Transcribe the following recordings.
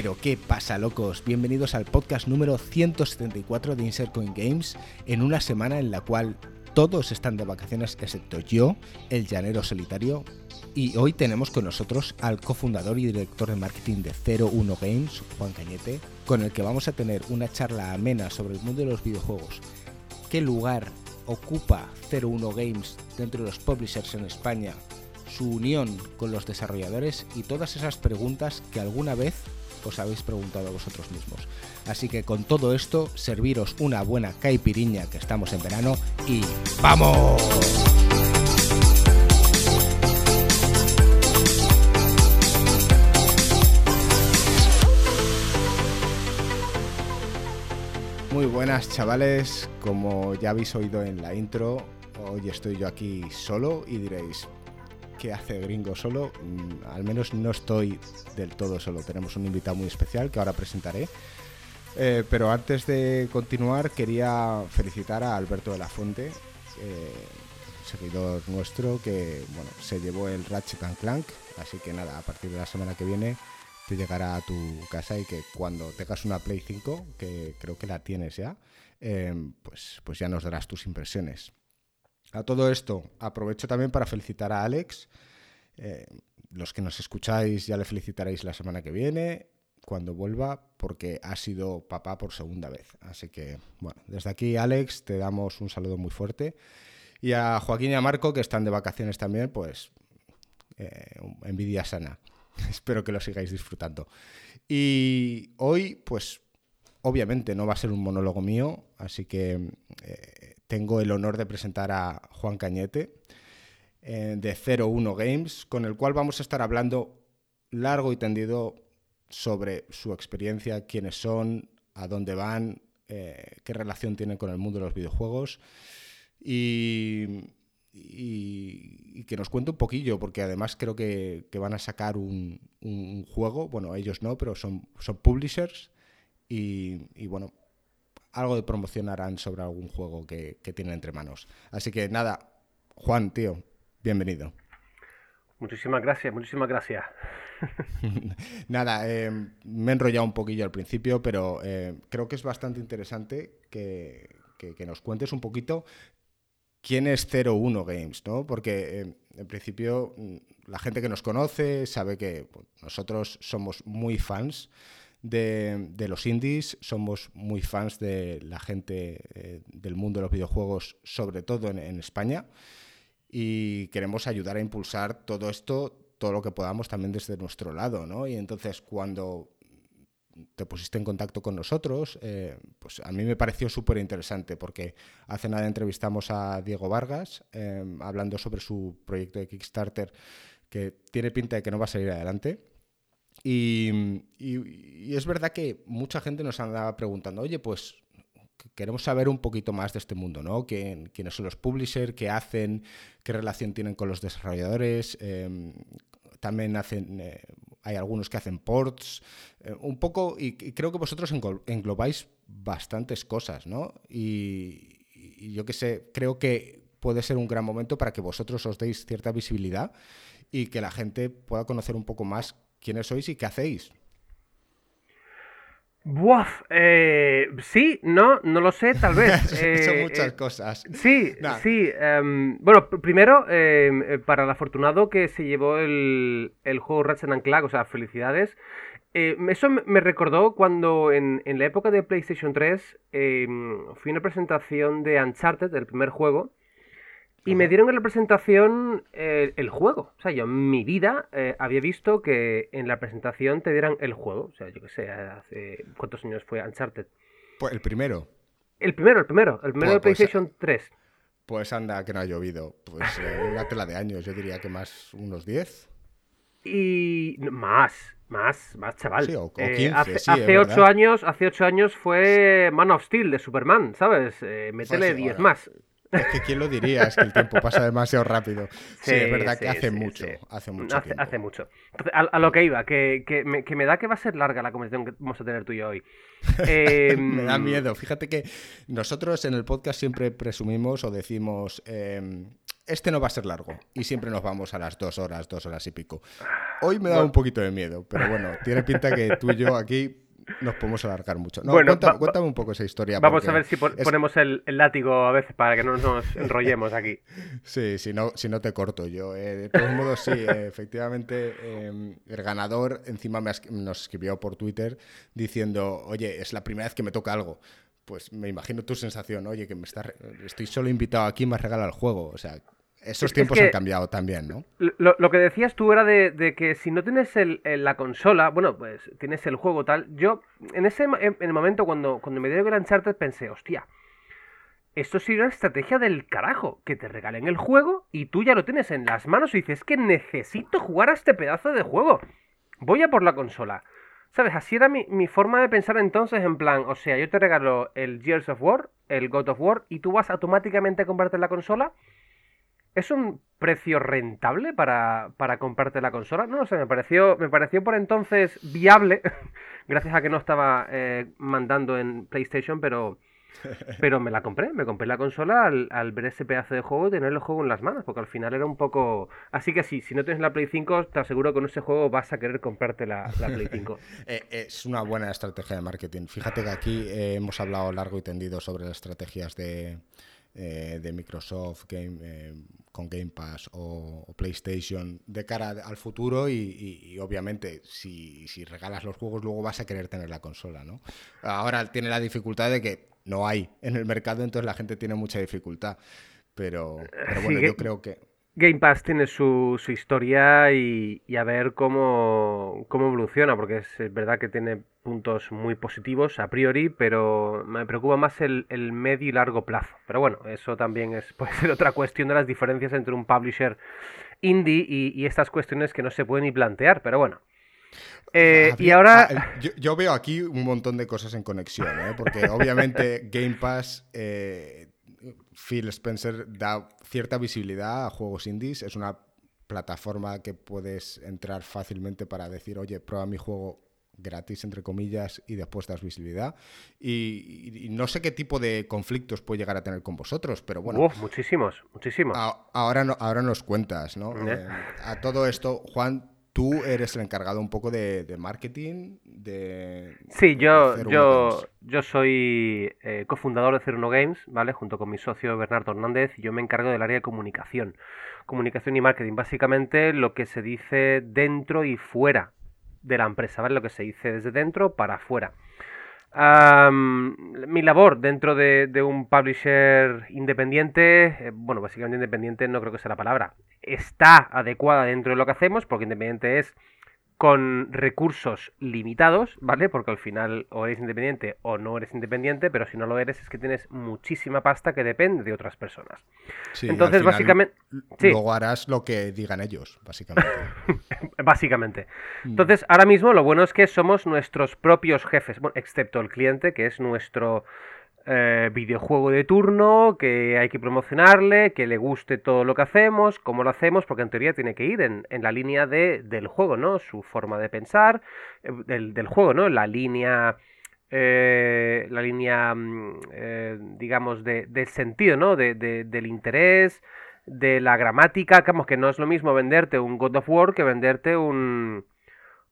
Pero qué pasa, locos. Bienvenidos al podcast número 174 de Insert Coin Games, en una semana en la cual todos están de vacaciones excepto yo, el llanero solitario. Y hoy tenemos con nosotros al cofundador y director de marketing de 01 Games, Juan Cañete, con el que vamos a tener una charla amena sobre el mundo de los videojuegos. ¿Qué lugar ocupa 01 Games dentro de los publishers en España? su unión con los desarrolladores y todas esas preguntas que alguna vez os habéis preguntado a vosotros mismos. Así que con todo esto, serviros una buena caipiriña que estamos en verano y ¡vamos! Muy buenas chavales, como ya habéis oído en la intro, hoy estoy yo aquí solo y diréis, ¿qué hace Gringo solo? Mm, al menos no estoy del todo solo, tenemos un invitado muy especial que ahora presentaré. Eh, pero antes de continuar quería felicitar a Alberto de la Fuente, eh, seguidor nuestro, que bueno, se llevó el Ratchet Clank, así que nada, a partir de la semana que viene te llegará a tu casa y que cuando tengas una Play 5, que creo que la tienes ya, eh, pues, pues ya nos darás tus impresiones. A todo esto, aprovecho también para felicitar a Alex. Eh, los que nos escucháis ya le felicitaréis la semana que viene, cuando vuelva, porque ha sido papá por segunda vez. Así que, bueno, desde aquí, Alex, te damos un saludo muy fuerte. Y a Joaquín y a Marco, que están de vacaciones también, pues eh, envidia sana. Espero que lo sigáis disfrutando. Y hoy, pues, obviamente no va a ser un monólogo mío, así que eh, tengo el honor de presentar a Juan Cañete eh, de 01 Games, con el cual vamos a estar hablando largo y tendido sobre su experiencia, quiénes son, a dónde van, eh, qué relación tienen con el mundo de los videojuegos. Y, que nos cuente un poquillo, porque además creo que, van a sacar un, juego, bueno, ellos no, pero son, son publishers. Y bueno, algo de promoción harán sobre algún juego que, tienen entre manos. Así que nada, Juan, tío, bienvenido. Muchísimas gracias, muchísimas gracias. Nada, eh, me he enrollado un poquillo al principio, pero eh, creo que es bastante interesante que, nos cuentes un poquito quién es 01 Games, ¿no? Porque eh, en principio mm, la gente que nos conoce sabe que pues, nosotros somos muy fans de, los indies, somos muy fans de la gente eh, del mundo de los videojuegos, sobre todo en, España, y queremos ayudar a impulsar todo esto, todo lo que podamos también desde nuestro lado, ¿no? Y entonces cuando te pusiste en contacto con nosotros, eh, pues a mí me pareció súper interesante porque hace nada entrevistamos a Diego Vargas eh, hablando sobre su proyecto de Kickstarter que tiene pinta de que no va a salir adelante y, es verdad que mucha gente nos andaba preguntando, oye, pues queremos saber un poquito más de este mundo, ¿no? ¿Quiénes son los publishers? ¿Qué hacen? ¿Qué relación tienen con los desarrolladores? Em, también hacen, eh, hay algunos que hacen ports, eh, un poco, y, creo que vosotros englobáis bastantes cosas, ¿no? Y, y yo qué sé, creo que puede ser un gran momento para que vosotros os deis cierta visibilidad y que la gente pueda conocer un poco más quiénes sois y qué hacéis. Buaf, eh, sí, no, no lo sé, tal vez. Son eh, muchas eh, cosas. Sí, sí. Em, bueno, primero, em, para el afortunado que se llevó el, juego Ratchet Clank, o sea, felicidades. eso me recordó cuando en, en, la época de PlayStation 3 em, fui a una presentación de Uncharted, del primer juego, y me dieron en la presentación eh, el juego. O sea, yo en mi vida eh, había visto que en la presentación te dieran el juego. O sea, yo qué sé, hace cuántos años fue Uncharted. Pues el primero. El primero, el primero. El primero de pues, PlayStation 3. Pues anda, que no ha llovido. Pues eh, una tela de años, yo diría que más unos 10. Y más, más, más chaval. Sí, o, 15, hace, 8 años, hace ocho años fue Man of Steel de Superman, ¿sabes? métele 10 más. Es que quién lo diría, es que el tiempo pasa demasiado rápido. Sí, es verdad que hace mucho, hace mucho hace, hace mucho. a, lo que iba, que, que, me, que, me, da que va a ser larga la conversación que vamos a tener tú y yo hoy. me da em, miedo. Fíjate que nosotros en el podcast siempre presumimos o decimos, em, este no va a ser largo. Y siempre nos vamos a las dos horas, dos horas y pico. Hoy me da un poquito de miedo, pero bueno, tiene pinta que tú y yo aquí nos podemos alargar mucho. bueno, cuéntame, un poco esa historia. Vamos a ver si ponemos el, látigo a veces para que no nos enrollemos aquí. Sí, si no, si no te corto yo. Eh, de todos modos, sí, eh, efectivamente, em, el ganador encima nos escribió por Twitter diciendo, oye, es la primera vez que me toca algo. Pues me imagino tu sensación, oye, que me está, estoy solo invitado aquí, me regala el juego. O sea, esos tiempos han cambiado también, ¿no? Lo, que decías tú era de, que si no tienes la consola, bueno, pues tienes el juego tal. Yo, en ese en el momento cuando, cuando me dieron el Uncharted, pensé, hostia, esto sería una estrategia del carajo, que te regalen el juego y tú ya lo tienes en las manos y dices, que necesito jugar a este pedazo de juego. Voy a por la consola. ¿Sabes? Así era mi, mi, forma de pensar entonces en plan, o sea, yo te regalo el Gears of War, el God of War, y tú vas automáticamente a comprarte la consola ¿Es un precio rentable para, para, comprarte la consola? No lo sé, me pareció, me pareció por entonces viable, gracias a que no estaba eh, mandando en PlayStation, pero, pero me la compré, me compré la consola al, ver ese pedazo de juego y tener el juego en las manos, porque al final era un poco... Así que sí, si no tienes la Play 5, te aseguro que con ese juego vas a querer comprarte la, Play 5. Eh, es una buena estrategia de marketing. Fíjate que aquí eh, hemos hablado largo y tendido sobre las estrategias de eh, de Microsoft Game, eh, con Game Pass o, PlayStation de cara al futuro y, obviamente si, regalas los juegos luego vas a querer tener la consola, ¿no? Ahora tiene la dificultad de que no hay en el mercado, entonces la gente tiene mucha dificultad. Pero, bueno, yo creo que... Game Pass tiene su, historia y, a ver cómo, cómo evoluciona, porque es, verdad que tiene puntos muy positivos a priori, pero me preocupa más el, medio y largo plazo. Pero bueno, eso también es, puede ser otra cuestión de las diferencias entre un publisher indie y, estas cuestiones que no se pueden ni plantear, pero bueno. Eh, y ahora... Ah, yo, veo aquí un montón de cosas en conexión, ¿eh? porque obviamente Game Pass eh, Phil Spencer da cierta visibilidad a juegos indies. Es una plataforma que puedes entrar fácilmente para decir, oye, prueba mi juego gratis, entre comillas, y después das visibilidad. Y, no sé qué tipo de conflictos puede llegar a tener con vosotros, pero bueno. Uf, muchísimos, muchísimos. ahora, no, ahora nos cuentas, ¿no? ¿Eh? Eh, a todo esto, Juan, tú eres el encargado un poco de, marketing, de... Sí, yo, yo, yo soy eh, cofundador de Ceruno Games, ¿vale? Junto con mi socio Bernardo Hernández, y yo me encargo del área de comunicación. Comunicación y marketing, básicamente lo que se dice dentro y fuera de la empresa, ¿vale? Lo que se dice desde dentro para afuera mi labor dentro de, un publisher independiente, eh, bueno, básicamente independiente no creo que sea la palabra, está adecuada dentro de lo que hacemos, porque independiente es con recursos limitados, ¿vale? Porque al final o eres independiente o no eres independiente, pero si no lo eres es que tienes muchísima pasta que depende de otras personas. Entonces, básicamente... Luego harás lo que digan ellos, básicamente. básicamente. Mm. Entonces, ahora mismo lo bueno es que somos nuestros propios jefes, bueno, excepto el cliente, que es nuestro eh, videojuego de turno, que hay que promocionarle, que le guste todo lo que hacemos, cómo lo hacemos, porque en teoría tiene que ir en, la línea de, del juego, ¿no? Su forma de pensar, eh, del, juego, ¿no? La línea... Eh, la línea, mm, digamos, de, del sentido, ¿no? De, del interés, de la gramática, que no es lo mismo venderte un God of War que venderte un,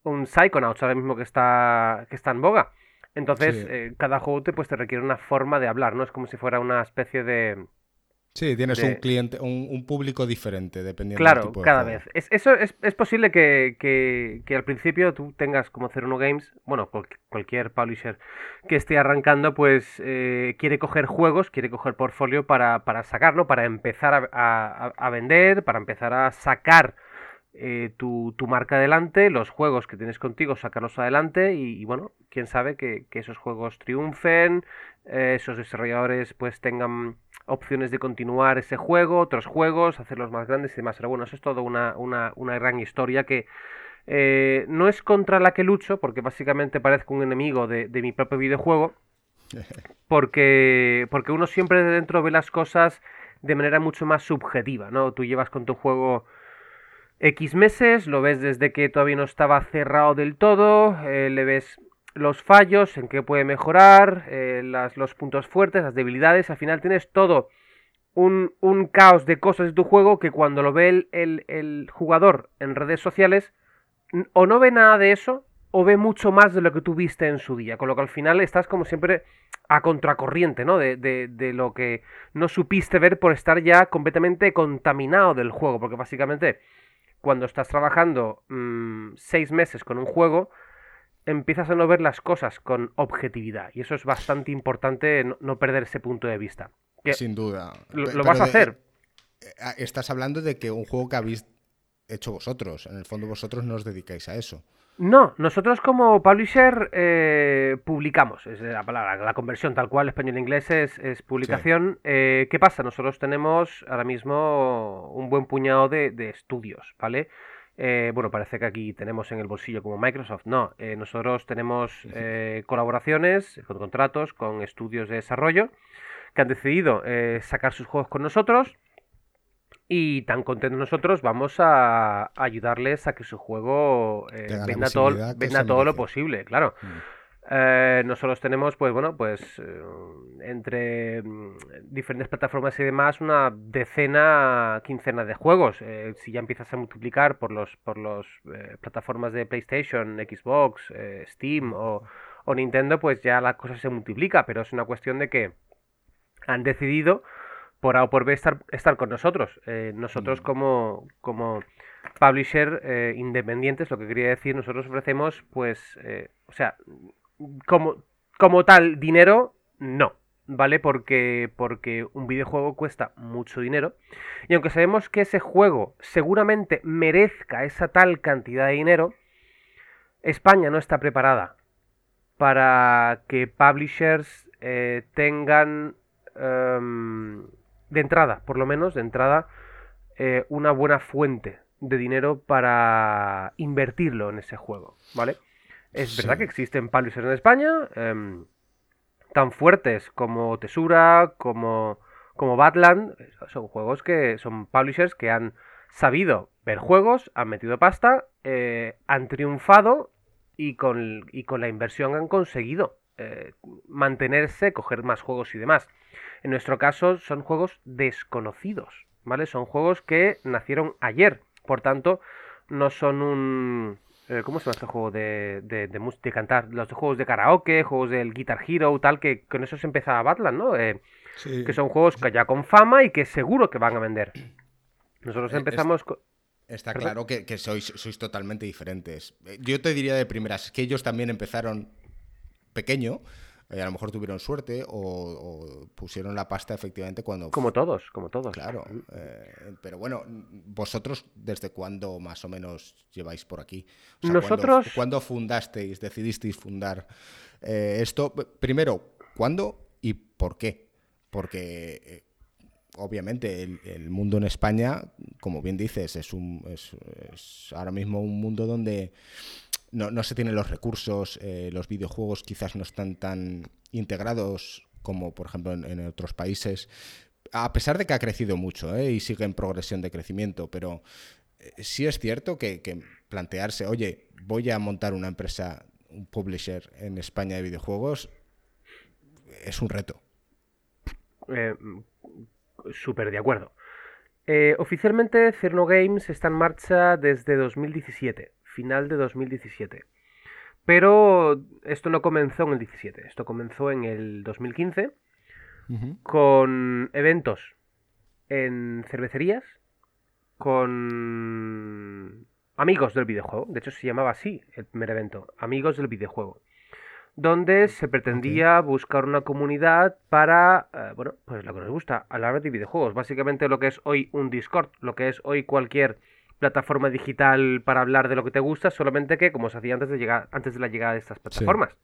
un Psychonauts ahora mismo que está, que está en boga. Entonces, eh, cada juego te, pues, te requiere una forma de hablar, ¿no? Es como si fuera una especie de... Sí, tienes un cliente, un, público diferente, dependiendo claro, del tipo de cada vez. Es, eso es, es posible que, que, que, al principio tú tengas como 01 Games, bueno, cualquier publisher que esté arrancando, pues eh, quiere coger juegos, quiere coger portfolio para, para sacarlo, para empezar a, a vender, para empezar a sacar eh, tu, marca adelante, los juegos que tienes contigo, sacarlos adelante y, bueno, quién sabe que, esos juegos triunfen, eh, esos desarrolladores pues tengan opciones de continuar ese juego, otros juegos, hacerlos más grandes y demás. Pero bueno, eso es todo una, gran historia que eh, no es contra la que lucho, porque básicamente parezco un enemigo de, de mi propio videojuego, porque, porque uno siempre de dentro ve las cosas de manera mucho más subjetiva, ¿no? Tú llevas con tu juego X meses, lo ves desde que todavía no estaba cerrado del todo, eh, le ves los fallos, en qué puede mejorar, eh, los puntos fuertes, las debilidades, al final tienes todo un, caos de cosas de tu juego que cuando lo ve el, jugador en redes sociales, o no ve nada de eso, o ve mucho más de lo que tú viste en su día. Con lo que al final estás como siempre a contracorriente, ¿no? De, de, lo que no supiste ver por estar ya completamente contaminado del juego. Porque básicamente, cuando estás trabajando mm, seis meses con un juego, empiezas a no ver las cosas con objetividad. Y eso es bastante importante, no, perder ese punto de vista. Sin duda. Lo, vas a hacer. Eh, estás hablando de que un juego que habéis hecho vosotros. En el fondo vosotros no os dedicáis a eso. No, nosotros como publisher eh, publicamos, es la palabra, la conversión tal cual español-inglés es, publicación. Eh, ¿Qué pasa? Nosotros tenemos ahora mismo un buen puñado de, de estudios, ¿vale? Eh, bueno, parece que aquí tenemos en el bolsillo como Microsoft. No, eh, nosotros tenemos eh, colaboraciones con contratos con estudios de desarrollo que han decidido sacar sus juegos con nosotros y tan contentos nosotros vamos a ayudarles a que su juego venda todo, venda todo lo posible, claro. Mm. Eh, nosotros tenemos, pues bueno, pues eh, entre mm, diferentes plataformas y demás, una decena, quincena de juegos. Eh, si ya empiezas a multiplicar por los, por los plataformas de PlayStation, Xbox, Steam o, Nintendo, pues ya la cosa se multiplica. Pero es una cuestión de que han decidido por A o por B estar, estar con nosotros. nosotros mm. como, como publisher independientes, lo que quería decir, nosotros ofrecemos, pues, o sea, como, como tal, dinero, no. ¿Vale? Porque, porque un videojuego cuesta mucho dinero. Y aunque sabemos que ese juego seguramente merezca esa tal cantidad de dinero, España no está preparada para que publishers eh, tengan em, de entrada, por lo menos de entrada, eh, una buena fuente de dinero para invertirlo en ese juego, ¿vale? Es verdad que existen publishers en España, em, tan fuertes como Tesura, como, como Badland. Son juegos que son publishers que han sabido ver juegos, han metido pasta, eh, han triunfado y con, y con, la inversión han conseguido eh, mantenerse, coger más juegos y demás. En nuestro caso son juegos desconocidos, ¿vale? Son juegos que nacieron ayer, por tanto no son un, eh, ¿Cómo se llama este juego de, de, de, cantar? Los juegos de karaoke, juegos del Guitar Hero, tal, que con eso se empezaba Batland, ¿no? Eh, que son juegos que ya con fama y que seguro que van a vender. Nosotros eh, empezamos Está claro que, que, sois, sois totalmente diferentes. Yo te diría de primeras que ellos también empezaron pequeño, eh, a lo mejor tuvieron suerte o, pusieron la pasta efectivamente cuando... Como todos, como todos. Claro, eh, pero bueno, vosotros desde cuándo más o menos lleváis por aquí? Nosotros... ¿cuándo, fundasteis, decidisteis fundar eh, esto? Primero, ¿cuándo y por qué? Porque obviamente el, mundo en España, como bien dices, es, un, es ahora mismo un mundo donde no, se tienen los recursos, eh, los videojuegos quizás no están tan integrados como por ejemplo en, otros países, a pesar de que ha crecido mucho eh, y sigue en progresión de crecimiento, pero eh, sí es cierto que, plantearse, oye, voy a montar una empresa, un publisher en España de videojuegos, es un reto. Súper de acuerdo. oficialmente Cerno Games está en marcha desde 2017 final de 2017. Pero esto no comenzó en el 17, esto comenzó en el 2015 con eventos en cervecerías, con amigos del videojuego, de hecho se llamaba así el primer evento, amigos del videojuego, donde se pretendía buscar una comunidad para, eh, bueno, pues lo que nos gusta, hablar de videojuegos, básicamente lo que es hoy un Discord, lo que es hoy cualquier plataforma digital para hablar de lo que te gusta, solamente que como se hacía antes de, llegar, antes de la llegada de estas plataformas.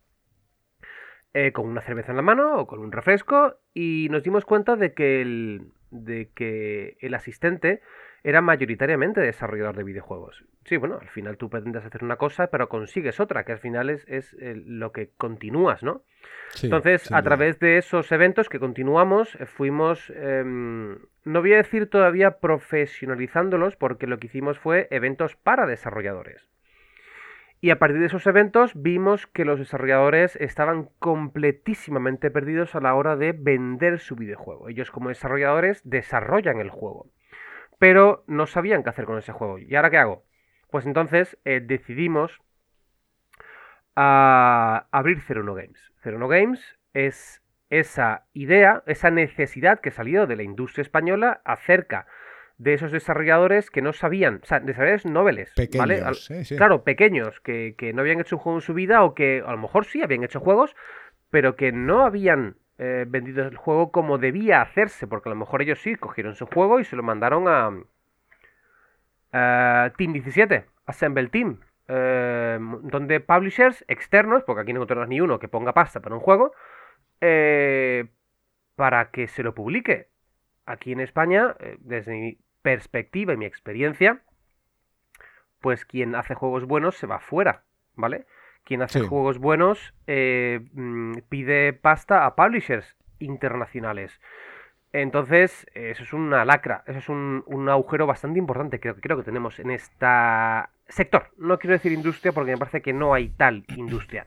Eh, con una cerveza en la mano o con un refresco y nos dimos cuenta de que el, de que el asistente era mayoritariamente desarrollador de videojuegos. Sí, bueno, al final tú pretendes hacer una cosa, pero consigues otra, que al final es, es lo que continúas, ¿no? Entonces, a través de esos eventos que continuamos, eh, fuimos, em, no voy a decir todavía profesionalizándolos, porque lo que hicimos fue eventos para desarrolladores. Y a partir de esos eventos vimos que los desarrolladores estaban completísimamente perdidos a la hora de vender su videojuego. Ellos como desarrolladores desarrollan el juego, pero no sabían qué hacer con ese juego. ¿Y ahora qué hago? Pues entonces eh, decidimos a abrir 01 Games. 01 Games es esa idea, esa necesidad que salió de la industria española acerca de esos desarrolladores que no sabían, o sea, desarrolladores noveles, pequeños, Claro, pequeños, que, no habían hecho un juego en su vida o que a lo mejor sí habían hecho juegos, pero que no habían eh, vendido el juego como debía hacerse, porque a lo mejor ellos sí cogieron su juego y se lo mandaron a, a Team 17, Assemble Team, eh, donde publishers externos, porque aquí no encontramos ni uno que ponga pasta para un juego, eh, para que se lo publique. Aquí en España, eh, desde mi perspectiva y mi experiencia, pues quien hace juegos buenos se va fuera, ¿vale? Quien hace juegos buenos mm, pide pasta a publishers internacionales. Entonces, eso es una lacra, eso es un, un agujero bastante importante que creo que tenemos en esta sector. No quiero decir industria porque me parece que no hay tal industria.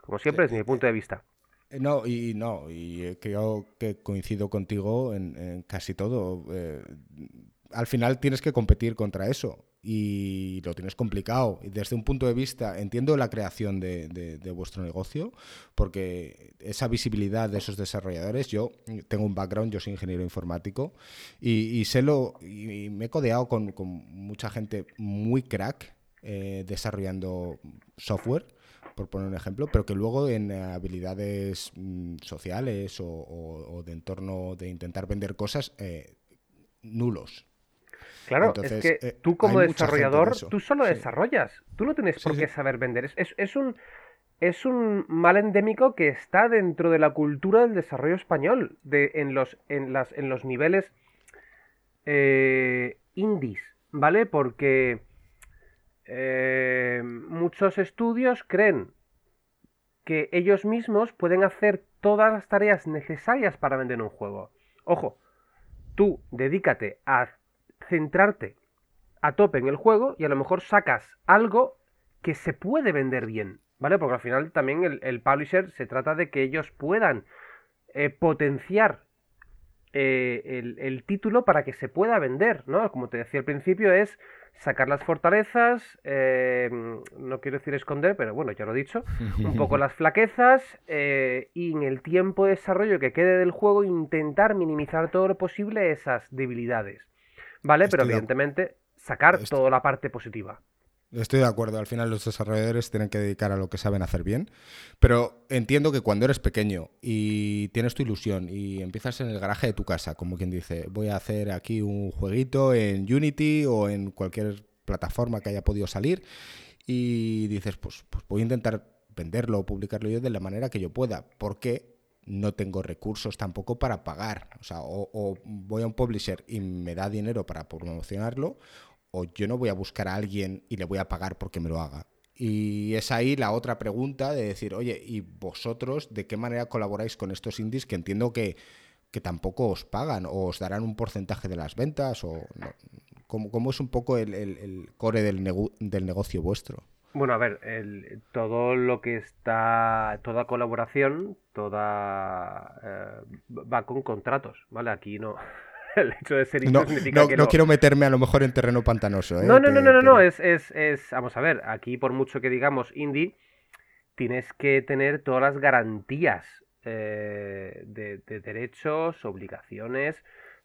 Como siempre, desde mi punto de vista. Eh, no, y no, y eh, creo que coincido contigo en, casi todo. Eh, al final tienes que competir contra eso y lo tienes complicado. Y desde un punto de vista, entiendo la creación de, vuestro negocio, porque esa visibilidad de esos desarrolladores, yo tengo un background, yo soy ingeniero informático, y, sé lo, y me he codeado con, mucha gente muy crack eh, desarrollando software por poner un ejemplo, pero que luego en habilidades mm, sociales o, de entorno de intentar vender cosas, eh, nulos. Claro, es que eh, tú como desarrollador, tú solo desarrollas, tú no tienes por qué saber vender. Es, un, es un mal endémico que está dentro de la cultura del desarrollo español, de, en, los, en, las, en los niveles eh, indies, ¿vale? Porque eh, muchos estudios creen que ellos mismos pueden hacer todas las tareas necesarias para vender un juego. Ojo, tú dedícate a centrarte a tope en el juego y a lo mejor sacas algo que se puede vender bien, ¿vale? Porque al final también el, publisher se trata de que ellos puedan eh, potenciar eh, el, título para que se pueda vender, ¿no? Como te decía al principio, es sacar las fortalezas, eh, no quiero decir esconder, pero bueno, ya lo he dicho, un poco las flaquezas y en el tiempo de desarrollo que quede del juego intentar minimizar todo lo posible esas debilidades. ¿Vale? Pero evidentemente sacar toda la parte positiva. Estoy de acuerdo, al final los desarrolladores tienen que dedicar a lo que saben hacer bien, pero entiendo que cuando eres pequeño y tienes tu ilusión y empiezas en el garaje de tu casa, como quien dice, voy a hacer aquí un jueguito en Unity o en cualquier plataforma que haya podido salir y dices, pues, pues voy a intentar venderlo o publicarlo yo de la manera que yo pueda, porque no tengo recursos tampoco para pagar. O sea, o, voy a un publisher y me da dinero para promocionarlo, o yo no voy a buscar a alguien y le voy a pagar porque me lo haga. Y es ahí la otra pregunta de decir, oye, ¿y vosotros de qué manera colaboráis con estos indies que entiendo que, que tampoco os pagan o os darán un porcentaje de las ventas? o ¿cómo, es un poco el, core del, del negocio vuestro? Bueno, a ver, el, todo lo que está, toda colaboración, toda eh, va con contratos, ¿vale? Aquí no, el hecho de ser no, significa que no, no, quiero meterme a lo mejor en terreno pantanoso. ¿eh? No, no, no, no, no, no, es, es, es, vamos a ver, aquí por mucho que digamos indie, tienes que tener todas las garantías eh, de, de, derechos, obligaciones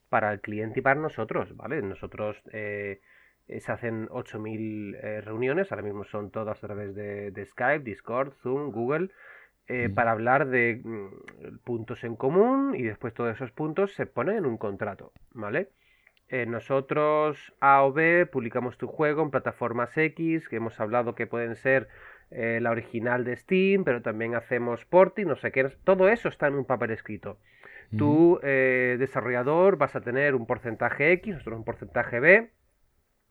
para el cliente y para nosotros, ¿vale? Nosotros eh, se hacen 8.000 eh, reuniones, ahora mismo son todas a través de, Skype, Discord, Zoom, Google, eh, para hablar de mm, puntos en común y después todos esos puntos se ponen en un contrato, ¿vale? nosotros, A o B, publicamos tu juego en plataformas X, que hemos hablado que pueden ser la original de Steam, pero también hacemos porting, no sé qué, todo eso está en un papel escrito. Tú, eh, desarrollador, vas a tener un porcentaje X, nosotros un porcentaje B.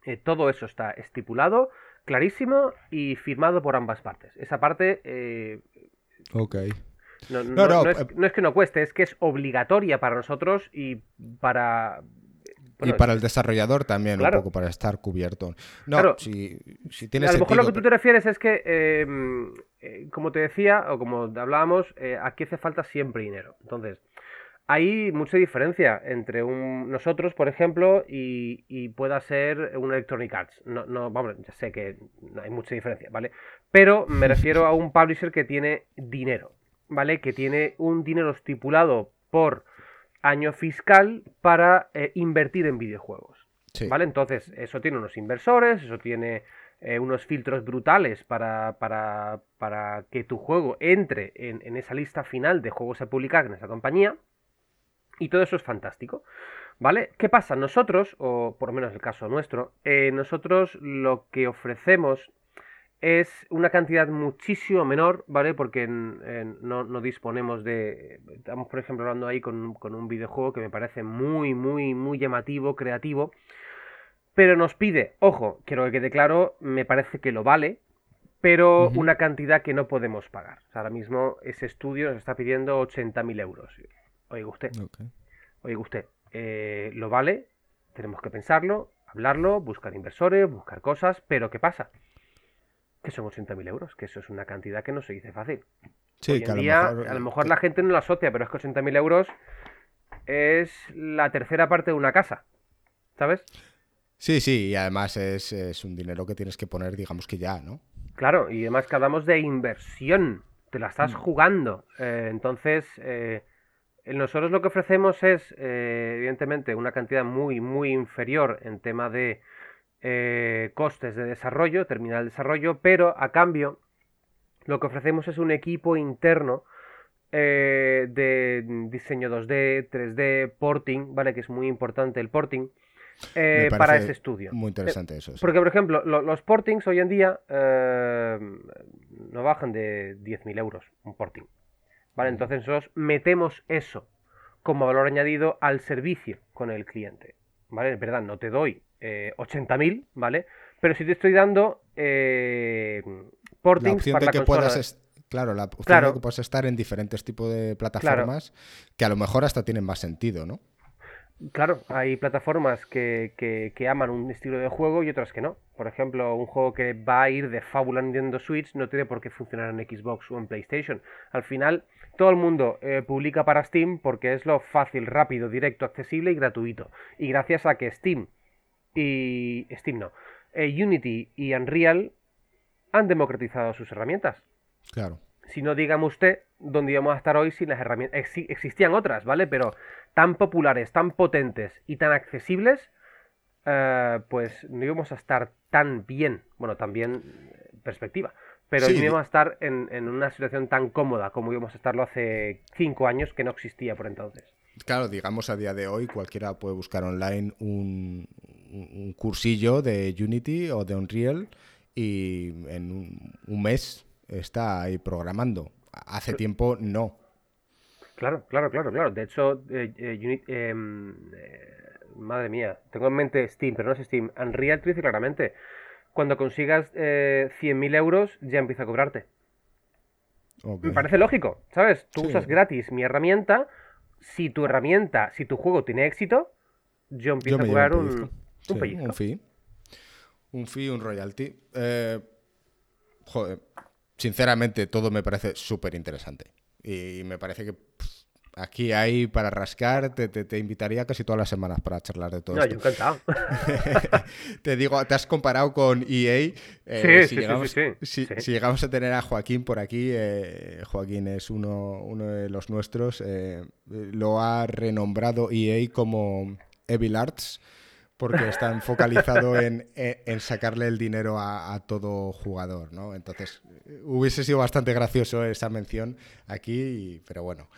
Eh, todo eso está estipulado, clarísimo y firmado por ambas partes. Esa parte... Eh, ok. No, no, es, que no cueste, es que es obligatoria para nosotros y para... y para el desarrollador también, un poco para estar cubierto. No, si, si tienes. A lo mejor lo que tú te refieres es que, em, como te decía, o como hablábamos, aquí hace falta siempre dinero. Entonces, hay mucha diferencia entre un, nosotros, por ejemplo, y, pueda ser un Electronic Arts. No, no, vamos, ya sé que no hay mucha diferencia, ¿vale? Pero me refiero a un publisher que tiene dinero, ¿vale? Que tiene un dinero estipulado por año fiscal para eh, invertir en videojuegos. ¿Vale? Entonces, eso tiene unos inversores, eso tiene eh, unos filtros brutales para, para, para, que tu juego entre en, en esa lista final de juegos a publicar en esa compañía. Y todo eso es fantástico. ¿Vale? ¿Qué pasa? Nosotros, o por lo menos el caso nuestro, eh, nosotros lo que ofrecemos es una cantidad muchísimo menor, ¿vale? Porque no, disponemos de... Estamos, por ejemplo, hablando ahí con, un videojuego que me parece muy, muy, muy llamativo, creativo, pero nos pide, ojo, quiero que quede claro, me parece que lo vale, pero una cantidad que no podemos pagar. ahora mismo ese estudio nos está pidiendo 80.000 euros. Oiga usted, oiga usted, eh, lo vale, tenemos que pensarlo, hablarlo, buscar inversores, buscar cosas, pero ¿qué pasa? Que son 80.000 euros, que eso es una cantidad que no se dice fácil. Sí, a, lo mejor, a lo mejor la gente no lo asocia, pero es que 80.000 euros es la tercera parte de una casa, ¿sabes? Sí, sí, y además es, un dinero que tienes que poner, digamos que ya, ¿no? Claro, y además que hablamos de inversión, te la estás mm. jugando. Eh, entonces, eh, nosotros lo que ofrecemos es, eh, evidentemente, una cantidad muy, muy inferior en tema de eh, costes de desarrollo, terminal de desarrollo, pero a cambio lo que ofrecemos es un equipo interno eh, de diseño 2D, 3D, porting, ¿vale? Que es muy importante el porting. para ese estudio. Muy interesante eso. Porque, por ejemplo, los portings hoy en día no bajan de 10.000 euros un porting. ¿Vale? Entonces nosotros metemos eso como valor añadido al servicio con el cliente, ¿vale? Es verdad, no te doy eh, 80.000, ¿vale? Pero sí te estoy dando eh, portings para la que puedas Claro, la opción de que puedas estar en diferentes tipos de plataformas que a lo mejor hasta tienen más sentido, ¿no? Claro, hay plataformas que, que, aman un estilo de juego y otras que no. Por ejemplo, un juego que va a ir de fábula en Nintendo Switch no tiene por qué funcionar en Xbox o en PlayStation. Al final, todo el mundo eh, publica para Steam porque es lo fácil, rápido, directo, accesible y gratuito. Y gracias a que Steam y... Steam no. Eh, Unity y Unreal han democratizado sus herramientas. Claro. Si no, dígame usted dónde íbamos a estar hoy sin las herramientas. existían otras, ¿vale? Pero tan populares, tan potentes y tan accesibles, eh, pues no íbamos a estar tan bien. Bueno, también perspectiva. Pero no íbamos a estar en, una situación tan cómoda como íbamos a estarlo hace cinco años que no existía por entonces. Claro, digamos a día de hoy cualquiera puede buscar online un, un cursillo de Unity o de Unreal y en un mes está ahí programando. Hace tiempo no. Claro, claro, claro, claro. De hecho, eh, eh, em, eh, madre mía, tengo en mente Steam, pero no es Steam. Unreal te dice claramente, cuando consigas 100.000 euros ya empieza a cobrarte. Me parece lógico, ¿sabes? Tú usas gratis mi herramienta. Si tu herramienta, si tu juego tiene éxito, yo empiezo a cobrar un, un, un fee. Un fee, un royalty. joder, sinceramente todo me parece súper interesante. Y me parece que aquí hay para rascar, te, te, invitaría casi todas las semanas para charlar de todo no, Yo encantado. te digo, te has comparado con EA. Eh, si, llegamos, si, llegamos, a tener a Joaquín por aquí, eh, Joaquín es uno, uno de los nuestros, eh, lo ha renombrado EA como Evil Arts porque están focalizado en, en, sacarle el dinero a, todo jugador, ¿no? Entonces, hubiese sido bastante gracioso esa mención aquí, pero bueno.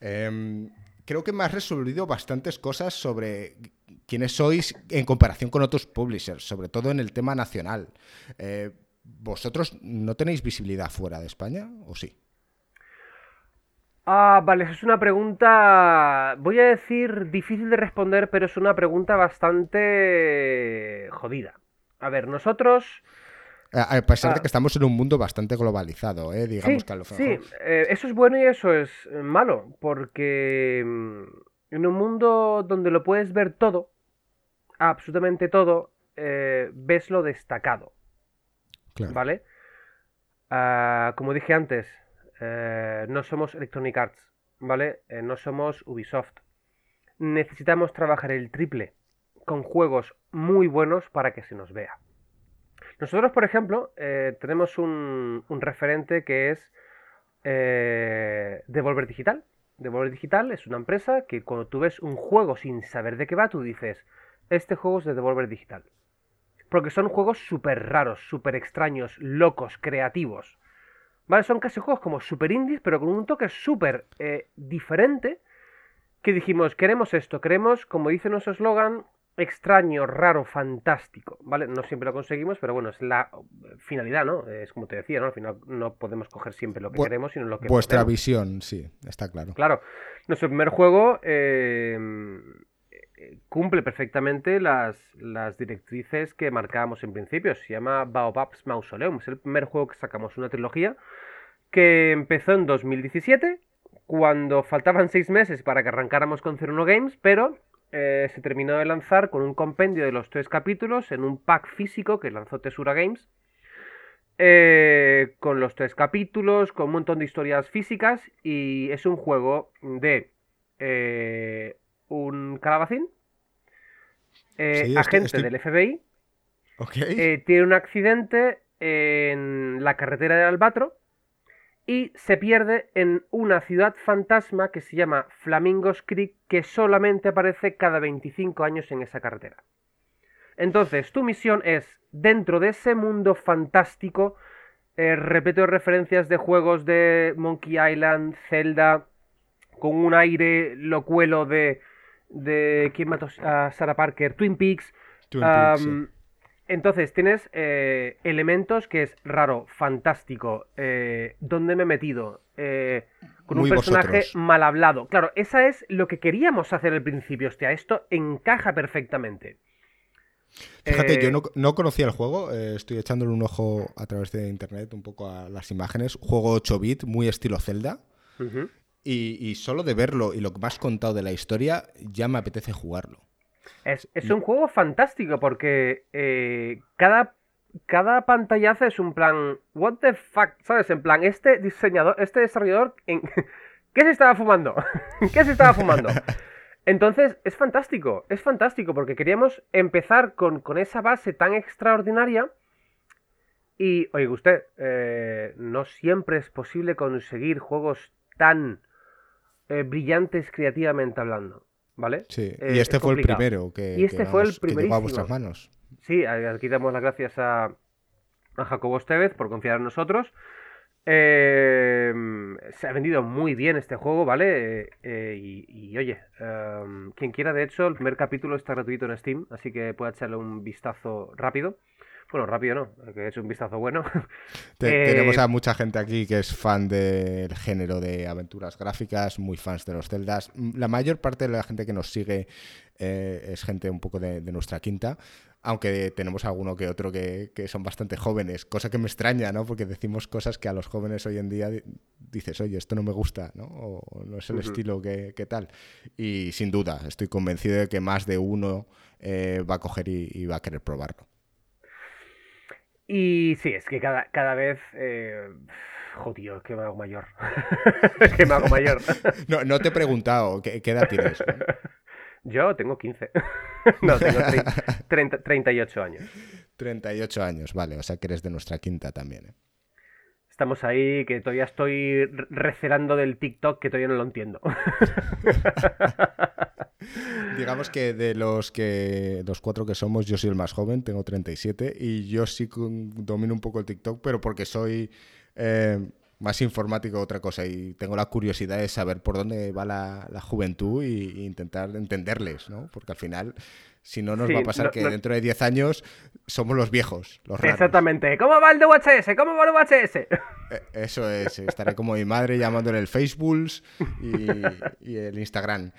Em, creo que me has resolvido bastantes cosas sobre quiénes sois en comparación con otros publishers, sobre todo en el tema nacional. Eh, ¿Vosotros no tenéis visibilidad fuera de España o sí? Ah, vale, esa es una pregunta, voy a decir difícil de responder, pero es una pregunta bastante jodida. A ver, nosotros... A pesar de ah. que estamos en un mundo bastante globalizado, ¿eh? digamos que a lo. Sí, eh, eso es bueno y eso es malo, porque mm, en un mundo donde lo puedes ver todo, absolutamente todo, eh, ves lo destacado. ¿Vale? Ah, como dije antes, eh, no somos Electronic Arts, ¿vale? Eh, no somos Ubisoft. Necesitamos trabajar el triple con juegos muy buenos para que se nos vea. Nosotros, por ejemplo, eh, tenemos un, referente que es Devolver Digital. Devolver Digital es una empresa que cuando tú ves un juego sin saber de qué va, tú dices, este juego es de Devolver Digital. Porque son juegos súper raros, súper extraños, locos, creativos. ¿Vale? Son casi juegos como super indies, pero con un toque súper eh, diferente. Que dijimos, queremos esto, queremos, como dice nuestro eslogan, extraño, raro, fantástico, ¿vale? No siempre lo conseguimos, pero bueno, es la finalidad, ¿no? Es como te decía, ¿no? Al final no podemos coger siempre lo que queremos, sino lo que... Vuestra visión, sí, está claro. Claro. Nuestro primer juego eh, cumple perfectamente las, las, directrices que marcábamos en principio. Se llama Baobab's Mausoleum. Es el primer juego que sacamos, una trilogía que empezó en 2017, cuando faltaban seis meses para que arrancáramos con 01 Games, pero eh, se terminó de lanzar con un compendio de los tres capítulos en un pack físico que lanzó Tesura Games. Eh, con los tres capítulos, con un montón de historias físicas y es un juego de eh, un calabacín, eh, agente del FBI, eh, tiene un accidente en la carretera de Albatro y se pierde en una ciudad fantasma que se llama Flamingos Creek que solamente aparece cada 25 años en esa carretera. Entonces, tu misión es, dentro de ese mundo fantástico, eh, repito referencias de juegos de Monkey Island, Zelda, con un aire locuelo de de ¿Quién mató a Sarah Parker? Twin Peaks. Entonces, tienes eh, elementos que es raro, fantástico, eh, ¿dónde me he metido? Eh, con un personaje mal hablado. Claro, esa es lo que queríamos hacer al principio. Hostia, esto encaja perfectamente. Fíjate, yo no, conocía el juego, estoy echándole un ojo a través de internet un poco a las imágenes. Juego 8 bit, muy estilo Zelda. Y, solo de verlo y lo que me has contado de la historia, ya me apetece jugarlo. Es, un juego fantástico porque eh, cada, cada pantallazo es un plan, what the fuck, ¿sabes? En plan, este diseñador, este desarrollador, en... ¿qué se estaba fumando? ¿Qué se estaba fumando? Entonces, es fantástico, es fantástico porque queríamos empezar con, esa base tan extraordinaria. Y, oiga usted, eh, no siempre es posible conseguir juegos tan eh, brillantes creativamente hablando. ¿Vale? Sí, y eh, este fue el primero que, y este fue el llegó a vuestras manos. Sí, aquí damos las gracias a, a Jacobo Estevez por confiar en nosotros. Em, se ha vendido muy bien este juego, ¿vale? Eh, y, oye, em, quien quiera, de hecho, el primer capítulo está gratuito en Steam, así que puede echarle un vistazo rápido. Bueno, rápido no, que es un vistazo bueno. tenemos eh, a mucha gente aquí que es fan del género de aventuras gráficas, muy fans de los celdas. La mayor parte de la gente que nos sigue eh, es gente un poco de, nuestra quinta, aunque tenemos alguno que otro que, son bastante jóvenes, cosa que me extraña, ¿no? Porque decimos cosas que a los jóvenes hoy en día dices, oye, esto no me gusta, ¿no? O no es el estilo que, tal. Y sin duda, estoy convencido de que más de uno eh, va a coger y va a querer probarlo. Y sí, es que cada, cada vez... Eh... Jodido, es que me hago mayor. es que me hago mayor. no, no te he preguntado, ¿qué, edad tienes? Yo tengo 15. no, tengo 30, 38 años. 38 años, vale, o sea que eres de nuestra quinta también. ¿eh? Estamos ahí, que todavía estoy recelando del TikTok, que todavía no lo entiendo. Digamos que de los que los cuatro que somos, yo soy el más joven, tengo 37 y yo sí domino un poco el TikTok, pero porque soy eh, más informático que otra cosa y tengo la curiosidad de saber por dónde va la, juventud e intentar entenderles, ¿no? Porque al final, si no, nos va a pasar que dentro de 10 años somos los viejos, los raros. Exactamente. ¿Cómo va el de UHS? ¿Cómo va el UHS? Eh, eso es, estaré como mi madre llamándole el Facebook y, el Instagram.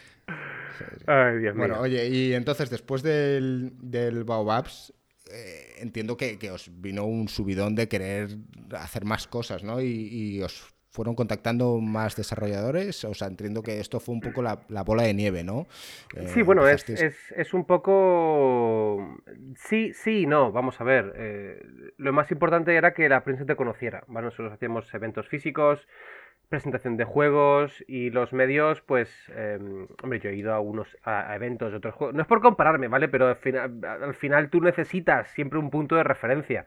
Ay, Dios bueno, oye, y entonces después del, del Baobabs, eh, entiendo que, os vino un subidón de querer hacer más cosas, ¿no? Y, os fueron contactando más desarrolladores. O sea, entiendo que esto fue un poco la, bola de nieve, ¿no? Eh, sí, bueno, es, es, un poco... Sí, sí no. Vamos a ver. Eh, lo más importante era que la prensa te conociera. ¿vale? Nosotros hacíamos eventos físicos, presentación de juegos y los medios, pues, em, hombre, yo he ido a unos a, eventos de otros juegos. No es por compararme, ¿vale? Pero al final, al final tú necesitas siempre un punto de referencia.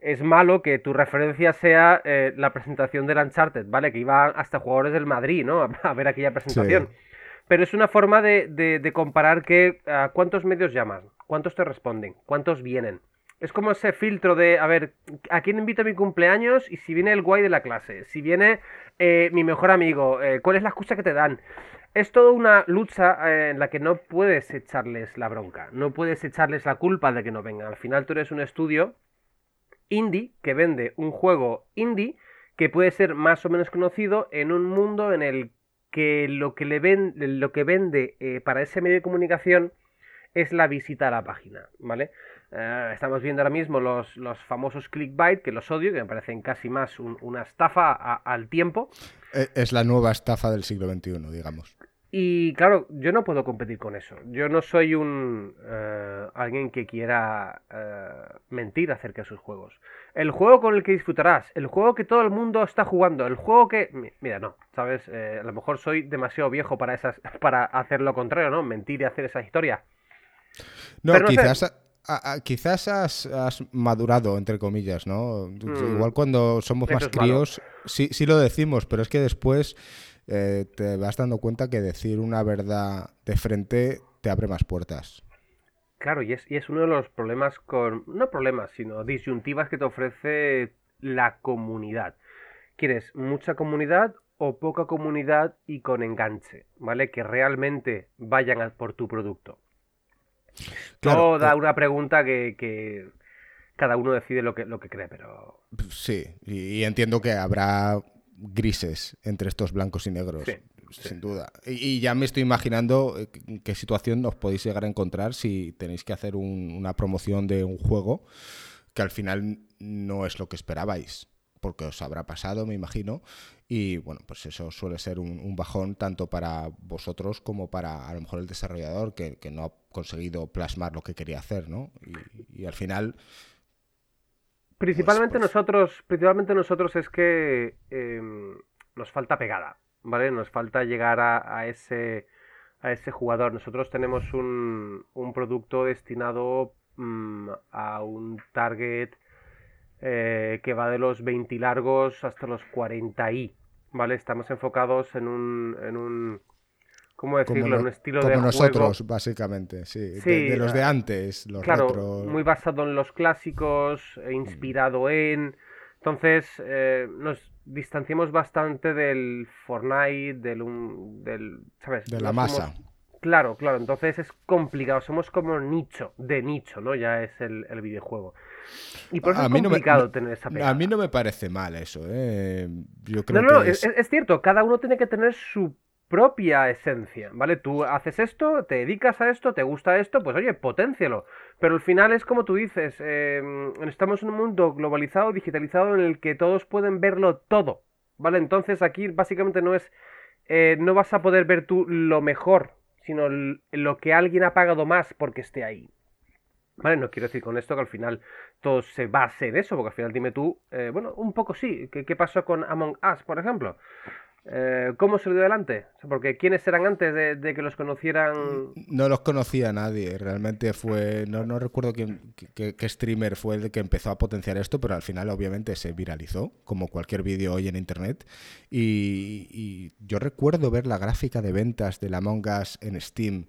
Es malo que tu referencia sea eh, la presentación del Uncharted, ¿vale? Que iba hasta jugadores del Madrid, ¿no? A, ver aquella presentación. Pero es una forma de, de, comparar que cuántos medios llaman, cuántos te responden, cuántos vienen. Es como ese filtro de, a ver, ¿a quién invito a mi cumpleaños? Y si viene el guay de la clase, si viene eh, mi mejor amigo, eh, ¿cuál es la excusa que te dan? Es toda una lucha en la que no puedes echarles la bronca, no puedes echarles la culpa de que no vengan. Al final tú eres un estudio indie que vende un juego indie que puede ser más o menos conocido en un mundo en el que lo que, le lo que vende para ese medio de comunicación es la visita a la página, ¿vale? Eh, estamos viendo ahora mismo los, los, famosos clickbait, que los odio, que me parecen casi más una estafa al tiempo. E, es la nueva estafa del siglo XXI, digamos. Y claro, yo no puedo competir con eso. Yo no soy un eh, alguien que quiera eh, mentir acerca de sus juegos. El juego con el que disfrutarás, el juego que todo el mundo está jugando, el juego que... Mira, no, ¿sabes? a lo mejor soy demasiado viejo para, esas, para hacer lo contrario, ¿no? Mentir y hacer esa historia. No, quizás quizás has, madurado, entre comillas, ¿no? Mm. Igual cuando somos más críos, sí, sí lo decimos, pero es que después eh, te vas dando cuenta que decir una verdad de frente te abre más puertas. Claro, y es, y es uno de los problemas con. No problemas, sino disyuntivas que te ofrece la comunidad. ¿Quieres mucha comunidad o poca comunidad y con enganche? ¿Vale? Que realmente vayan por tu producto. Claro, da eh, una pregunta que, cada uno decide lo que, lo que cree, pero... Sí, y, entiendo que habrá grises entre estos blancos y negros. sin duda. Y, ya me estoy imaginando eh, qué situación os podéis llegar a encontrar si tenéis que hacer una promoción de un juego que al final no es lo que esperabais porque os habrá pasado, me imagino. Y bueno, pues eso suele ser un, bajón tanto para vosotros como para a lo mejor el desarrollador que, no ha conseguido plasmar lo que quería hacer, ¿no? Y, al final... Principalmente pues, pues nosotros, principalmente nosotros es que em, nos falta pegada, ¿vale? Nos falta llegar a, ese a ese jugador. Nosotros tenemos un, un producto destinado mm, a un target eh, que va de los 20 largos hasta los 40 y, ¿vale? Estamos enfocados en un, en un ¿cómo decirlo? un estilo como nosotros, básicamente, sí. de, los de antes, los claro, muy basado en los clásicos, e inspirado en... Entonces, eh, nos distanciamos bastante del Fortnite, del... del ¿sabes? De la masa. Claro, claro, entonces es complicado, somos como nicho, de nicho, ¿no? Ya es el, el videojuego. Y por eso es complicado tener esa A mí no me parece mal eso, ¿eh? Yo creo no, no, es... Es, cierto, cada uno tiene que tener su propia esencia, ¿vale? Tú haces esto, te dedicas a esto, te gusta esto, pues oye, potencialo. Pero al final es como tú dices, em, estamos en un mundo globalizado, digitalizado, en el que todos pueden verlo todo, ¿vale? Entonces aquí básicamente no es... Eh, no vas a poder ver tú lo mejor, sino lo que alguien ha pagado más porque esté ahí. Vale, no quiero decir con esto que al final todo se base de eso, porque al final dime tú, eh, bueno, un poco sí, ¿qué, pasó con Among Us, por ejemplo? Eh, ¿Cómo se dio adelante? Porque ¿quiénes eran antes de, que los conocieran? No los conocía nadie, realmente fue, no, no recuerdo quién, qué, streamer fue el que empezó a potenciar esto, pero al final obviamente se viralizó, como cualquier vídeo hoy en Internet. Y, y yo recuerdo ver la gráfica de ventas de la Among Us en Steam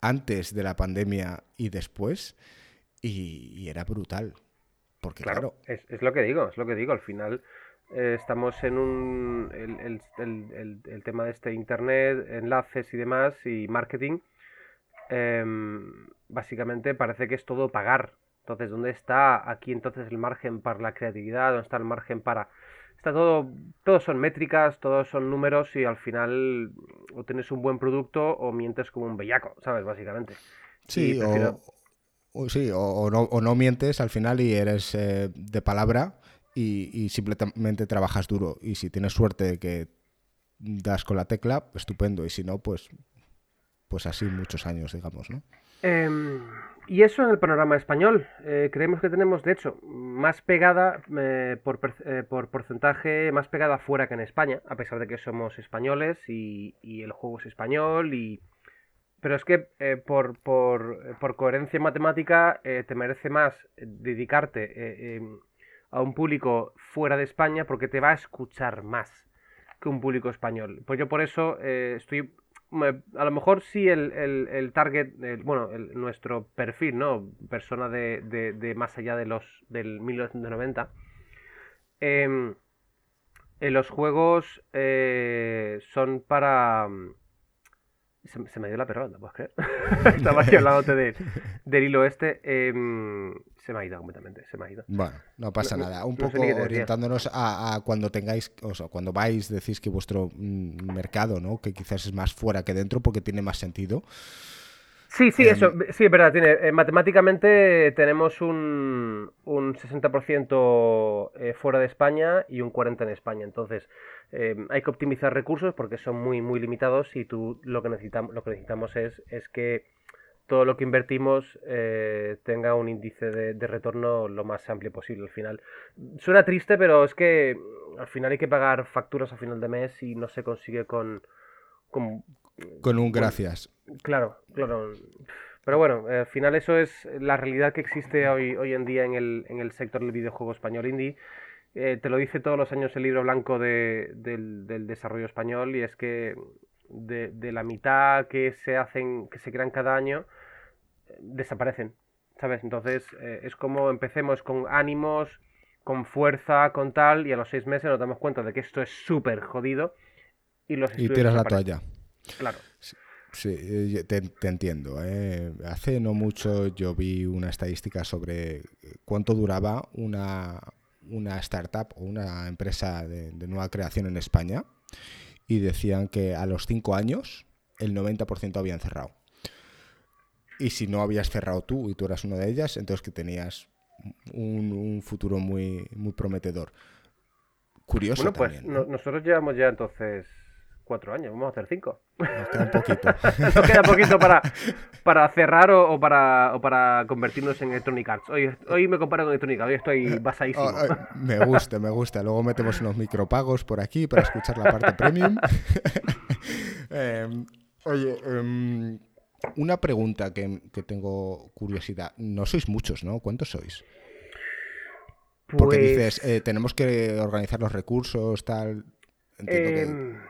antes de la pandemia y después y, era brutal. Porque claro, Es, lo que digo, es lo que digo. Al final eh, estamos en un. El, el, el, tema de este internet, enlaces y demás, y marketing. Em, básicamente parece que es todo pagar. Entonces, ¿dónde está aquí entonces el margen para la creatividad? ¿Dónde está el margen para.? Está todo. Todos son métricas, todos son números y al final o tienes un buen producto o mientes como un bellaco, ¿sabes? Básicamente. Sí, o, sí o, no, o, no, mientes al final y eres eh, de palabra y, simplemente trabajas duro. Y si tienes suerte de que das con la tecla, estupendo. Y si no, pues, pues así muchos años, digamos, ¿no? Em, y eso en el panorama español. Eh, creemos que tenemos, de hecho, más pegada eh, por, eh, por, porcentaje, más pegada fuera que en España, a pesar de que somos españoles y, y el juego es español. y Pero es que por, por, por, coherencia matemática te merece más dedicarte em, a un público fuera de España porque te va a escuchar más que un público español. Pues yo por eso eh, estoy... A lo mejor sí el, target, bueno, nuestro perfil, ¿no? Persona de, de, más allá de los del 1990. Em, en los juegos eh, son para se, me dio la perra, ¿no puedes creer? Estaba aquí hablando de, del hilo este. Em, se me ha ido completamente, se me ha ido. Bueno, no pasa nada. Un poco orientándonos a, cuando tengáis, o sea, cuando vais, decís que vuestro mm, mercado, ¿no? Que quizás es más fuera que dentro porque tiene más sentido. Sí, sí, eso, em, sí, es verdad. Tiene, eh, matemáticamente tenemos un, un 60% eh, fuera de España y un 40% en España. Entonces, eh, hay que optimizar recursos porque son muy, muy limitados y tú lo que necesitamos, lo que necesitamos es, es que todo lo que invertimos tenga un índice de, retorno lo más amplio posible al final. Suena triste, pero es que al final hay que pagar facturas a final de mes y no se consigue con... Con, con un gracias. Claro, claro. Pero bueno, al final eso es la realidad que existe hoy, hoy en día en el, en el sector del videojuego español indie. Eh, te lo dice todos los años el libro blanco de, del, desarrollo español y es que de, la mitad que se hacen, que se crean cada año, desaparecen, ¿sabes? Entonces eh, es como empecemos con ánimos, con fuerza, con tal, y a los seis meses nos damos cuenta de que esto es súper jodido y los Y tiras la toalla. Claro. Sí, eh, te, entiendo. ¿eh? Hace no mucho yo vi una estadística sobre cuánto duraba una, una startup o una empresa de, nueva creación en España y decían que a los cinco años el 90% habían cerrado. Y si no habías cerrado tú y tú eras una de ellas, entonces que tenías un, futuro muy, muy prometedor. Curioso. Bueno, pues también, nosotros llevamos ya entonces cuatro años, vamos a hacer cinco. Nos queda un poquito. Nos queda poquito para, para cerrar o, para, o para convertirnos en Electronic Arts. Hoy, hoy me comparo con Electronic Arts, hoy estoy basadísimo. Oh, me gusta, me gusta. Luego metemos unos micropagos por aquí para escuchar la parte premium. Em, oye, em, una pregunta que, tengo curiosidad. No sois muchos, ¿no? ¿Cuántos sois? Porque pues dices, eh, tenemos que organizar los recursos, tal. Entiendo que em,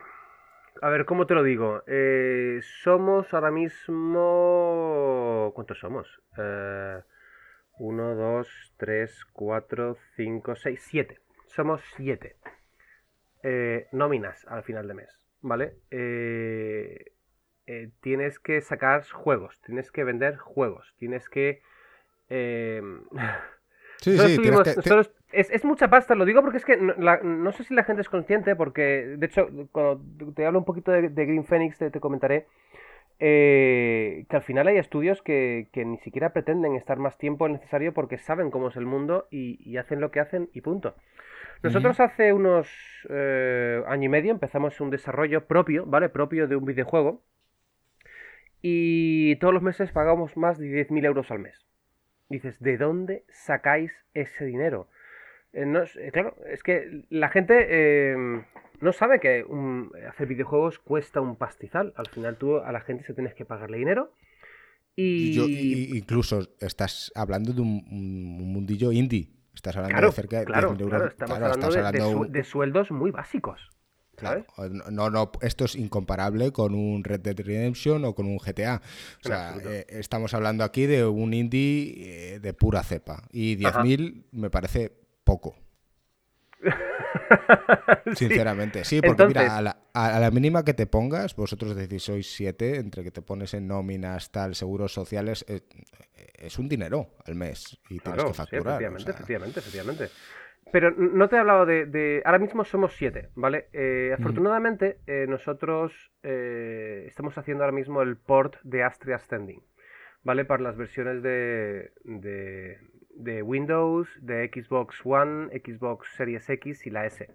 a ver, ¿cómo te lo digo? Eh, somos ahora mismo... ¿Cuántos somos? Eh, uno, dos, tres, cuatro, cinco, seis, siete. Somos siete. Eh, nóminas al final de mes, ¿vale? tienes que sacar juegos, tienes que vender juegos, tienes que... Sí, sí, es, mucha pasta, lo digo porque es que no, sé si la gente es consciente, porque de hecho, cuando te hablo un poquito de, Green Phoenix, te, comentaré eh, que al final hay estudios que, ni siquiera pretenden estar más tiempo necesario porque saben cómo es el mundo y, hacen lo que hacen y punto. Nosotros hace unos eh, año y medio empezamos un desarrollo propio, ¿vale? Propio de un videojuego. Y todos los meses pagamos más de 10.000 euros al mes. Dices, ¿de dónde sacáis ese dinero? Eh, eh, claro, es que la gente em, no sabe que hacer videojuegos cuesta un pastizal. Al final tú a la gente se tienes que pagarle dinero. Y... incluso estás hablando de un, mundillo indie. Estás hablando de cerca de claro, euros. estamos hablando, de, sueldos muy básicos. Claro, no, no, esto es incomparable con un Red Dead Redemption o con un GTA. O sea, eh, estamos hablando aquí de un indie de pura cepa. Y 10.000 me parece poco. Sinceramente, sí, porque mira, a la, mínima que te pongas, vosotros decís sois siete, entre que te pones en nóminas, tal, seguros sociales, eh, es, un dinero al mes y tienes que facturar. efectivamente, efectivamente, efectivamente. Pero no te he hablado de... Ahora mismo somos siete, ¿vale? Eh, afortunadamente, eh, nosotros estamos haciendo ahora mismo el port de Astria Standing, ¿vale? Para las versiones de, de Windows, de Xbox One, Xbox Series X y la S.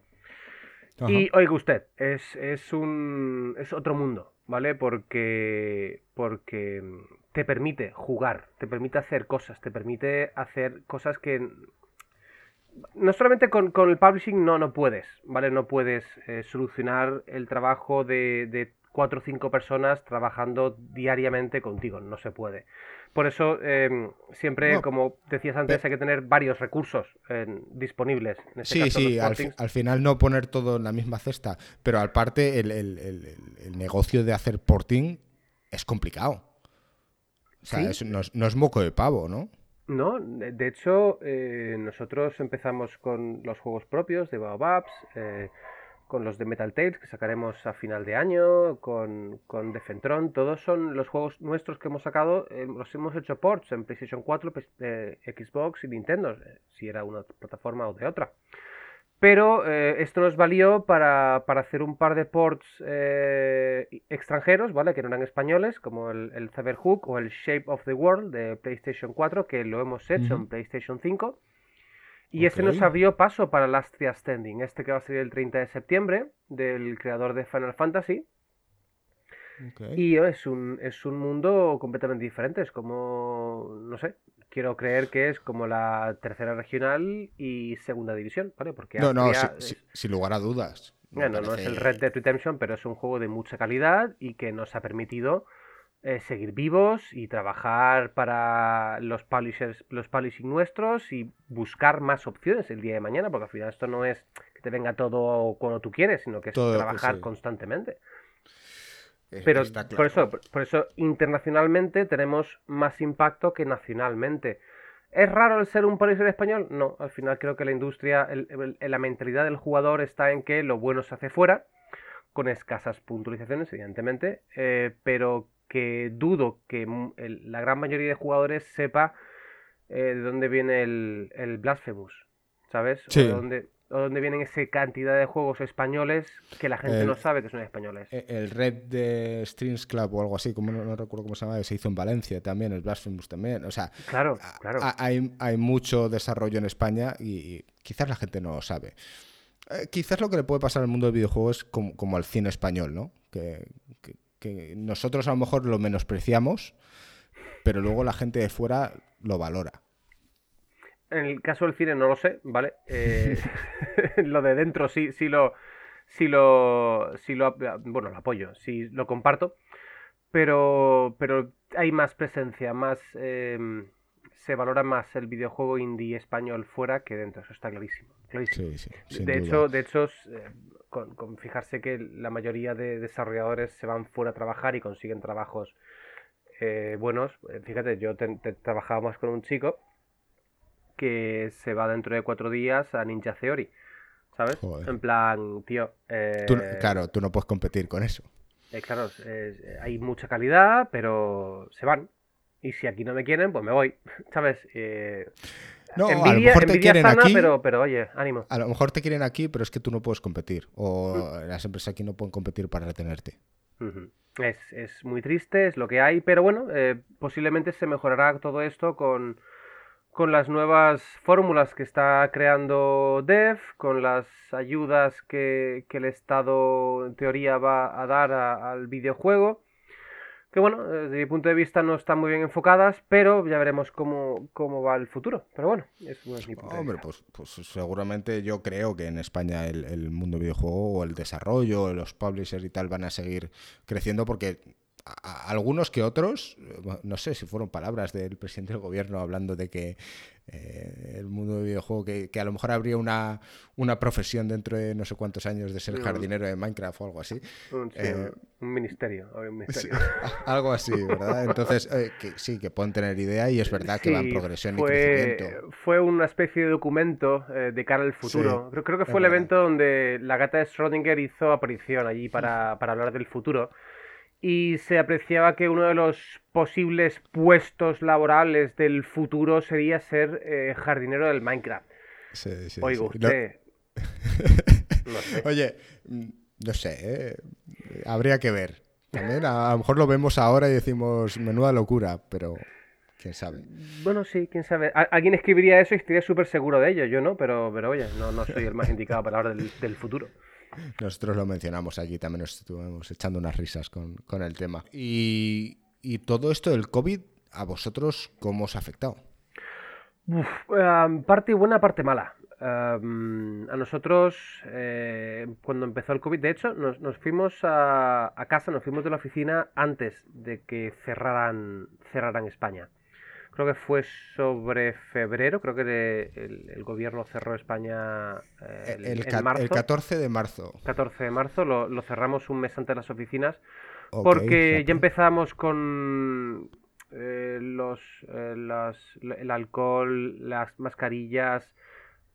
Y oiga usted, es, es, un, es otro mundo, ¿vale? Porque, porque te permite jugar, te permite hacer cosas, te permite hacer cosas que no solamente con, el publishing no, no puedes, ¿vale? No puedes eh, solucionar el trabajo de, de cuatro o cinco personas trabajando diariamente contigo, no se puede. Por eso, em, siempre, como decías antes, hay que tener varios recursos disponibles. En este sí, sí, al, final no poner todo en la misma cesta, pero aparte el, el, negocio de hacer porting es complicado. O sea, no, es, moco de pavo, ¿no? No, de hecho, eh, nosotros empezamos con los juegos propios de Baobabs. Eh, con los de Metal Tales que sacaremos a final de año, con, con Defentron, todos son los juegos nuestros que hemos sacado, eh, los hemos hecho ports en PlayStation 4, eh, Xbox y Nintendo, eh, si era una plataforma o de otra. Pero esto nos valió para, hacer un par de ports extranjeros, ¿vale? Que no eran españoles, como el, el Cyberhook o el Shape of the World de PlayStation 4, que lo hemos hecho en PlayStation 5. Y este nos abrió paso para el Astria Standing, este que va a salir el 30 de septiembre, del creador de Final Fantasy. Y es un, es un mundo completamente diferente, es como, no sé, quiero creer que es como la tercera regional y segunda división, ¿vale? Porque no, no, sin lugar a dudas. Bueno, no es el Red Dead Redemption, pero es un juego de mucha calidad y que nos ha permitido eh, seguir vivos y trabajar para los publishers, los publishing nuestros y buscar más opciones el día de mañana, porque al final esto no es que te venga todo cuando tú quieres, sino que es trabajar constantemente. Pero por eso, por eso internacionalmente tenemos más impacto que nacionalmente. ¿Es raro el ser un publisher español? No, al final creo que la industria, la mentalidad del jugador está en que lo bueno se hace fuera, con escasas puntualizaciones, evidentemente, eh, pero que dudo que la gran mayoría de jugadores sepa eh, de dónde viene el, el Blasphemous, ¿sabes? O, de dónde, o dónde vienen esa cantidad de juegos españoles que la gente no sabe que son españoles. E, el Red de Strings Club o algo así, como no, recuerdo cómo se llama, se hizo en Valencia también, el Blasphemous también. O sea, claro, claro. hay, hay, mucho desarrollo en España y, quizás la gente no lo sabe. Eh, quizás lo que le puede pasar al mundo del videojuego es como, como al cine español, ¿no? que, nosotros a lo mejor lo menospreciamos, pero luego la gente de fuera lo valora. En el caso del cine no lo sé, ¿vale? Eh, lo de dentro sí, sí lo, sí lo, sí lo, bueno, lo apoyo, sí lo comparto, pero, pero hay más presencia, más, em, se valora más el videojuego indie español fuera que dentro, eso está clarísimo. de, hecho, de hecho, eh, con, fijarse que la mayoría de desarrolladores se van fuera a trabajar y consiguen trabajos eh, buenos. Eh, fíjate, yo te, trabajaba más con un chico que se va dentro de cuatro días a Ninja Theory. ¿Sabes? En plan, tío. Eh, claro, tú no puedes competir con eso. claro, hay mucha calidad, pero se van. Y si aquí no me quieren, pues me voy. ¿Sabes? No, a lo mejor te quieren aquí. Pero, pero oye, ánimo. A lo mejor te quieren aquí, pero es que tú no puedes competir. O mm. las empresas aquí no pueden competir para retenerte. es, muy triste, es lo que hay, pero bueno, eh, posiblemente se mejorará todo esto con, con las nuevas fórmulas que está creando Dev, con las ayudas que, que el Estado en teoría va a dar al videojuego que bueno, desde mi punto de vista no están muy bien enfocadas, pero ya veremos cómo, va el futuro. Pero bueno, eso es mi punto Hombre, pues, pues, seguramente yo creo que en España el, mundo videojuego o el desarrollo, los publishers y tal van a seguir creciendo porque algunos que otros, no sé si fueron palabras del presidente del gobierno hablando de que eh, el mundo del videojuego, que, a lo mejor habría una, una profesión dentro de no sé cuántos años de ser jardinero de Minecraft o algo así. Eh, un ministerio, algo así, ¿verdad? Entonces, eh, que, sí, que pueden tener idea y es verdad que va en progresión y crecimiento. Fue una especie de documento de cara al futuro. creo, creo, que fue el evento donde la gata de Schrödinger hizo aparición allí para, para hablar del futuro y se apreciaba que uno de los posibles puestos laborales del futuro sería ser eh, jardinero del Minecraft. Sí, sí, Oiga, usted. Oye, mm, no sé, ¿eh? habría que ver. También a, lo mejor lo vemos ahora y decimos menuda locura, pero quién sabe. Bueno, sí, quién sabe. alguien escribiría eso y estaría súper seguro de ello, yo no, pero, pero oye, no, no soy el más indicado para hablar del futuro. Nosotros lo mencionamos aquí, también nos estuvimos echando unas risas con, el tema. Y, todo esto del COVID, ¿a vosotros cómo os ha afectado? Em, parte buena, parte mala. Em, a nosotros, eh, cuando empezó el COVID, de hecho, nos, fuimos a, a, casa, nos fuimos de la oficina antes de que cerraran, cerraran España creo que fue sobre febrero, creo que el, gobierno cerró España eh, el, el, 14 de marzo. 14 de marzo, lo, cerramos un mes antes de las oficinas, porque ya empezamos con eh, los, eh, el alcohol, las mascarillas.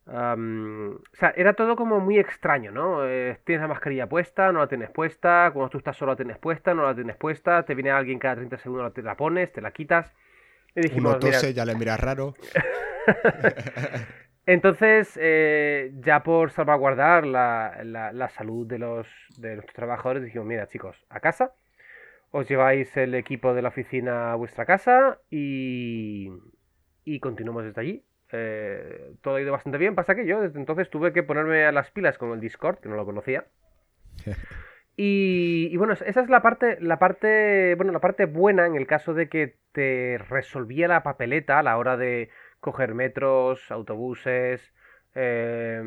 o sea, era todo como muy extraño, ¿no? tienes la mascarilla puesta, no la tienes puesta, cuando tú estás solo la tienes puesta, no la tienes puesta, te viene alguien cada 30 segundos, te la pones, te la quitas. Y dijimos, Uno tose, ya le miras raro. Entonces, eh, ya por salvaguardar la, salud de los de nuestros trabajadores, dijimos, mira chicos, a casa, os lleváis el equipo de la oficina a vuestra casa y, y continuamos desde allí. Eh, todo ha ido bastante bien, pasa que yo desde entonces tuve que ponerme a las pilas con el Discord, que no lo conocía. Y, bueno, esa es la parte, la parte, bueno, la parte buena en el caso de que te resolvía la papeleta a la hora de coger metros, autobuses, eh,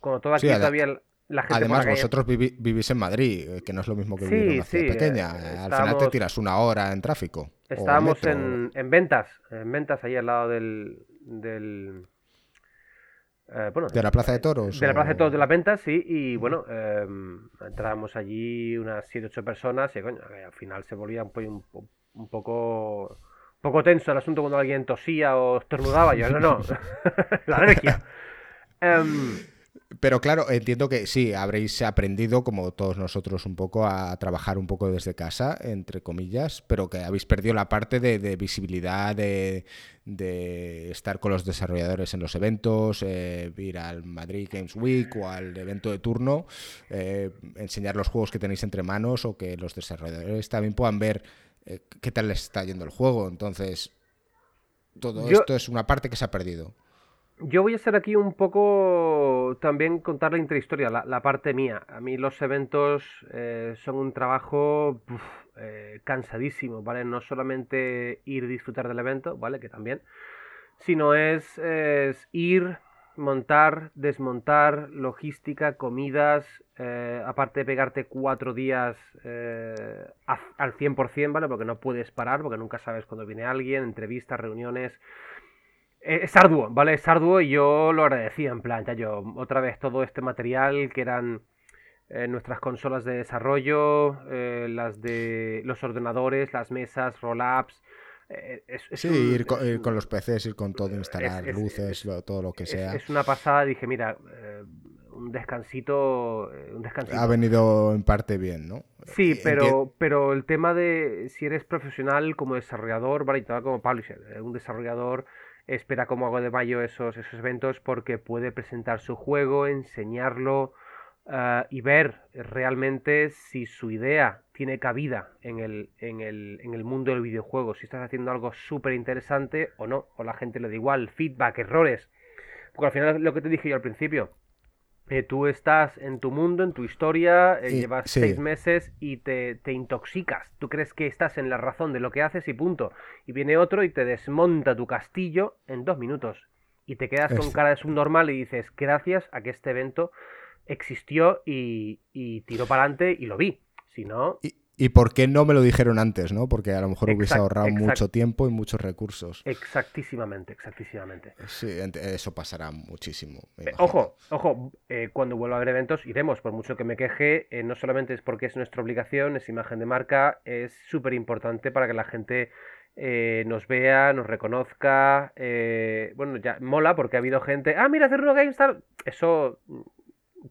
como toda aquí todavía la gente. Además, vosotros vivís en Madrid, eh, que no es lo mismo que vivir en una ciudad pequeña. Eh, al final te tiras una hora en tráfico. Estábamos en, en, ventas, en ventas ahí al lado del, del eh, ¿De la Plaza de Toros? De la Plaza de Toros de las Ventas, sí. Y bueno, eh, entrábamos allí unas 7-8 personas y coño, al final se volvía un, un, poco un poco tenso el asunto cuando alguien tosía o estornudaba. Yo, no, no, la alergia. Em, pero claro, entiendo que sí, habréis aprendido, como todos nosotros, un poco a trabajar un poco desde casa, entre comillas, pero que habéis perdido la parte de, visibilidad, de, estar con los desarrolladores en los eventos, eh, ir al Madrid Games Week o al evento de turno, eh, enseñar los juegos que tenéis entre manos o que los desarrolladores también puedan ver eh, qué tal les está yendo el juego. Entonces, todo esto es una parte que se ha perdido. Yo voy a hacer aquí un poco también contar la intrahistoria, la, parte mía. A mí los eventos eh, son un trabajo eh, cansadísimo, ¿vale? No solamente ir y disfrutar del evento, ¿vale? Que también, sino es, ir, montar, desmontar, logística, comidas, eh, aparte de pegarte cuatro días al 100%, ¿vale? Porque no puedes parar, porque nunca sabes cuándo viene alguien, entrevistas, reuniones eh, es arduo, ¿vale? Es arduo y yo lo agradecía, en plan, ya yo, otra vez todo este material que eran eh, nuestras consolas de desarrollo, eh, las de los ordenadores, las mesas, roll-ups. sí, ir, con, los PCs, ir con todo, instalar luces, todo lo que sea. Es, una pasada, dije, mira, un descansito, un descansito. Ha venido en parte bien, ¿no? Sí, pero, pero el tema de si eres profesional como desarrollador, ¿vale? Y como publisher, un desarrollador espera como hago de mayo esos, esos eventos porque puede presentar su juego, enseñarlo ah, y ver realmente si su idea tiene cabida en el, en el, en el mundo del videojuego, si estás haciendo algo súper interesante o no, o la gente le da igual, feedback, errores. Porque al final lo que te dije yo al principio, eh, tú estás en tu mundo, en tu historia, eh, llevas seis meses y te, intoxicas. Tú crees que estás en la razón de lo que haces y punto. Y viene otro y te desmonta tu castillo en dos minutos. Y te quedas con cara de subnormal y dices, gracias a que este evento existió y, y tiró para adelante y lo vi. Si no... ¿Y por qué no me lo dijeron antes, no? Porque a lo mejor hubiese ahorrado mucho tiempo y muchos recursos. Exactísimamente, exactísimamente. Sí, eso pasará muchísimo. Eh, ojo, ojo, eh, cuando vuelva a haber eventos iremos, por mucho que me queje, eh, no solamente es porque es nuestra obligación, es imagen de marca, es súper importante para que la gente nos vea, nos reconozca. bueno, ya mola porque ha habido gente, ah, mira, hacer Games tal. Eso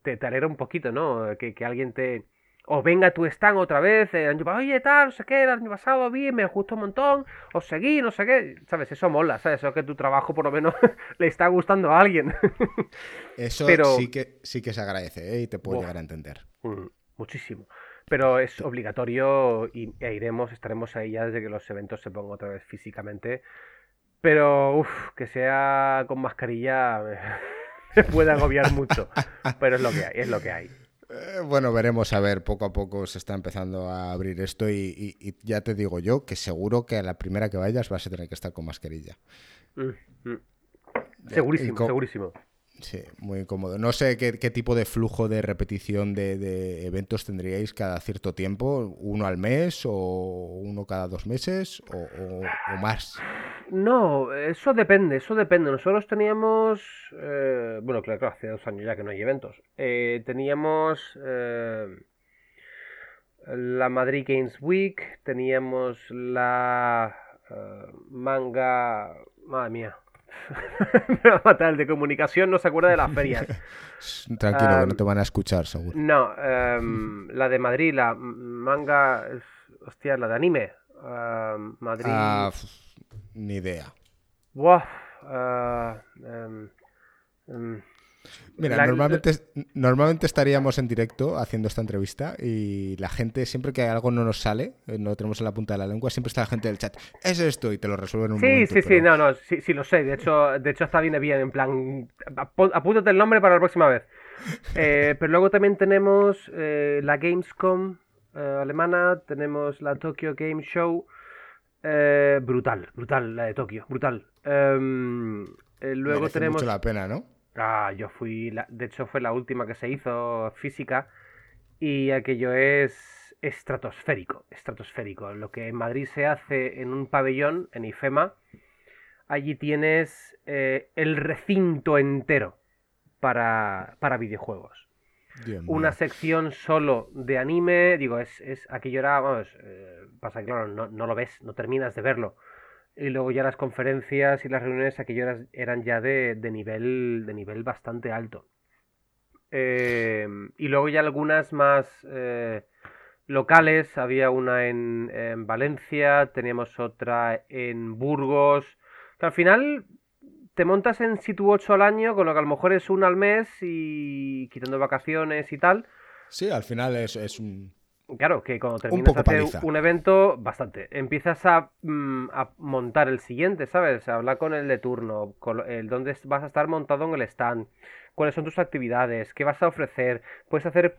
te, te alegra un poquito, ¿no? que alguien te o venga tu stand otra vez, el año oye, tal, no sé qué, el año pasado vi, me gustó un montón, os seguí, no sé qué, ¿sabes? Eso mola, ¿sabes? Eso que tu trabajo por lo menos le está gustando a alguien. Eso sí, que, sí que se agradece ¿eh? y te puedo llegar a entender. Mm, muchísimo. Pero es obligatorio y, e iremos, estaremos ahí ya desde que los eventos se pongan otra vez físicamente. Pero, uff, que sea con mascarilla me puede agobiar mucho. Pero es lo que hay, es lo que hay. Eh, bueno, veremos a ver, poco a poco se está empezando a abrir esto y, ya te digo yo que seguro que a la primera que vayas vas a tener que estar con mascarilla. Mm, mm. Segurísimo, segurísimo. Sí, muy incómodo. No sé qué, tipo de flujo de repetición de, eventos tendríais cada cierto tiempo, uno al mes o uno cada dos meses o, más. No, eso depende, eso depende. Nosotros teníamos, eh, bueno, claro, hace dos años ya que no hay eventos. Eh, teníamos eh, la Madrid Games Week, teníamos la manga, madre mía, me va a matar. El de comunicación no se acuerda de las ferias. Tranquilo, que no te van a escuchar, seguro. No, em, la de Madrid, la manga. Hostia, la de anime. Madrid. Ah, ni idea. Buah. Eh, em, Mira, normalmente, normalmente estaríamos en directo haciendo esta entrevista y la gente, siempre que algo no nos sale, eh, no tenemos en la punta de la lengua, siempre está la gente del chat. Es esto y te lo resuelven un sí, momento. Sí, sí, sí, no, no, sí, sí, lo sé. De hecho, de hecho, está viene bien, en plan, apúntate el nombre para la próxima vez. Eh, pero luego también tenemos eh, la Gamescom alemana, tenemos la Tokyo Game Show. brutal, brutal, la de Tokio, brutal. Em, luego tenemos. mucho la pena, ¿no? Ah, yo fui, de hecho fue la última que se hizo física y aquello es estratosférico, estratosférico. Lo que en Madrid se hace en un pabellón, en IFEMA, allí tienes eh, el recinto entero para, para videojuegos. Una sección solo de anime, digo, es, es aquello era, vamos, eh, pasa que claro, no, no lo ves, no terminas de verlo y luego ya las conferencias y las reuniones aquellas eran ya de, nivel, de nivel bastante alto. Em, y luego ya algunas más eh, locales. Había una en, Valencia, teníamos otra en Burgos. al final te montas en Situ 8 al año, con lo que a lo mejor es una al mes y quitando vacaciones y tal. Sí, al final es un, Claro, que cuando terminas de hacer un evento, bastante. Empiezas mm, a, montar el siguiente, ¿sabes? Habla con el de turno, con el dónde vas a estar montado en el stand, cuáles son tus actividades, qué vas a ofrecer. ¿Puedes hacer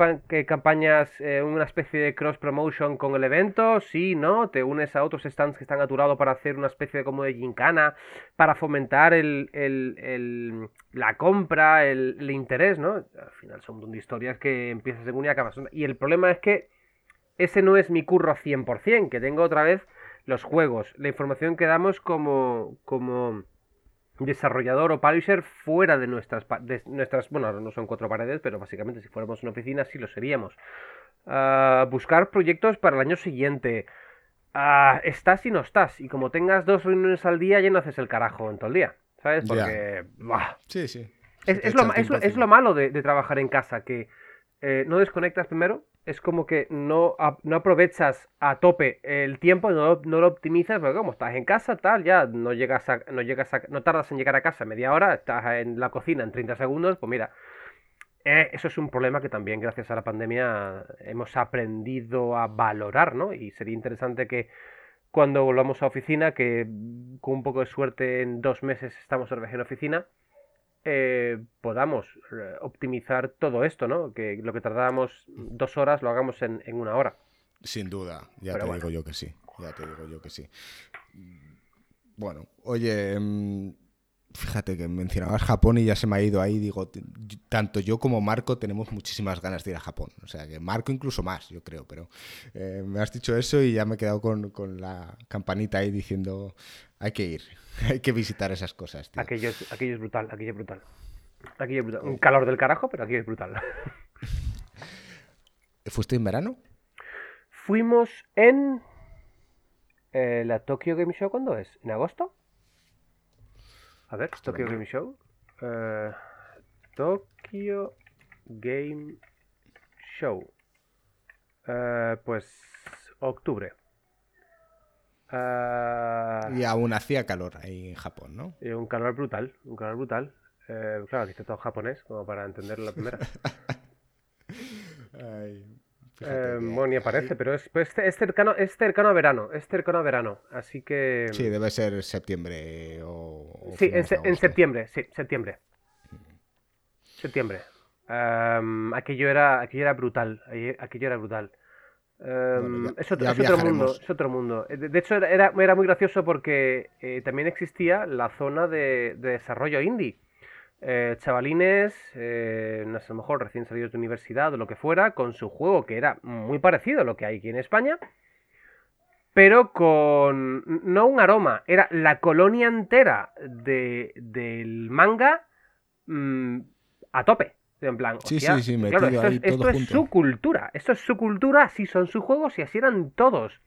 campañas, eh, una especie de cross promotion con el evento? Sí, ¿no? Te unes a otros stands que están a tu lado para hacer una especie de como de gincana, para fomentar el, el, la compra, el, interés, ¿no? Al final son de historias que empiezas en una y acabas. Y el problema es que ese no es mi curro 100%, que tengo otra vez los juegos, la información que damos como, como desarrollador o publisher fuera de nuestras, de nuestras, bueno, no son cuatro paredes, pero básicamente si fuéramos una oficina sí lo seríamos. Ah, buscar proyectos para el año siguiente. Uh, estás y no estás. Y como tengas dos reuniones al día, ya no haces el carajo en todo el día. ¿Sabes? Porque. Sí, sí. Es, lo, es, lo, malo de, trabajar en casa, que eh, no desconectas primero, es como que no, no aprovechas a tope el tiempo, no, no lo optimizas, porque como estás en casa, tal, ya no llegas a, no llegas no tardas en llegar a casa media hora, estás en la cocina en 30 segundos, pues mira, eh, eso es un problema que también gracias a la pandemia hemos aprendido a valorar, ¿no? Y sería interesante que cuando volvamos a oficina, que con un poco de suerte en dos meses estamos otra vez en oficina, eh, podamos eh, optimizar todo esto, ¿no? Que lo que tardábamos dos horas lo hagamos en, una hora. Sin duda, ya te digo yo que sí. Ya te digo yo que sí. Bueno, oye, mm, fíjate que mencionabas Japón y ya se me ha ido ahí. Digo, tanto yo como Marco tenemos muchísimas ganas de ir a Japón. O sea, que Marco incluso más, yo creo. Pero eh, me has dicho eso y ya me he quedado con, la campanita ahí diciendo, hay que ir, hay que visitar esas cosas. Aquello, es, aquello es brutal, aquello es brutal. Aquello es brutal. Un calor del carajo, pero aquí es brutal. ¿Fuiste en verano? Fuimos en eh, la Tokyo Game Show, ¿cuándo es? ¿En agosto? A ver, Tokyo Game Show. Uh, Tokyo Game Show. Uh, pues octubre. Uh, y aún hacía calor ahí en Japón, ¿no? Y un calor brutal, un calor brutal. Eh, claro, dice todo japonés, como para entenderlo la primera. Ay, eh, bueno, ni aparece, pero es, pues, es, cercano, es cercano a verano, es cercano a verano, así que... Sí, debe ser septiembre o... sí, en, septiembre, sí, septiembre. Septiembre. aquello, era, aquello era brutal, aquello era brutal. Es, otro, mundo, es otro mundo. De, hecho, era, era, muy gracioso porque eh, también existía la zona de desarrollo indie. Eh, chavalines, eh, no sé, a lo mejor recién salidos de universidad o lo que fuera, con su juego que era muy parecido a lo que hay aquí en España, pero con no un aroma, era la colonia entera de, del manga mm, a tope. En plan, sí, sí, sí, claro, esto, es, esto es su cultura, esto es su cultura, así son sus juegos y así eran todos.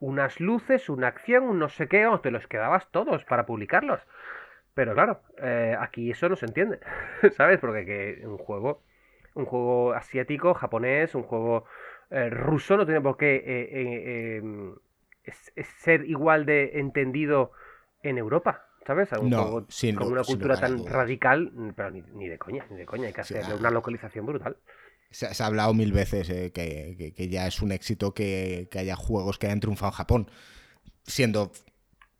Unas luces, una acción, un no sé qué, o te los quedabas todos para publicarlos. Pero claro, eh, aquí eso no se entiende, ¿sabes? Porque que un juego, un juego asiático, japonés, un juego eh, ruso no tiene por qué eh, em, ser igual de entendido en Europa, ¿sabes? Juego con una cultura tan radical, pero ni, de coña, ni de coña, hay que hacer una localización brutal. Se, ha hablado mil veces que, que, ya es un éxito que, que haya juegos que hayan triunfado en Japón, siendo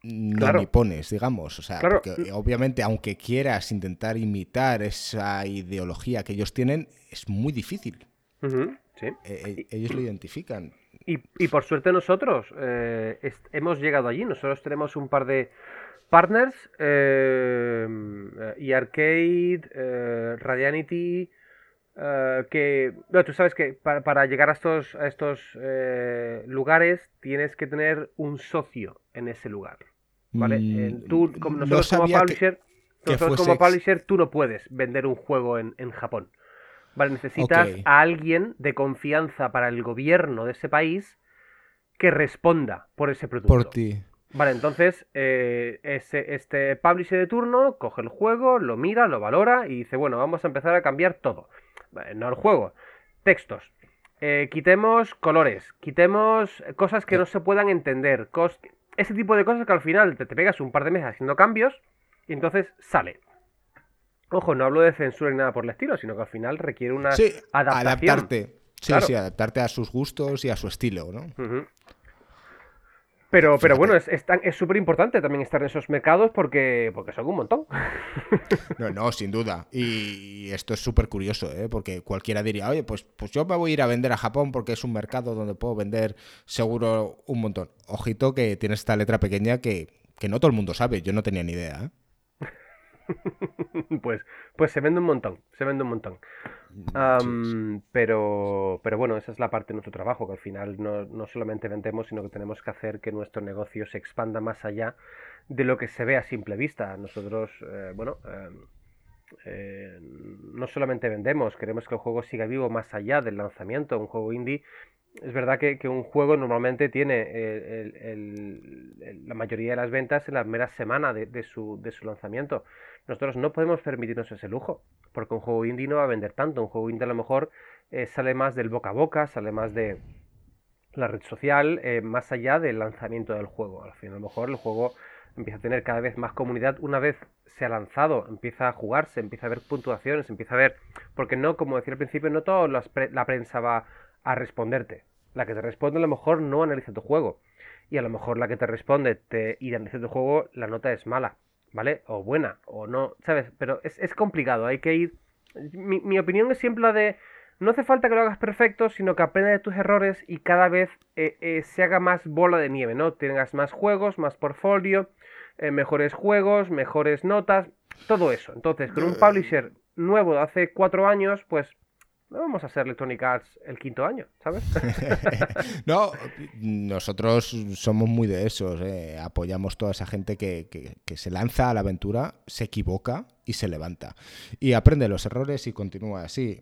no ni pones, digamos. O sea, porque obviamente, aunque quieras intentar imitar esa ideología que ellos tienen, es muy difícil. sí. E, e, ellos lo identifican. Y, y por suerte nosotros eh, hemos llegado allí. Nosotros tenemos un par de partners, eh, y Arcade, eh, Radianity, que tú sabes que para, para, llegar a estos, a estos lugares tienes que tener un socio en ese lugar. ¿Vale? Mm, tú, como nosotros como publisher, como publisher, tú no puedes vender un juego en, Japón. ¿Vale? Necesitas a alguien de confianza para el gobierno de ese país que responda por ese producto. Por ti. Vale, entonces eh, ese, este publisher de turno coge el juego, lo mira, lo valora y dice, bueno, vamos a empezar a cambiar todo. no el juego, textos. Eh, quitemos colores, quitemos cosas que no se puedan entender, ese tipo de cosas que al final te, te pegas un par de meses haciendo cambios y entonces sale. Ojo, no hablo de censura ni nada por el estilo, sino que al final requiere una sí, Adaptarte. Sí, sí, adaptarte a sus gustos y a su estilo, ¿no? Pero, pero bueno, es súper importante también estar en esos mercados porque, porque son un montón. No, no, sin duda. Y esto es súper curioso, ¿eh? porque cualquiera diría, oye, pues, pues yo me voy a ir a vender a Japón porque es un mercado donde puedo vender seguro un montón. Ojito que tienes esta letra pequeña que, que no todo el mundo sabe, yo no tenía ni idea. ¿eh? pues, pues se vende un montón, se vende un montón. pero, pero bueno, esa es la parte de nuestro trabajo, que al final no, no, solamente vendemos, sino que tenemos que hacer que nuestro negocio se expanda más allá de lo que se ve a simple vista. Nosotros, eh, bueno, em, eh, no solamente vendemos, queremos que el juego siga vivo más allá del lanzamiento, un juego indie es verdad que, un juego normalmente tiene la mayoría de las ventas en la mera semana de, su, lanzamiento. Nosotros no podemos permitirnos ese lujo, porque un juego indie no va a vender tanto. Un juego indie a lo mejor eh, sale más del boca a boca, sale más de la red social, eh, más allá del lanzamiento del juego. Al fin, a lo mejor el juego empieza a tener cada vez más comunidad una vez se ha lanzado, empieza a jugarse, empieza a haber puntuaciones, empieza a ver, porque no, como decía al principio, no toda la prensa va a responderte. La que te responde a lo mejor no analiza tu juego. Y a lo mejor la que te responde te, y analiza tu juego, la nota es mala, ¿vale? O buena, o no, ¿sabes? Pero es, complicado, hay que ir... Mi, opinión es siempre la de... No hace falta que lo hagas perfecto, sino que aprendas de tus errores y cada vez eh, eh, se haga más bola de nieve, ¿no? Tengas más juegos, más portfolio, eh, mejores juegos, mejores notas, todo eso. Entonces, con un publisher nuevo de hace cuatro años, pues no vamos a hacer Electronic Arts el quinto año, ¿sabes? no, nosotros somos muy de esos, eh. apoyamos toda esa gente que, que, se lanza a la aventura, se equivoca y se levanta. Y aprende los errores y continúa así.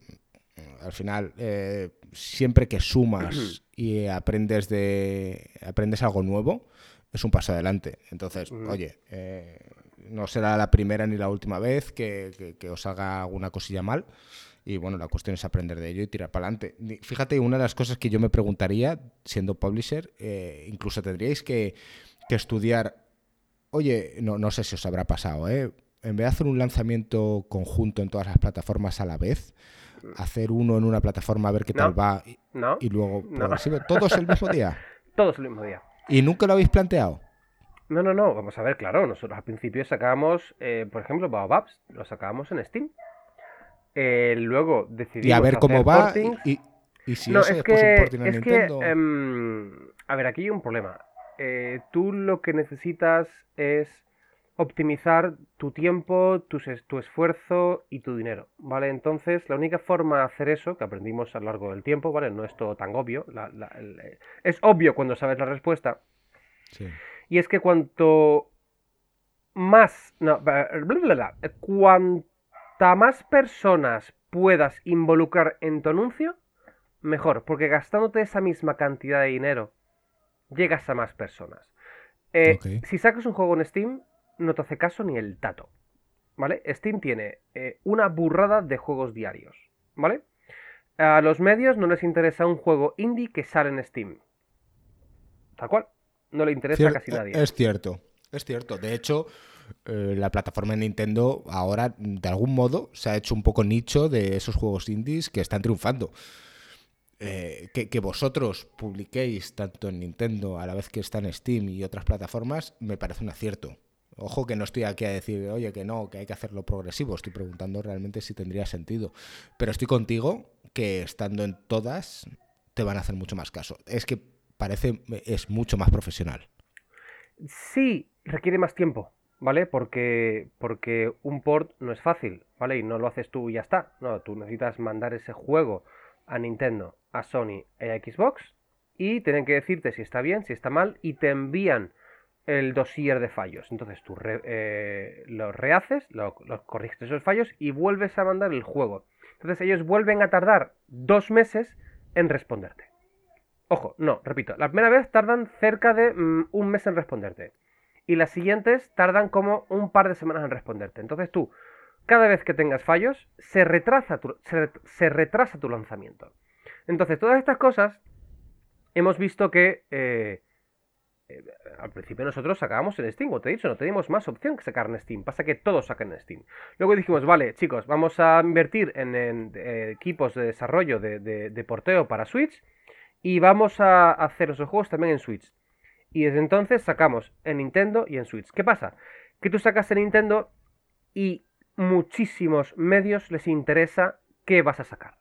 Al final, eh, siempre que sumas y aprendes de aprendes algo nuevo, es un paso adelante. Entonces, oye, eh, no será la primera ni la última vez que, que os haga alguna cosilla mal. Y bueno, la cuestión es aprender de ello y tirar para adelante. Fíjate, una de las cosas que yo me preguntaría, siendo publisher, eh, incluso tendríais que, estudiar, oye, no, no sé si os habrá pasado, ¿eh? en vez de hacer un lanzamiento conjunto en todas las plataformas a la vez, hacer uno en una plataforma a ver qué tal va y, luego todos el mismo día. Todos el mismo día. ¿Y nunca lo habéis planteado? No, no, no, vamos a ver, claro, nosotros al principio sacábamos, eh, por ejemplo, Baobabs, lo sacábamos en Steam. Eh, luego decidimos. Y a ver cómo va. Y, si no, es que, es que em, a ver, aquí hay un problema. Eh, tú lo que necesitas es optimizar tu tiempo, tu, tu, esfuerzo y tu dinero, ¿vale? Entonces, la única forma de hacer eso, que aprendimos a lo largo del tiempo, ¿vale? No es todo tan obvio, eh, es obvio cuando sabes la respuesta, sí. y es que cuanto más, no, cuanto más personas puedas involucrar en tu anuncio, mejor, porque gastándote esa misma cantidad de dinero, llegas a más personas. Eh, si sacas un juego en Steam, no te hace caso ni el tato. ¿Vale? Steam tiene eh, una burrada de juegos diarios. ¿Vale? A los medios no les interesa un juego indie que sale en Steam. Tal cual. No le interesa a casi nadie. Es cierto. Es cierto. De hecho, eh, la plataforma de Nintendo ahora, de algún modo, se ha hecho un poco nicho de esos juegos indies que están triunfando. Eh, que, vosotros publiquéis tanto en Nintendo a la vez que está en Steam y otras plataformas, me parece un acierto. Ojo que no estoy aquí a decir, oye, que no, que hay que hacerlo progresivo. Estoy preguntando realmente si tendría sentido. Pero estoy contigo que estando en todas te van a hacer mucho más caso. Es que parece, es mucho más profesional. Sí, requiere más tiempo. ¿Vale? Porque, porque un port no es fácil, ¿vale? Y no lo haces tú y ya está. No, tú necesitas mandar ese juego a Nintendo, a Sony y a Xbox y tienen que decirte si está bien, si está mal y te envían el dossier de fallos. Entonces tú eh, lo rehaces, lo, corriges esos fallos y vuelves a mandar el juego. Entonces ellos vuelven a tardar dos meses en responderte. Ojo, no, repito, la primera vez tardan cerca de mm, un mes en responderte y las siguientes tardan como un par de semanas en responderte. Entonces tú, cada vez que tengas fallos, se retrasa tu, lanzamiento. Entonces, todas estas cosas hemos visto que eh, eh, al principio nosotros sacábamos en Steam, como te he dicho, no teníamos más opción que sacar en Steam. Pasa que todos sacan en Steam. Luego dijimos, vale, chicos, vamos a invertir en, eh, equipos de desarrollo de, de, porteo para Switch y vamos a hacer esos juegos también en Switch. Y desde entonces sacamos en Nintendo y en Switch. ¿Qué pasa? Que tú sacas en Nintendo y muchísimos medios les interesa qué vas a sacar.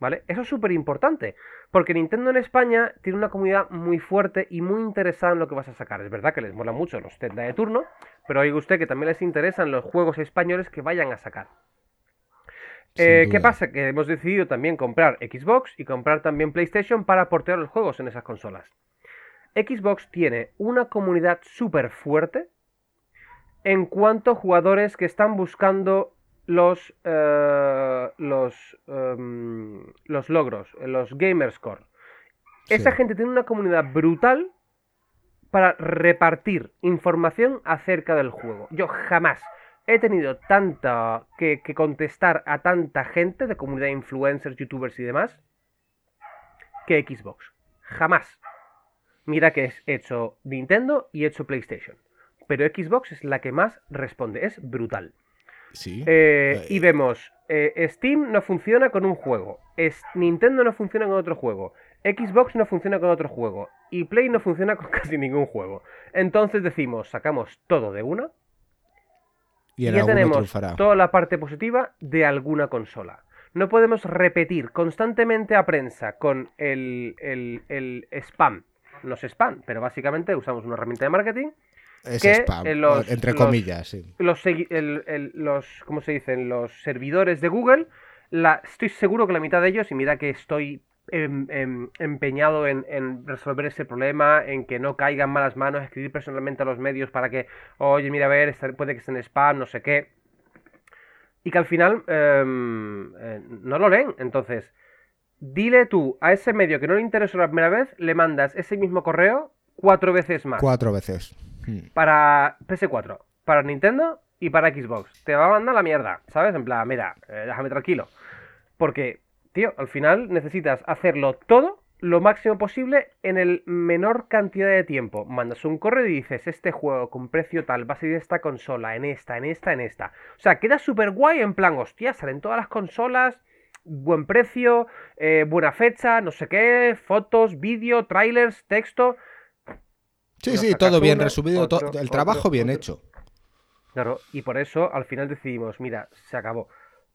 ¿Vale? Eso es súper importante, porque Nintendo en España tiene una comunidad muy fuerte y muy interesada en lo que vas a sacar. Es verdad que les mola mucho los Zelda de turno, pero oiga usted que también les interesan los juegos españoles que vayan a sacar. Eh, ¿Qué pasa? Que hemos decidido también comprar Xbox y comprar también PlayStation para portear los juegos en esas consolas. Xbox tiene una comunidad súper fuerte en cuanto a jugadores que están buscando los, eh, los, em, los logros, los Gamerscore. Esa gente tiene una comunidad brutal para repartir información acerca del juego. Yo jamás he tenido tanta que, que, contestar a tanta gente de comunidad de influencers, youtubers y demás que Xbox. Jamás. Mira que es hecho Nintendo y hecho PlayStation. Pero Xbox es la que más responde, es brutal. Sí. Eh, y vemos, eh, Steam no funciona con un juego, es, Nintendo no funciona con otro juego, Xbox no funciona con otro juego y Play no funciona con casi ningún juego. Entonces decimos, sacamos todo de una y, ya tenemos toda la parte positiva de alguna consola. No podemos repetir constantemente a prensa con el, el, el spam no es spam, pero básicamente usamos una herramienta de marketing Es que spam, los- entre los- comillas, sí. los, segui- el- el- los, ¿cómo se dicen? Los servidores de Google, la, estoy seguro que la mitad de ellos, y mira que estoy em, em, empeñado en, en resolver ese problema, en que no caigan malas manos, escribir personalmente a los medios para que, oye, mira, a ver, puede que esté en spam, no sé qué. Y que al final em, eh, no lo leen. Entonces, dile tú a ese medio que no le interesó la primera vez, le mandas ese mismo correo cuatro veces más Cuatro veces. Mm. para PS4, para Nintendo y para Xbox. Te va a mandar la mierda, ¿sabes? En plan, mira, eh, déjame tranquilo. Porque, tío, al final necesitas hacerlo todo lo máximo posible en el menor cantidad de tiempo. Mandas un correo y dices, este juego con precio tal va a salir esta consola, en esta, en esta, en esta. O sea, queda súper guay en plan, hostia, salen todas las consolas, buen precio, eh, buena fecha, no sé qué, fotos, vídeo, trailers, texto. Sí, sí, todo bien uno, resumido, to- el otro, trabajo bien otro. hecho. Claro, y por eso al final decidimos, mira, se acabó.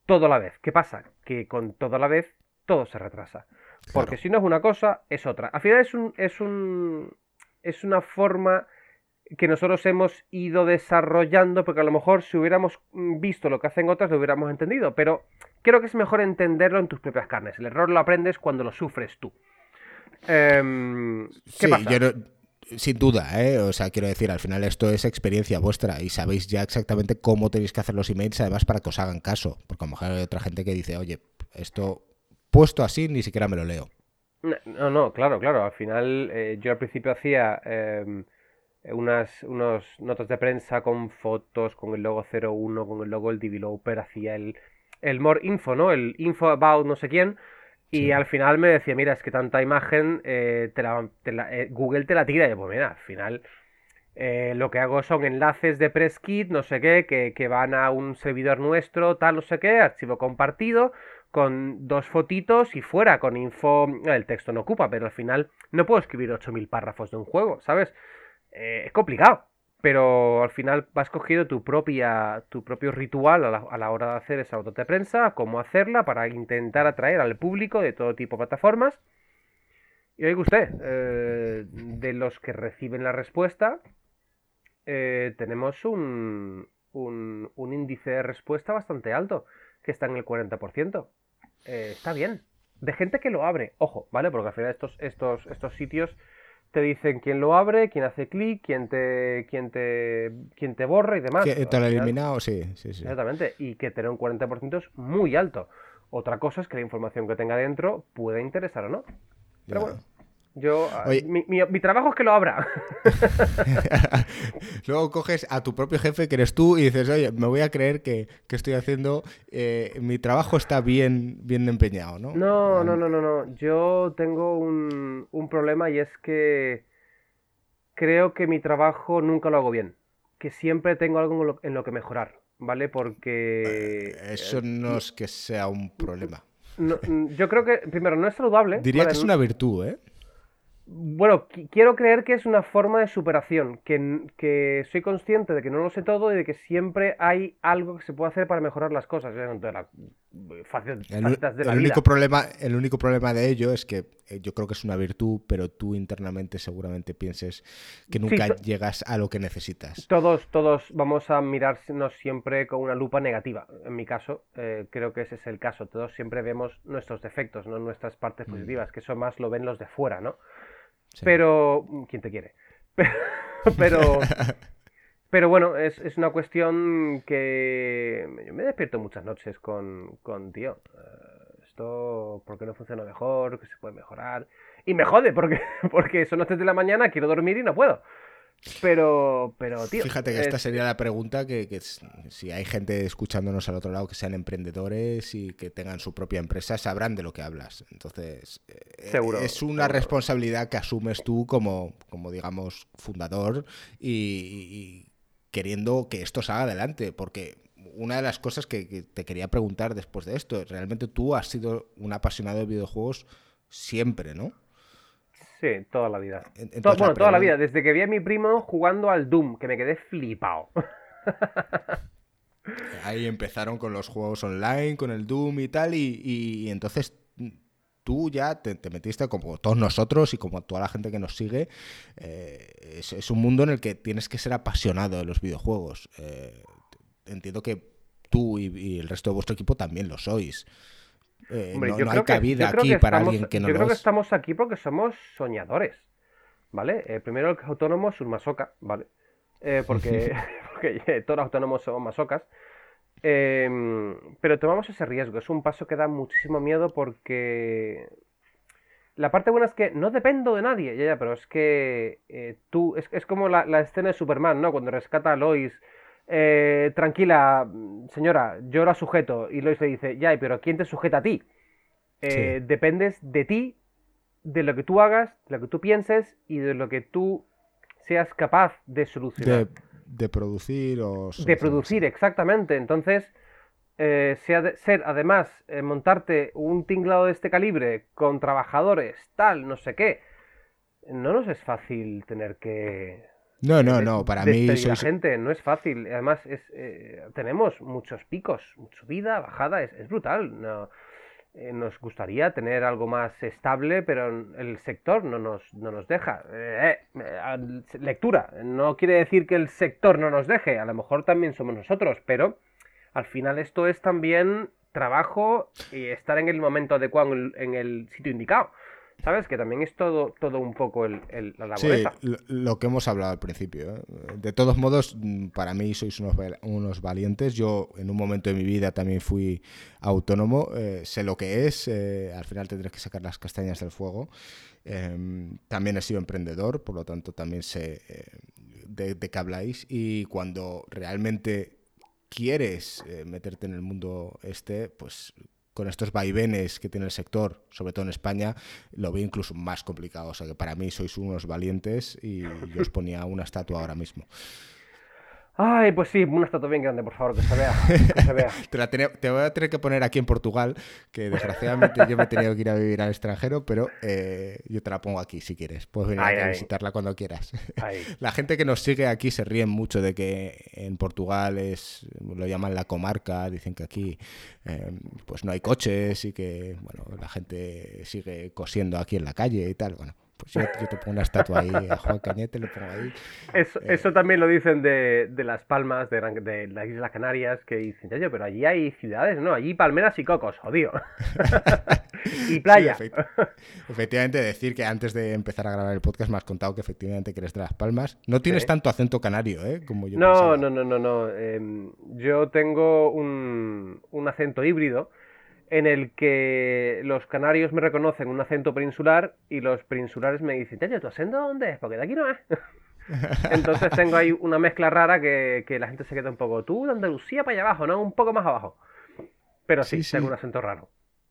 Todo a la vez. ¿Qué pasa? Que con todo a la vez, todo se retrasa. Porque Claro. si no es una cosa, es otra. Al final es un, es un. es una forma que nosotros hemos ido desarrollando, porque a lo mejor si hubiéramos mm, visto lo que hacen otras, lo hubiéramos entendido. Pero creo que es mejor entenderlo en tus propias carnes. El error lo aprendes cuando lo sufres tú. Em, ¿Qué sí, pasa? yo no- sin duda, ¿eh? O sea, quiero decir, al final esto es experiencia vuestra y sabéis ya exactamente cómo tenéis que hacer los emails, además para que os hagan caso. Porque a lo mejor hay otra gente que dice, oye, esto puesto así ni siquiera me lo leo. No, No, claro, claro. Al final, eh, yo al principio hacía em, unas unos notas de prensa con fotos, con el logo 01, con el logo del developer, hacía el, el more info, ¿no? El info about no sé quién. Y Sí. al final me decía, mira, es que tanta imagen, eh, te la- te la- eh, Google te la tira. Y yo, pues mira, al final eh, lo que hago son enlaces de press kit, no sé qué, que, que van a un servidor nuestro, tal, no sé qué, archivo compartido, con dos fotitos y fuera, con info. El texto no ocupa, pero al final no puedo escribir 8000 párrafos de un juego, ¿sabes? Eh, es complicado. Pero al final vas cogiendo tu propia, tu propio ritual a la, a la hora de hacer esa nota de prensa, cómo hacerla para intentar atraer al público de todo tipo de plataformas. Y oiga usted, eh, de los que reciben la respuesta, eh, tenemos un, un, un índice de respuesta bastante alto, que está en el 40%. Eh, está bien. De gente que lo abre, ojo, ¿vale? Porque al final estos, estos, estos sitios te dicen quién lo abre, quién hace clic, quién te, quién te, quién te borra y demás. ¿Que ¿Te lo eliminado? Sí, sí, sí. Exactamente, y que tener un 40% es muy alto. Otra cosa es que la información que tenga dentro pueda interesar o no. Pero Ya. bueno, yo. Oye. Mi, mi- mi trabajo es que lo abra. Luego coges a tu propio jefe, que eres tú, y dices, oye, me voy a creer que, que estoy haciendo, eh, mi trabajo está bien, bien empeñado, ¿no? No, no, no, no, no. Yo tengo un, un problema y es que creo que mi trabajo nunca lo hago bien. Que siempre tengo algo en lo, en lo que mejorar, ¿vale? Porque. Eso no es que sea un problema. no- yo creo que, primero, no es saludable. Diría ¿vale? que es una virtud, ¿eh? Bueno, qui- quiero creer que es una forma de superación, que, que soy consciente de que no lo sé todo y de que siempre hay algo que se puede hacer para mejorar las cosas. la- facetas El, facetas de la el vida. único problema, el único problema de ello es que eh, yo creo que es una virtud, pero tú internamente seguramente pienses que nunca llegas a lo que necesitas. Todos, todos vamos a mirarnos siempre con una lupa negativa. En mi caso, eh, creo que ese es el caso. Todos siempre vemos nuestros defectos, no nuestras partes positivas, que eso más lo ven los de fuera, ¿no? Sí. Pero. ¿Quién te quiere? Pero. Pero bueno, es, es una cuestión que yo me despierto muchas noches con, con tío, eh, esto, ¿por qué no funciona mejor? ¿Qué se puede mejorar? Y me jode, porque, porque son las 3 de la mañana, quiero dormir y no puedo. Pero, pero, tío. Fíjate que es- esta sería la pregunta que, que si hay gente escuchándonos al otro lado que sean emprendedores y que tengan su propia empresa, sabrán de lo que hablas. Entonces, eh, Seguro, es una seguro. responsabilidad que asumes tú como, como digamos, fundador y, y queriendo que esto salga adelante, porque una de las cosas que, que te quería preguntar después de esto, realmente tú has sido un apasionado de videojuegos siempre, ¿no? Sí, toda la vida. Bueno, toda la vida, desde que vi a mi primo jugando al Doom, que me quedé flipado. Ahí empezaron con los juegos online, con el Doom y tal, y, y- y entonces tú ya te, metiste, como todos nosotros y como toda la gente que nos sigue, eh, es, un mundo en el que tienes que ser apasionado de los videojuegos. Eh, entiendo que tú y, el resto de vuestro equipo también lo sois. Eh, no, hay cabida aquí para alguien que no Yo creo que estamos aquí porque somos soñadores, ¿vale? primero el autónomo es un masoca, ¿vale? porque, porque todos los autónomos somos masocas. Em, pero tomamos ese riesgo. Es un paso que da muchísimo miedo porque la parte buena es que no dependo de nadie, ya, ya, pero es que eh, tú, es, como la, escena de Superman, ¿no? Cuando rescata a Lois, eh, tranquila, señora, yo la sujeto, y Lois le dice, ya, pero ¿quién te sujeta a ti? Eh, dependes de ti, de lo que tú hagas, de lo que tú pienses y de lo que tú seas capaz de solucionar de producir o... De producir, exactamente. Entonces, eh, ser además eh, montarte un tinglado de este calibre con trabajadores, tal, no sé qué, no nos es fácil tener que... No, no, no, para mí... La gente no es fácil. Además, es, eh, tenemos muchos picos, subida, bajada, es, es brutal. No, eh, nos gustaría tener algo más estable, pero el sector no nos, no nos deja. Eh, eh, lectura, no quiere decir que el sector no nos deje, a lo mejor también somos nosotros, pero al final esto es también trabajo y estar en el momento adecuado en el sitio indicado. ¿Sabes? Que también es todo, todo un poco el, la laboreta. Sí, lo, que hemos hablado al principio. ¿eh? De todos modos, mm, para mí sois unos, unos, valientes. Yo en un momento de mi vida también fui autónomo. Eh, sé lo que es. Eh, al final tendré que sacar las castañas del fuego. Em, también he sido emprendedor, por lo tanto también sé de, de qué habláis. Y cuando realmente quieres meterte en el mundo este, pues con estos vaivenes que tiene el sector, sobre todo en España, lo veo incluso más complicado. O sea que para mí sois unos valientes y yo os ponía una estatua ahora mismo. Ay, pues sí, una estatua bien grande, por favor, que se vea. te, voy a tener que poner aquí en Portugal, que desgraciadamente yo me he tenido que ir a vivir al extranjero, pero eh, yo te la pongo aquí si quieres. Puedes venir a visitarla cuando quieras. La gente que nos sigue aquí se ríen mucho de que en Portugal es lo llaman la comarca, dicen que aquí eh, pues no hay coches y que bueno la gente sigue cosiendo aquí en la calle y tal. Bueno, pues yo, te pongo una estatua ahí, a Juan Cañete le pongo ahí. Eso, eh, eso también lo dicen de, de Las Palmas, de, de, las Islas Canarias, que dicen, yo, pero allí hay ciudades, ¿no? Allí palmeras y cocos, jodido. y playa. efectivamente, decir que antes de empezar a grabar el podcast me has contado que efectivamente que eres de Las Palmas. No tienes tanto acento canario, ¿eh? Como yo no, no, no, no, no, em, yo tengo un, un acento híbrido en el que los canarios me reconocen un acento peninsular y los peninsulares me dicen, ya, ¿tu acento dónde es? Porque de aquí no es. Entonces tengo ahí una mezcla rara que, la gente se queda un poco, tú de Andalucía para allá abajo, ¿no? Un poco más abajo. Pero sí, tengo un acento raro.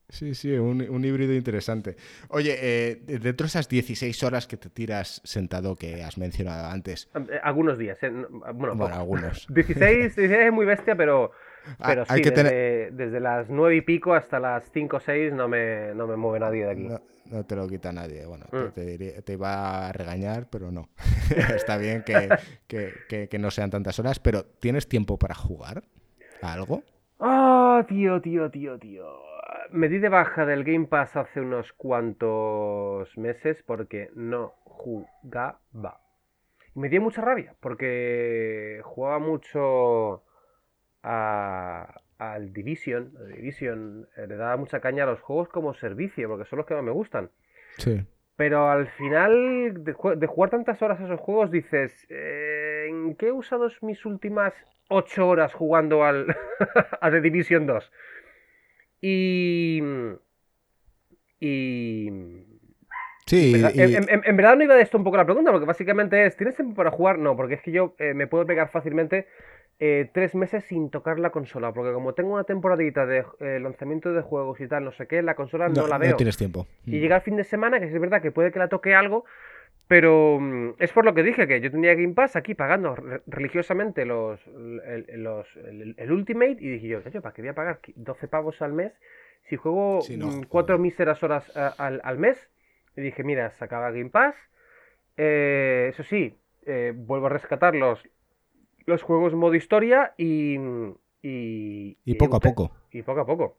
Sí, sí, un, híbrido interesante. Oye, eh, dentro de esas 16 horas que te tiras sentado que has mencionado antes. Eh, algunos días, eh, bueno, bueno algunos. 16, 16 es muy bestia, pero Ah, Pero sí, desde, las nueve y pico hasta las cinco o seis no me, no me mueve nadie de aquí. No, te lo quita nadie. Bueno, te, mm. te, iba a regañar, pero no. Está bien que, que, que, no sean tantas horas, pero ¿tienes tiempo para jugar a algo? Ah, tío, tío, tío, tío. Me di de baja del Game Pass hace unos cuantos meses porque no jugaba. Y me dio mucha rabia porque jugaba mucho al Division. Division eh, le da mucha caña a los juegos como servicio, porque son los que más me gustan. Sí. Pero al final de, jugar tantas horas a esos juegos dices, eh, ¿en qué he usado mis últimas 8 horas jugando al a The Division 2? Y... Y... Sí, en verdad, no iba de esto un poco la pregunta, porque básicamente es, ¿tienes tiempo para jugar? No, porque es que yo eh, me puedo pegar fácilmente eh, tres meses sin tocar la consola, porque como tengo una temporadita de eh, lanzamiento de juegos y tal, no sé qué, la consola no, la veo. No tienes tiempo. Y llega el fin de semana, que es verdad que puede que la toque algo, pero mm, es por lo que dije, que yo tenía Game Pass aquí pagando religiosamente los, el, Ultimate y dije yo, ¿para qué voy a pagar 12 pavos al mes si juego mm, cuatro míseras horas al, mes? Y dije, mira, se acaba Game Pass. Eh, eso sí, vuelvo a rescatar los, los juegos modo historia y. Y, y, poco a poco. Y poco a poco.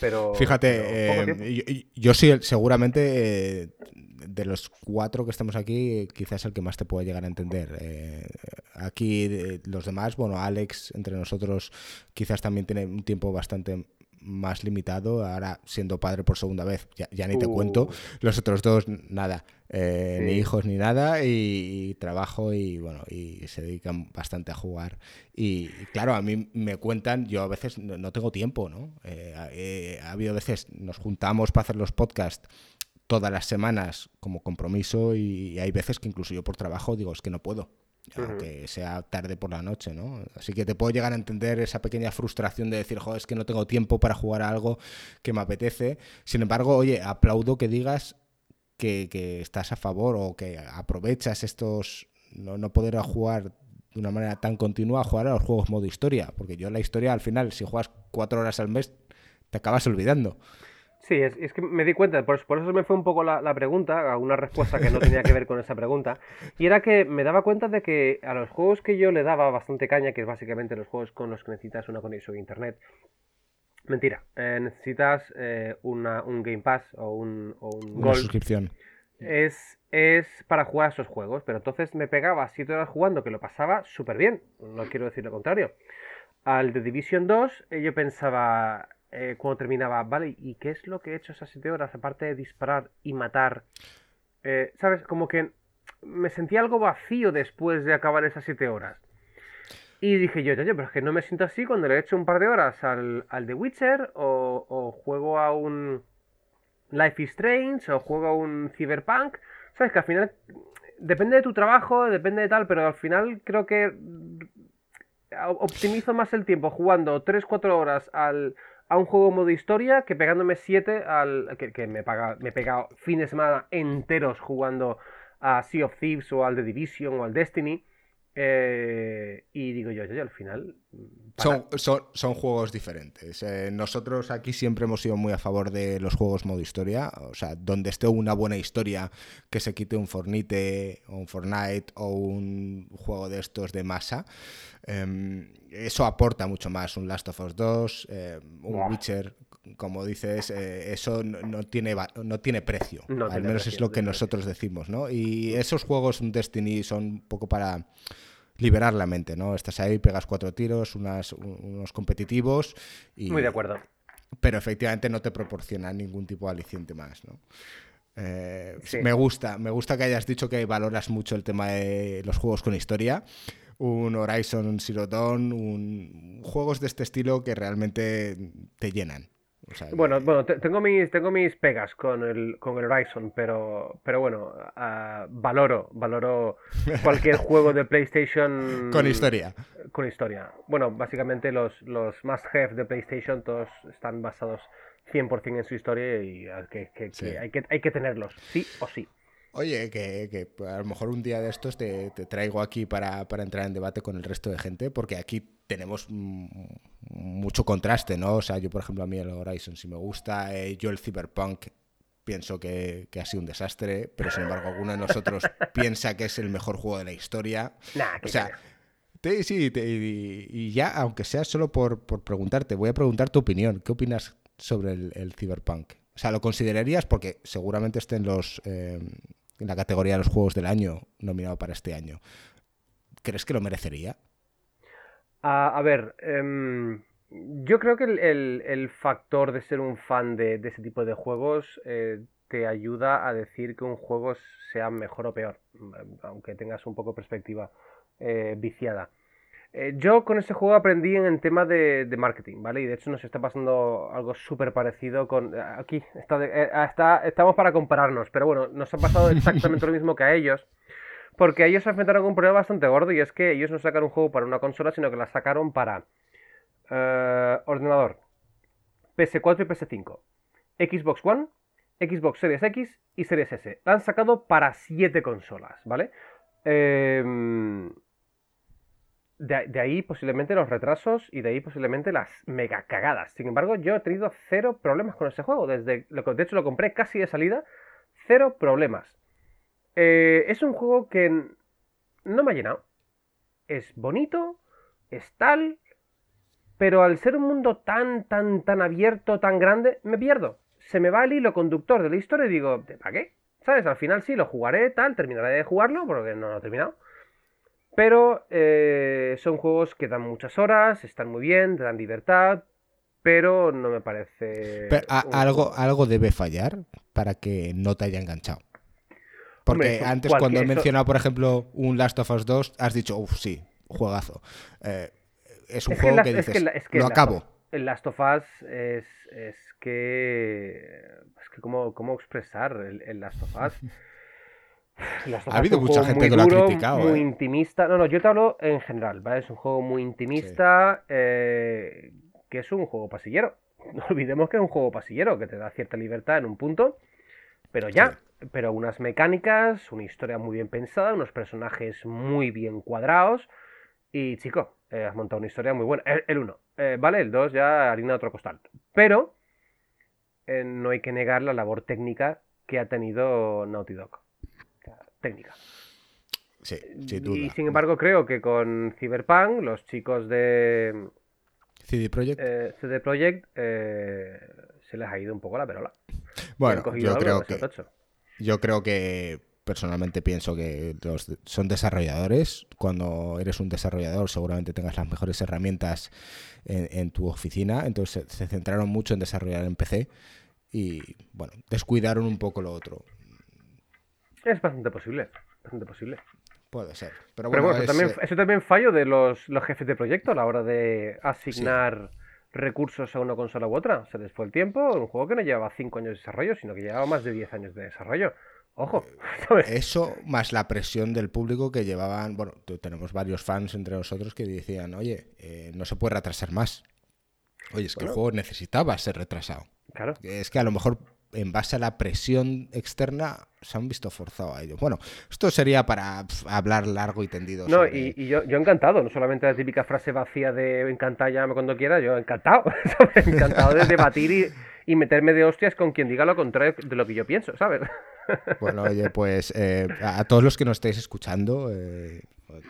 Pero. Fíjate, eh, yo, sí, seguramente eh, de los cuatro que estamos aquí, quizás el que más te puede llegar a entender. Eh, aquí los demás, bueno, Alex entre nosotros quizás también tiene un tiempo bastante más limitado, ahora siendo padre por segunda vez, ya, ni te cuento, los otros dos nada, eh, ni hijos ni nada, y, trabajo y bueno, y se dedican bastante a jugar. Y, claro, a mí me cuentan, yo a veces no, tengo tiempo, ¿no? Eh, eh, ha habido veces, nos juntamos para hacer los podcasts todas las semanas como compromiso y hay veces que incluso yo por trabajo digo, es que no puedo aunque sea tarde por la noche, ¿no? Así que te puedo llegar a entender esa pequeña frustración de decir, joder, es que no tengo tiempo para jugar a algo que me apetece. Sin embargo, oye, aplaudo que digas que, estás a favor o que aprovechas estos, no, no poder jugar de una manera tan continua, a jugar a los juegos modo historia, porque yo la historia al final, si juegas cuatro horas al mes, te acabas olvidando. Sí, es, que me di cuenta, por, por, eso me fue un poco la, pregunta, una respuesta que no tenía que ver con esa pregunta, y era que me daba cuenta de que a los juegos que yo le daba bastante caña, que es básicamente los juegos con los que necesitas una conexión a internet, mentira, eh, necesitas eh, una, un Game Pass o un, o una suscripción. Es, es para jugar a esos juegos, pero entonces me pegaba 7 horas jugando, que lo pasaba súper bien, no quiero decir lo contrario. Al The Division 2 eh, yo pensaba, eh, cuando terminaba, vale, ¿y qué es lo que he hecho esas siete horas aparte de disparar y matar? Eh, ¿Sabes? Como que me sentía algo vacío después de acabar esas siete horas. Y dije yo, yo, pero es que no me siento así cuando le he hecho un par de horas al, al The Witcher o, juego a un Life is Strange o juego a un Cyberpunk. ¿Sabes? Que al final depende de tu trabajo, depende de tal, pero al final creo que optimizo más el tiempo jugando 3-4 horas al, a un juego modo historia que pegándome 7 al. que, me, paga, me he pegado fines de semana enteros jugando a Sea of Thieves o al The Division o al Destiny. Eh, y digo yo, yo, al final. Son, son, juegos diferentes. Eh, nosotros aquí siempre hemos sido muy a favor de los juegos modo historia. O sea, donde esté una buena historia, que se quite un Fornite o un Fortnite o un juego de estos de masa. Em, eso aporta mucho más. Un Last of Us 2, eh, un Witcher, como dices, eso no, tiene, no tiene precio. Al menos es lo que nosotros decimos, ¿no? Y esos juegos, un Destiny, son un poco para liberar la mente, ¿no? Estás ahí, pegas cuatro tiros, unas, unos competitivos y... Muy de acuerdo. Pero efectivamente no te proporciona ningún tipo de aliciente más, ¿no? Eh, me gusta, me gusta que hayas dicho que valoras mucho el tema de los juegos con historia. Un Horizon Zero Dawn, un juegos de este estilo que realmente te llenan bueno, bueno tengo, mis, tengo mis pegas con el, con el Horizon, pero, pero bueno, uh, valoro, valoro cualquier juego de PlayStation. Con historia. Con historia. Bueno, básicamente los, los must have de PlayStation todos están basados 100% en su historia y que, que, hay, que hay que tenerlos, sí o sí. Oye, que, a lo mejor un día de estos te, traigo aquí para, entrar en debate con el resto de gente, porque aquí tenemos mucho contraste, ¿no? O sea, yo, por ejemplo, a mí el Horizon si me gusta, eh, yo el Cyberpunk pienso que, ha sido un desastre, pero sin embargo alguno de nosotros piensa que es el mejor juego de la historia. o sea, sí, y, ya, aunque sea solo por, preguntarte, voy a preguntar tu opinión. ¿Qué opinas sobre el, Cyberpunk? O sea, ¿lo considerarías? Porque seguramente estén los... Eh, en la categoría de los juegos del año nominado para este año. ¿Crees que lo merecería? a ver, em, yo creo que el, factor de ser un fan de, ese tipo de juegos eh, te ayuda a decir que un juego sea mejor o peor, aunque tengas un poco perspectiva eh, viciada. Eh, yo con este juego aprendí en el tema de, marketing, ¿vale? Y de hecho nos está pasando algo súper parecido con... Eh, aquí eh, está, estamos para compararnos, pero bueno, nos ha pasado exactamente lo mismo que a ellos. Porque ellos se enfrentaron con un problema bastante gordo y es que ellos no sacaron un juego para una consola, sino que la sacaron para ordenador, PS4 y PS5, Xbox One, Xbox Series X y Series S. La han sacado para 7 consolas, ¿vale? Eh, de, ahí posiblemente los retrasos y de ahí posiblemente las mega cagadas. Sin embargo, yo he tenido cero problemas con ese juego. Desde lo de hecho lo compré casi de salida. Cero problemas. Eh, es un juego que no me ha llenado. Es bonito, es tal, pero al ser un mundo tan, tan, tan abierto, tan grande, me pierdo. Se me va el hilo conductor de la historia y digo, ¿para qué? ¿Sabes? Al final sí, lo jugaré, tal, terminaré de jugarlo, porque no lo he terminado. Pero eh, son juegos que dan muchas horas, están muy bien, te dan libertad, pero no me parece... algo, algo debe fallar para que no te haya enganchado. Porque antes cuando he mencionado, por ejemplo, un Last of Us 2, has dicho, uff, sí, juegazo. Eh, es un juego que, dices, lo acabo. El Last of Us es, es que... Es que cómo, cómo expresar el, Last of Us. ha habido mucha gente que lo ha criticado. Muy ¿eh? intimista. No, no, yo te hablo en general, ¿vale? Es un juego muy intimista, eh, que es un juego pasillero. No olvidemos que es un juego pasillero, que te da cierta libertad en un punto, pero ya. Pero unas mecánicas, una historia muy bien pensada, unos personajes muy bien cuadrados. Y chico, eh, has montado una historia muy buena. El 1, ¿vale? El 2 ya harina otro costal. Pero no hay que negar la labor técnica que ha tenido Naughty Dog técnica. Sí, sin duda. Y sin embargo, creo que con Cyberpunk, los chicos de CD Projekt, eh, CD Projekt eh, se les ha ido un poco la perola. Bueno, yo creo que yo creo que personalmente pienso que son desarrolladores. Cuando eres un desarrollador, seguramente tengas las mejores herramientas en, en, tu oficina. Entonces se centraron mucho en desarrollar en PC y, bueno, descuidaron un poco lo otro. Es bastante posible, bastante posible. Puede ser. Pero bueno, eso, también, eh, eso, también, fallo de los, los, jefes de proyecto a la hora de asignar recursos a una consola u otra. Se les fue el tiempo, un juego que no llevaba 5 años de desarrollo, sino que llevaba más de 10 años de desarrollo. Ojo. ¿sabes? Eso más la presión del público que llevaban, bueno, tenemos varios fans entre nosotros que decían, oye, eh, no se puede retrasar más. Oye, es que el juego necesitaba ser retrasado. Claro. Es que a lo mejor en base a la presión externa, se han visto forzados a ello. Bueno, esto sería para hablar largo y tendido. No, y, yo, yo encantado, no solamente la típica frase vacía de encantado, llame cuando quiera, yo encantado, encantado de debatir y, meterme de hostias con quien diga lo contrario de lo que yo pienso, ¿sabes? Bueno, oye, pues eh, a todos los que nos estáis escuchando, eh,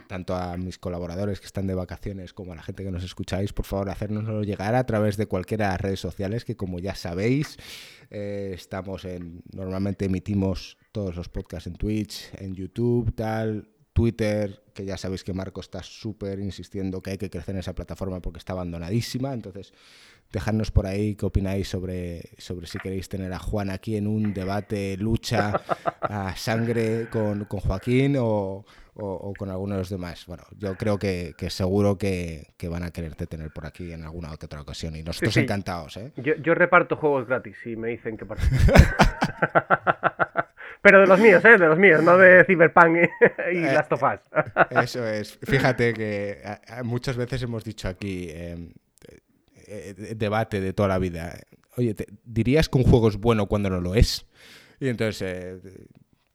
tanto a mis colaboradores que están de vacaciones como a la gente que nos escucháis, por favor, hacérnoslo llegar a través de cualquiera de las redes sociales que, como ya sabéis, eh, estamos en. Normalmente emitimos todos los podcasts en Twitch, en YouTube, tal. Twitter, que ya sabéis que Marco está súper insistiendo que hay que crecer en esa plataforma porque está abandonadísima. Entonces, dejadnos por ahí qué opináis sobre, sobre si queréis tener a Juan aquí en un debate, lucha a sangre con, con Joaquín o, o, con algunos de los demás. Bueno, yo creo que, seguro que, van a quererte tener por aquí en alguna otra ocasión y nosotros encantados. ¿eh? Yo, reparto juegos gratis y me dicen que Pero de los míos, ¿eh? De los míos, no de Cyberpunk y, y eh, Last of Us. Eso es. Fíjate que muchas veces hemos dicho aquí em, eh, debate de toda la vida. Oye, ¿dirías que un juego es bueno cuando no lo es? Y entonces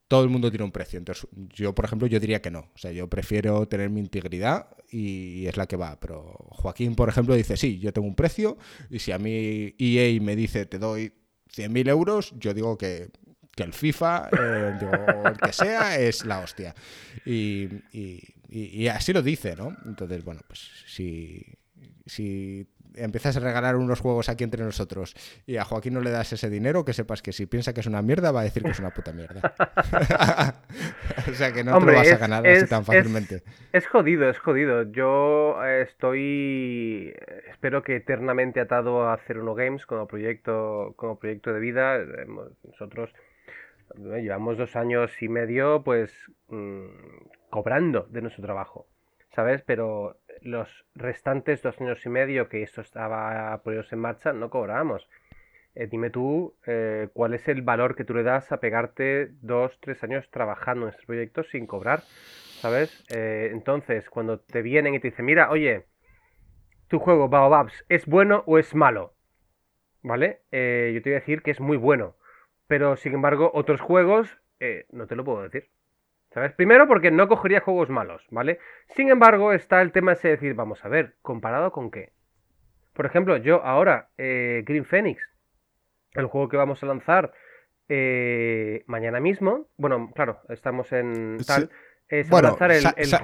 todo el mundo tiene un precio. Entonces, yo, por ejemplo, yo diría que no. O sea, yo prefiero tener mi integridad y es la que va. Pero Joaquín, por ejemplo, dice, sí, yo tengo un precio y si a mí EA me dice te doy 100.000 euros, yo digo que, el FIFA, eh, el que sea, es la hostia. Y, y, así lo dice, ¿no? Entonces, bueno, pues si, si empiezas a regalar unos juegos aquí entre nosotros y a Joaquín no le das ese dinero, que sepas que si piensa que es una mierda, va a decir que es una puta mierda. o sea que no te lo vas a ganar así tan fácilmente. Es, jodido, es jodido. Yo estoy, espero que eternamente atado a Hacer Uno Games como proyecto, como proyecto de vida. Nosotros llevamos dos años y medio, pues, mm, cobrando de nuestro trabajo. ¿Sabes? Pero los restantes dos años y medio que esto estaba ellos en marcha, no cobrábamos. Eh, dime tú, eh, ¿cuál es el valor que tú le das a pegarte dos, tres años trabajando en estos proyectos sin cobrar? ¿Sabes? Eh, entonces, cuando te vienen y te dicen, mira, oye, tu juego Baobabs, ¿es bueno o es malo? ¿Vale? yo te voy a decir que es muy bueno. Pero, sin embargo, otros juegos, no te lo puedo decir. ¿Sabes? Primero porque no cogería juegos malos, ¿vale? Sin embargo, está el tema ese de decir, vamos a ver, ¿comparado con qué? Por ejemplo, yo ahora, eh, Green Phoenix, el juego que vamos a lanzar eh, mañana mismo, bueno, claro, estamos en tal... bueno,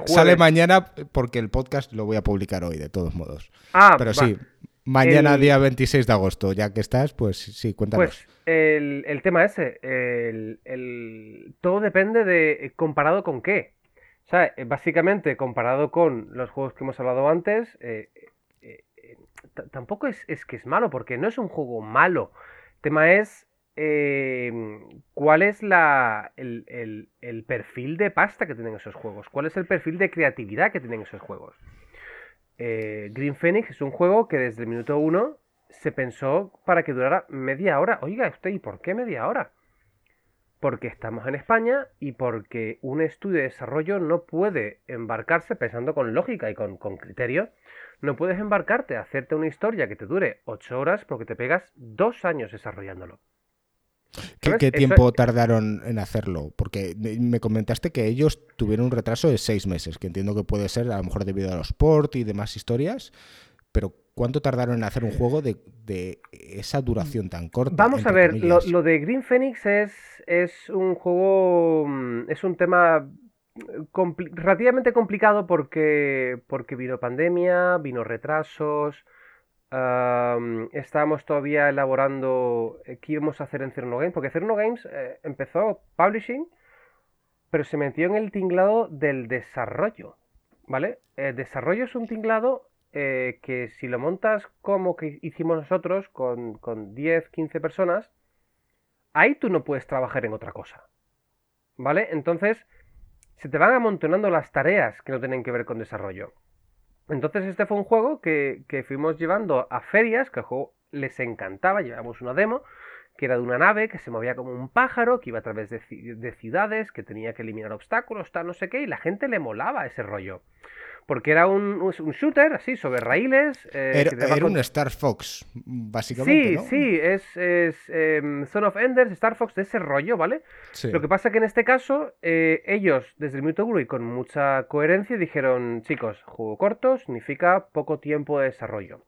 sale mañana porque el podcast lo voy a publicar hoy, de todos modos. Ah, Pero sí, mañana día 26 de agosto, ya que estás, pues sí, cuéntanos. Pues el, el tema ese, el, todo depende de comparado con qué. O sea, básicamente comparado con los juegos que hemos hablado antes, eh, eh, eh, tampoco es, es que es malo, porque no es un juego malo. El tema es Em, cuál es la, el, perfil de pasta que tienen esos juegos, cuál es el perfil de creatividad que tienen esos juegos. Eh, Green Phoenix es un juego que desde el minuto uno se pensó para que durara media hora. Oiga, usted, ¿y por qué media hora? Porque estamos en España y porque un estudio de desarrollo no puede embarcarse pensando con lógica y con, criterio. No puedes embarcarte a hacerte una historia que te dure 8 horas porque te pegas dos años desarrollándolo. ¿Qué, tiempo tardaron en hacerlo? Porque me comentaste que ellos tuvieron un retraso de seis meses, que entiendo que puede ser a lo mejor debido a los ports y demás historias, pero ¿cuánto tardaron en hacer un juego de, esa duración tan corta? Vamos a ver, lo, de Green Phoenix es, es un juego, mm, es un tema relativamente complicado porque, porque vino pandemia, vino retrasos estábamos todavía elaborando eh, qué íbamos a hacer en Cerno Games, porque Cerno Games eh, empezó publishing, pero se metió en el tinglado del desarrollo, ¿vale? El desarrollo es un tinglado eh, que si lo montas como que hicimos nosotros, con, con 10, 15 personas, ahí tú no puedes trabajar en otra cosa, ¿vale? Entonces, se te van amontonando las tareas que no tienen que ver con desarrollo. Entonces este fue un juego que, fuimos llevando a ferias, que al juego les encantaba, llevamos una demo, que era de una nave que se movía como un pájaro, que iba a través de, de ciudades, que tenía que eliminar obstáculos, tal, no sé qué, y la gente le molaba ese rollo porque era un, un shooter así sobre raíles. Eh, era, un Star Fox, básicamente. Sí, sí, es, es em, Son of Enders, Star Fox, de ese rollo, ¿vale? Lo que pasa que en este caso, eh, ellos, desde el minuto uno y con mucha coherencia, dijeron: chicos, juego corto significa poco tiempo de desarrollo.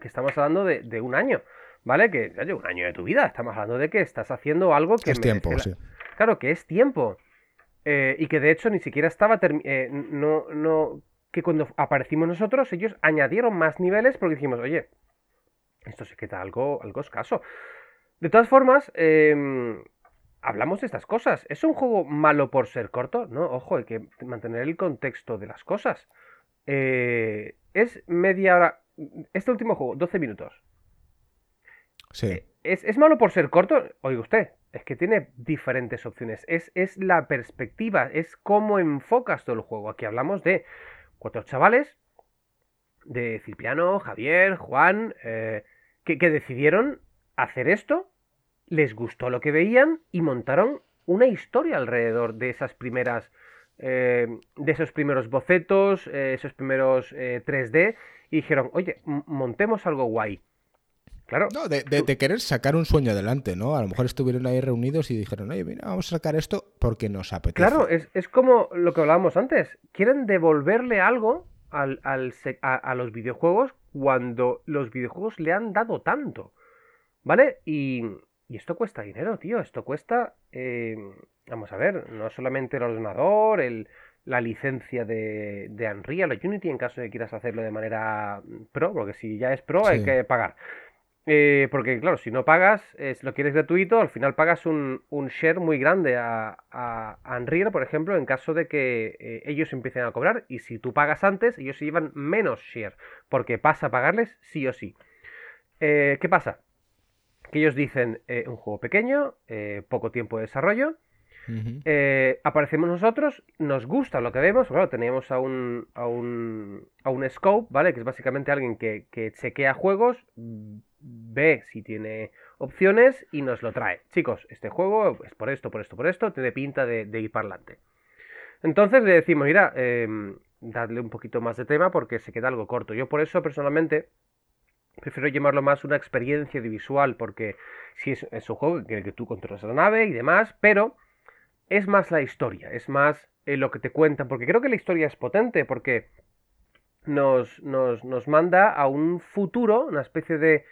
Que estamos hablando de, un año, ¿vale? Que, oye, un año de tu vida, estamos hablando de que estás haciendo algo que. Es tiempo, sí. Claro, que es tiempo. Eh, y que de hecho ni siquiera estaba. Eh, no, no, que cuando aparecimos nosotros, ellos añadieron más niveles porque dijimos, oye, esto se queda algo, algo escaso. De todas formas, em, hablamos de estas cosas. ¿Es un juego malo por ser corto? No, ojo, hay que mantener el contexto de las cosas. Eh, es media hora. Este último juego, 12 minutos. Sí. ¿Es, malo por ser corto? Oiga usted, es que tiene diferentes opciones. Es, es, la perspectiva, es cómo enfocas todo el juego. Aquí hablamos de cuatro chavales, de Cipriano, Javier, Juan, eh, que, decidieron hacer esto, les gustó lo que veían y montaron una historia alrededor de esas primeras. Eh, de esos primeros bocetos, eh, esos primeros 3D, y dijeron, oye, montemos algo guay. Claro. No, de, querer sacar un sueño adelante, ¿no? A lo mejor estuvieron ahí reunidos y dijeron, oye, mira, vamos a sacar esto porque nos apetece. Claro, es, como lo que hablábamos antes. Quieren devolverle algo al, a, los videojuegos cuando los videojuegos le han dado tanto. ¿Vale? Y, esto cuesta dinero, tío. Esto cuesta, eh, vamos a ver, no solamente el ordenador, el, la licencia de, de Unreal o Unity en caso de que quieras hacerlo de manera pro, porque si ya es pro hay que pagar. Eh, porque, claro, si no pagas, si lo quieres gratuito, al final pagas un, share muy grande a, a, Unreal, por ejemplo, en caso de que eh, ellos empiecen a cobrar. Y si tú pagas antes, ellos se llevan menos share, porque pasa a pagarles sí o sí. Eh, ¿Qué pasa? Que ellos dicen un juego pequeño, poco tiempo de desarrollo. aparecemos nosotros, nos gusta lo que vemos, claro, teníamos a un, a un, a un scope, ¿vale? Que es básicamente alguien que, que chequea juegos, ve si tiene opciones y nos lo trae. Chicos, este juego es por esto, por esto, por esto, tiene pinta de, ir para adelante. Entonces le decimos, mira, em, dadle un poquito más de tema porque se queda algo corto. Yo por eso personalmente prefiero llamarlo más una experiencia visual porque si es, un juego en el que tú controlas la nave y demás, pero es más la historia, es más eh, lo que te cuentan, porque creo que la historia es potente porque nos, nos, nos manda a un futuro, una especie de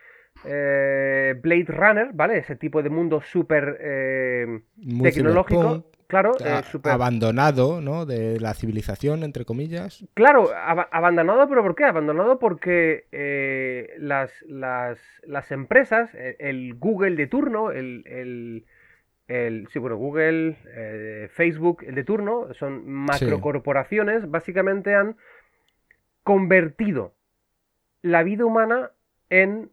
eh, Blade Runner, ¿vale? Ese tipo de mundo súper eh, tecnológico. claro, eh, abandonado, ¿no? De la civilización, entre comillas. Claro, abandonado, pero ¿por qué? Abandonado porque eh, las, las, empresas, el, Google de turno, el, el, sí, bueno, Google, eh, Facebook, el de turno, son macrocorporaciones, básicamente han convertido la vida humana en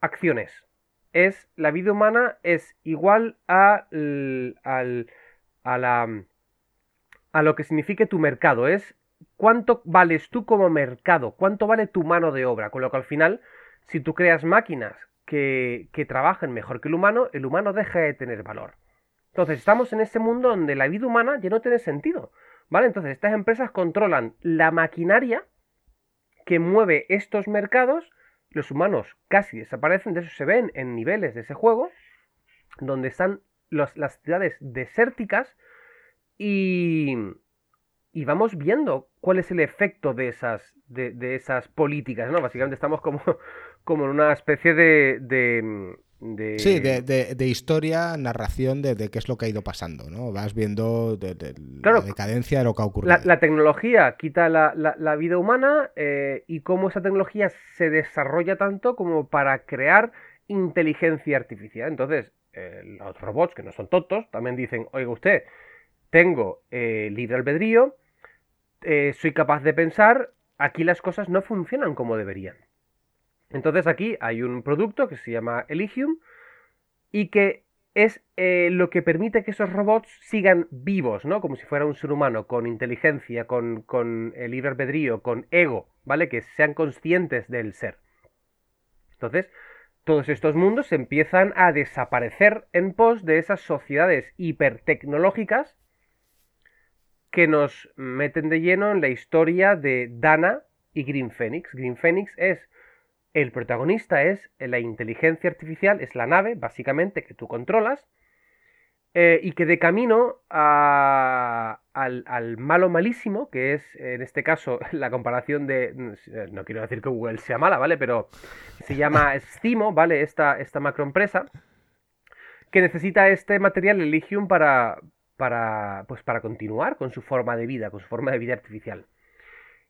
acciones. Es, la vida humana es igual a, al, a, la, a lo que signifique tu mercado. Es cuánto vales tú como mercado, cuánto vale tu mano de obra. Con lo que al final, si tú creas máquinas que, que trabajen mejor que el humano, el humano deja de tener valor. Entonces, estamos en ese mundo donde la vida humana ya no tiene sentido. ¿Vale? Entonces, estas empresas controlan la maquinaria que mueve estos mercados. Los humanos casi desaparecen, de eso se ven en niveles de ese juego, donde están las ciudades desérticas y, y vamos viendo cuál es el efecto de esas, de, esas políticas, ¿no? Básicamente estamos como, como en una especie de, Sí, de, historia, narración de, qué es lo que ha ido pasando, ¿no? Vas viendo de, la decadencia de lo que ha ocurrido. La, tecnología quita la, vida humana eh, y cómo esa tecnología se desarrolla tanto como para crear inteligencia artificial. Entonces, eh, los robots, que no son tontos, también dicen, oiga usted, tengo eh, libre albedrío, soy capaz de pensar, aquí las cosas no funcionan como deberían. Entonces aquí hay un producto que se llama Elysium y que es eh, lo que permite que esos robots sigan vivos, ¿no? Como si fuera un ser humano, con inteligencia, con, con el libre albedrío, con ego, ¿vale? Que sean conscientes del ser. Entonces, todos estos mundos empiezan a desaparecer en pos de esas sociedades hipertecnológicas que nos meten de lleno en la historia de Dana y Green Phoenix. Green Phoenix es el protagonista es la inteligencia artificial, es la nave, básicamente, que tú controlas, eh, y que de camino al, malo malísimo, que es en este caso la comparación de. No quiero decir que Google sea mala, ¿vale? Pero se llama Stimo, ¿vale? Esta, esta macroempresa, que necesita este material, el Ligium, para, para, pues para continuar con su forma de vida, con su forma de vida artificial.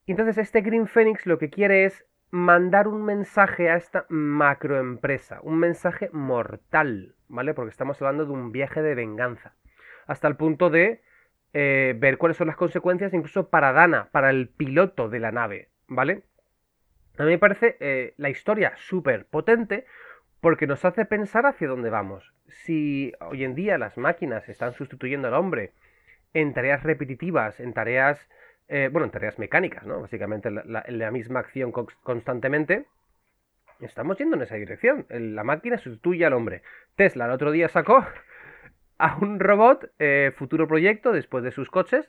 Y entonces este Green Phoenix lo que quiere es mandar un mensaje a esta macroempresa, un mensaje mortal, ¿vale? Porque estamos hablando de un viaje de venganza, hasta el punto de eh, ver cuáles son las consecuencias incluso para Dana, para el piloto de la nave, ¿vale? A mí me parece eh, la historia súper potente porque nos hace pensar hacia dónde vamos. Si hoy en día las máquinas están sustituyendo al hombre en tareas repetitivas, en tareas eh, bueno, en tareas mecánicas, ¿no? Básicamente la, misma acción constantemente. Estamos yendo en esa dirección. La máquina sustituye al hombre. Tesla el otro día sacó a un robot, eh, futuro proyecto, después de sus coches,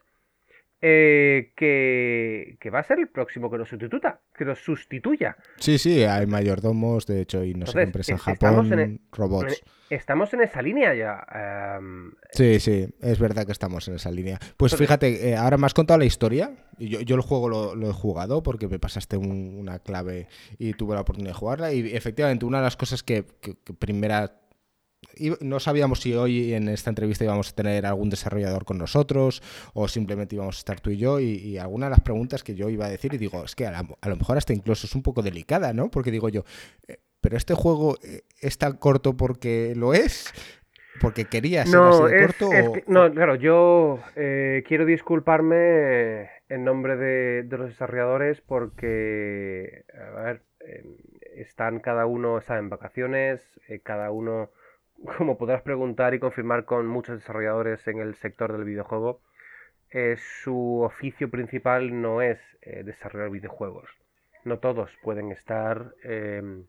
eh, que, va a ser el próximo que lo sustituya, que lo sustituya. Sí, sí, hay mayordomos, de hecho, y no sé qué empresa en Japón, e-, robots. estamos en esa línea ya. Em, sí, sí, es verdad que estamos en esa línea. Pues fíjate, eh, ahora me has contado la historia. Yo, yo el juego lo, he jugado porque me pasaste una clave y tuve la oportunidad de jugarla. Y efectivamente, una de las cosas que, que primera no sabíamos si hoy en esta entrevista íbamos a tener algún desarrollador con nosotros o simplemente íbamos a estar tú y yo y, y alguna de las preguntas que yo iba a decir y digo, es que a, lo mejor hasta incluso es un poco delicada, ¿no? Porque digo yo, eh, pero este juego eh, es tan corto porque lo es, porque quería ser así de corto. no, claro, yo eh, quiero disculparme en nombre de, de, los desarrolladores porque, a ver, están cada uno, está en vacaciones, cada uno como podrás preguntar y confirmar con muchos desarrolladores en el sector del videojuego, eh, su oficio principal no es eh, desarrollar videojuegos. No todos pueden estar em,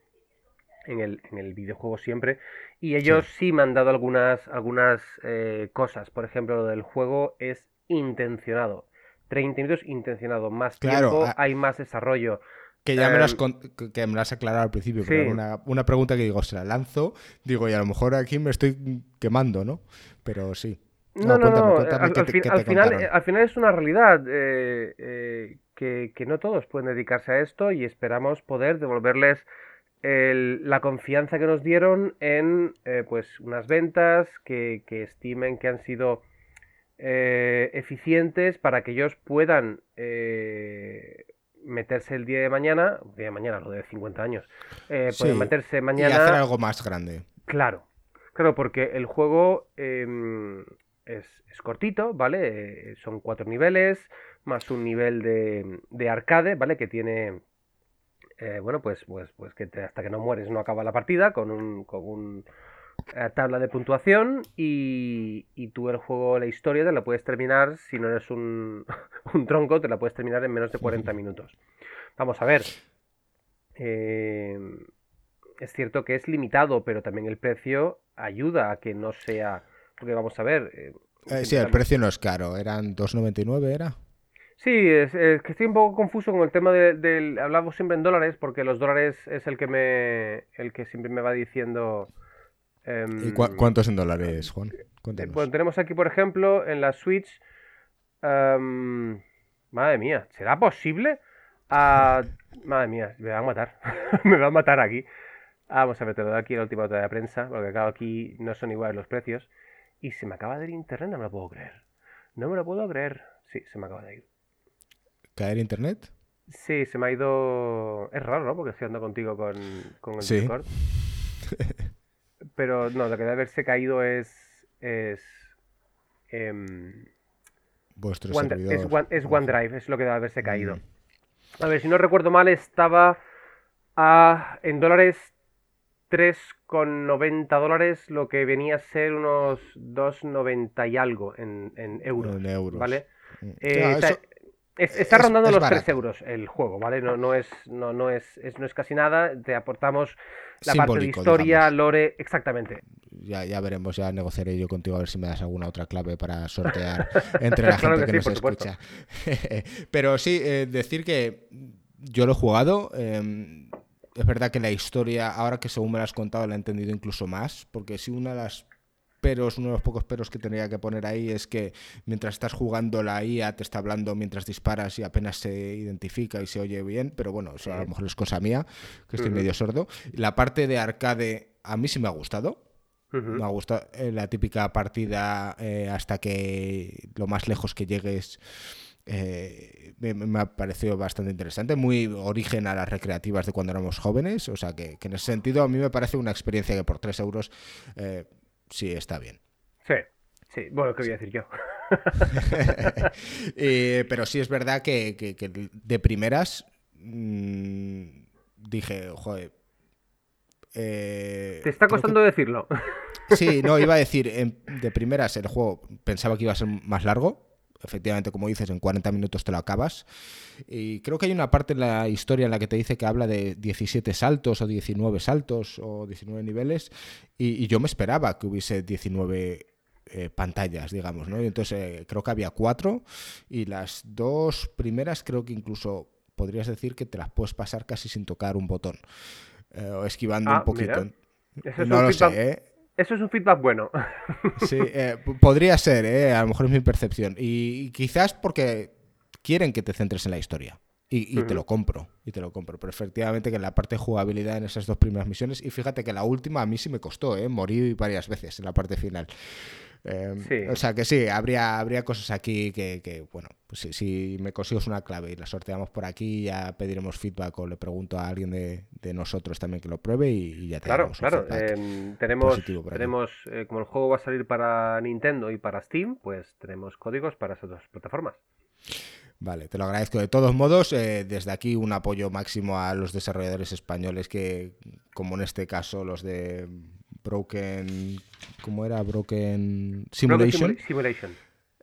en, el, videojuego siempre. Y ellos sí. me han dado algunas, algunas eh, cosas. Por ejemplo, lo del juego es intencionado. 30 minutos intencionado. Más tiempo, hay más desarrollo. Que ya me lo, has, em, que me has aclarado al principio, pero una, una, pregunta que digo, se la lanzo, digo, y a lo mejor aquí me estoy quemando, ¿no? Pero sí. No, no, no, al, final, al final es una realidad eh, eh, que, no todos pueden dedicarse a esto y esperamos poder devolverles la confianza que nos dieron en eh, pues unas ventas que, que estimen que han sido eh, eficientes para que ellos puedan eh, meterse el día de mañana, día de mañana, lo de 50 años, eh, pueden meterse mañana. Y hacer algo más grande. Claro, claro, porque el juego em, es, es cortito, ¿vale? Eh, son cuatro niveles, más un nivel de, de arcade, ¿vale? Que tiene, eh, bueno, pues, pues, pues que te- hasta que no mueres no acaba la partida, con un, con un eh, tabla de puntuación y, y tú el juego, la historia, te la puedes terminar, si no eres un, un tronco, te la puedes terminar en menos de 40 minutos. Vamos a ver. em, es cierto que es limitado, pero también el precio ayuda a que no sea. Porque vamos a ver. eh, Eh, sí, el precio no es caro. Eran 2,99, ¿era? Sí, es, es que estoy un poco confuso con el tema de- del. Hablamos siempre en dólares, porque los dólares es el que me. el que siempre me va diciendo. Em, ¿Y cua- cuántos en dólares, Juan? eh, Cuéntanos. Bueno, tenemos aquí, por ejemplo, en la Switch. em, madre mía, ¿será posible? Ah, madre mía, me va a matar. me va a matar aquí. Vamos a ver, te lo doy aquí en la última nota de prensa, porque claro, aquí no son iguales los precios. Y se me acaba de ir internet, no me lo puedo creer. No me lo puedo creer. Sí, se me acaba de ir. ¿Caer internet? Sí, se me ha ido. Es raro, ¿no? Porque estoy andando contigo con, con el Sí. Discord. Pero no, lo que debe haberse caído es. es. em, Vuestro One- es, One- es Ojo. OneDrive, es lo que debe haberse caído. Mm. A ver, si no recuerdo mal, estaba a, en dólares 3,90 dólares, lo que venía a ser unos 2,90 y algo en, en euros. En euros. ¿Vale? Mm. Eh, está, eso- es- está es- rondando los barato. 3 euros el juego, ¿vale? No, no, es, no, no, es, es- no es casi nada. Te aportamos la parte de Simbólico, historia, digamos. lore, exactamente. Ya, ya veremos, ya negociaré yo contigo a ver si me das alguna otra clave para sortear entre la Claro gente que, que sí, nos escucha. Pero sí, eh, decir que yo lo he jugado. eh, es verdad que la historia, ahora que según me la has contado, la he entendido incluso más. Porque si una de las peros, uno de los pocos peros que tendría que poner ahí es que mientras estás jugando la IA te está hablando mientras disparas y apenas se identifica y se oye bien, pero bueno, eso a lo mejor es cosa mía, que estoy medio sordo. La parte de arcade a mí sí me ha gustado. Me ha gustado eh, la típica partida eh, hasta que lo más lejos que llegues. eh, me, me ha parecido bastante interesante, muy origen a las recreativas de cuando éramos jóvenes, o sea que, que en ese sentido a mí me parece una experiencia que por 3 euros eh, sí está bien. Sí, sí. Bueno, ¿qué voy a decir yo? Eh, pero sí es verdad que, que- que de primeras mm, dije, joder. eh, Te está que- costando decirlo. Sí, no, iba a decir, en- de primeras el juego pensaba que iba a ser más largo. Efectivamente, como dices, en 40 minutos te lo acabas. Y creo que hay una parte en la historia en la que te dice que habla de 17 saltos o 19 saltos o 19 niveles. Y, y yo me esperaba que hubiese 19 eh, pantallas, digamos, ¿no? Y entonces eh, creo que había cuatro. Y las dos primeras creo que incluso podrías decir que te las puedes pasar casi sin tocar un botón. eh, o esquivando Ah, un poquito. mira. Eso es No un lo feedback- sé, ¿eh? Eso es un feedback bueno. Sí, eh, podría ser, ¿eh? a lo mejor es mi percepción. Y, y quizás porque quieren que te centres en la historia. Y, y te Ujú. lo compro, y te lo compro. Pero efectivamente que en la parte de jugabilidad en esas dos primeras misiones, y fíjate que la última a mí sí me costó, ¿eh? morí varias veces en la parte final. Eh, Sí. O sea que sí, habría, habría cosas aquí que, que, bueno, pues si, si me consigues una clave y la sorteamos por aquí, ya pediremos feedback o le pregunto a alguien de, de nosotros también que lo pruebe y, y ya te Claro, claro. em, tenemos, tenemos eh, como el juego va a salir para Nintendo y para Steam, pues tenemos códigos para esas dos plataformas. Vale, te lo agradezco. De todos modos, eh, desde aquí un apoyo máximo a los desarrolladores españoles que, como en este caso, los de Broken... ¿Cómo era? Broken Simulation. Broken Simula- Simulation.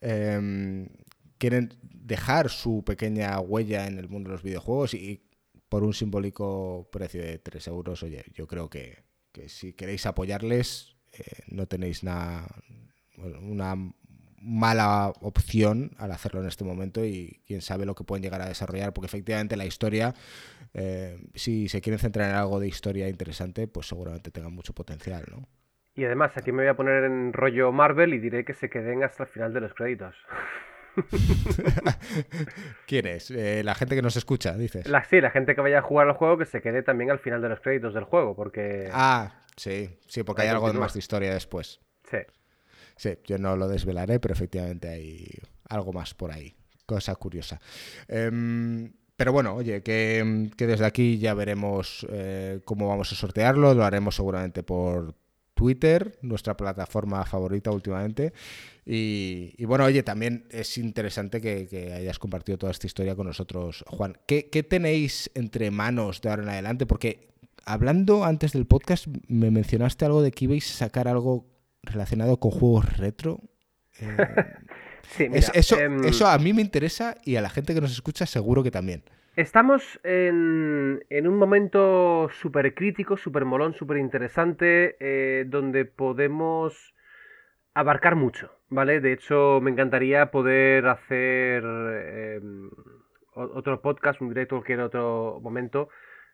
eh, quieren dejar su pequeña huella en el mundo de los videojuegos y por un simbólico precio de 3 euros, oye, yo creo que, que si queréis apoyarles, eh, no tenéis nada, una mala opción al hacerlo en este momento y quién sabe lo que pueden llegar a desarrollar, porque efectivamente la historia, eh, si se quieren centrar en algo de historia interesante, pues seguramente tengan mucho potencial, ¿no? Y además, aquí me voy a poner en rollo Marvel y diré que se queden hasta el final de los créditos. ¿Quién es? Eh, la gente que nos escucha, dices. La, sí, la gente que vaya a jugar al juego que se quede también al final de los créditos del juego, porque... Ah, sí, sí, porque Ahí hay algo más de historia después. Sí. Sí, yo no lo desvelaré, pero efectivamente hay algo más por ahí. Cosa curiosa. Em, pero bueno, oye, que, desde aquí ya veremos eh, cómo vamos a sortearlo. Lo haremos seguramente por Twitter, nuestra plataforma favorita últimamente. Y, bueno, oye, también es interesante que, hayas compartido toda esta historia con nosotros, Juan. ¿Qué, tenéis entre manos de ahora en adelante? Porque hablando antes del podcast, me mencionaste algo de que ibais a sacar algo relacionado con juegos retro. Eh, sí, eso, em, eso a mí me interesa y a la gente que nos escucha seguro que también. Estamos en, un momento súper crítico, súper molón, súper interesante, eh, donde podemos abarcar mucho, ¿vale? De hecho, me encantaría poder hacer em, otro podcast, un directo, cualquier otro momento,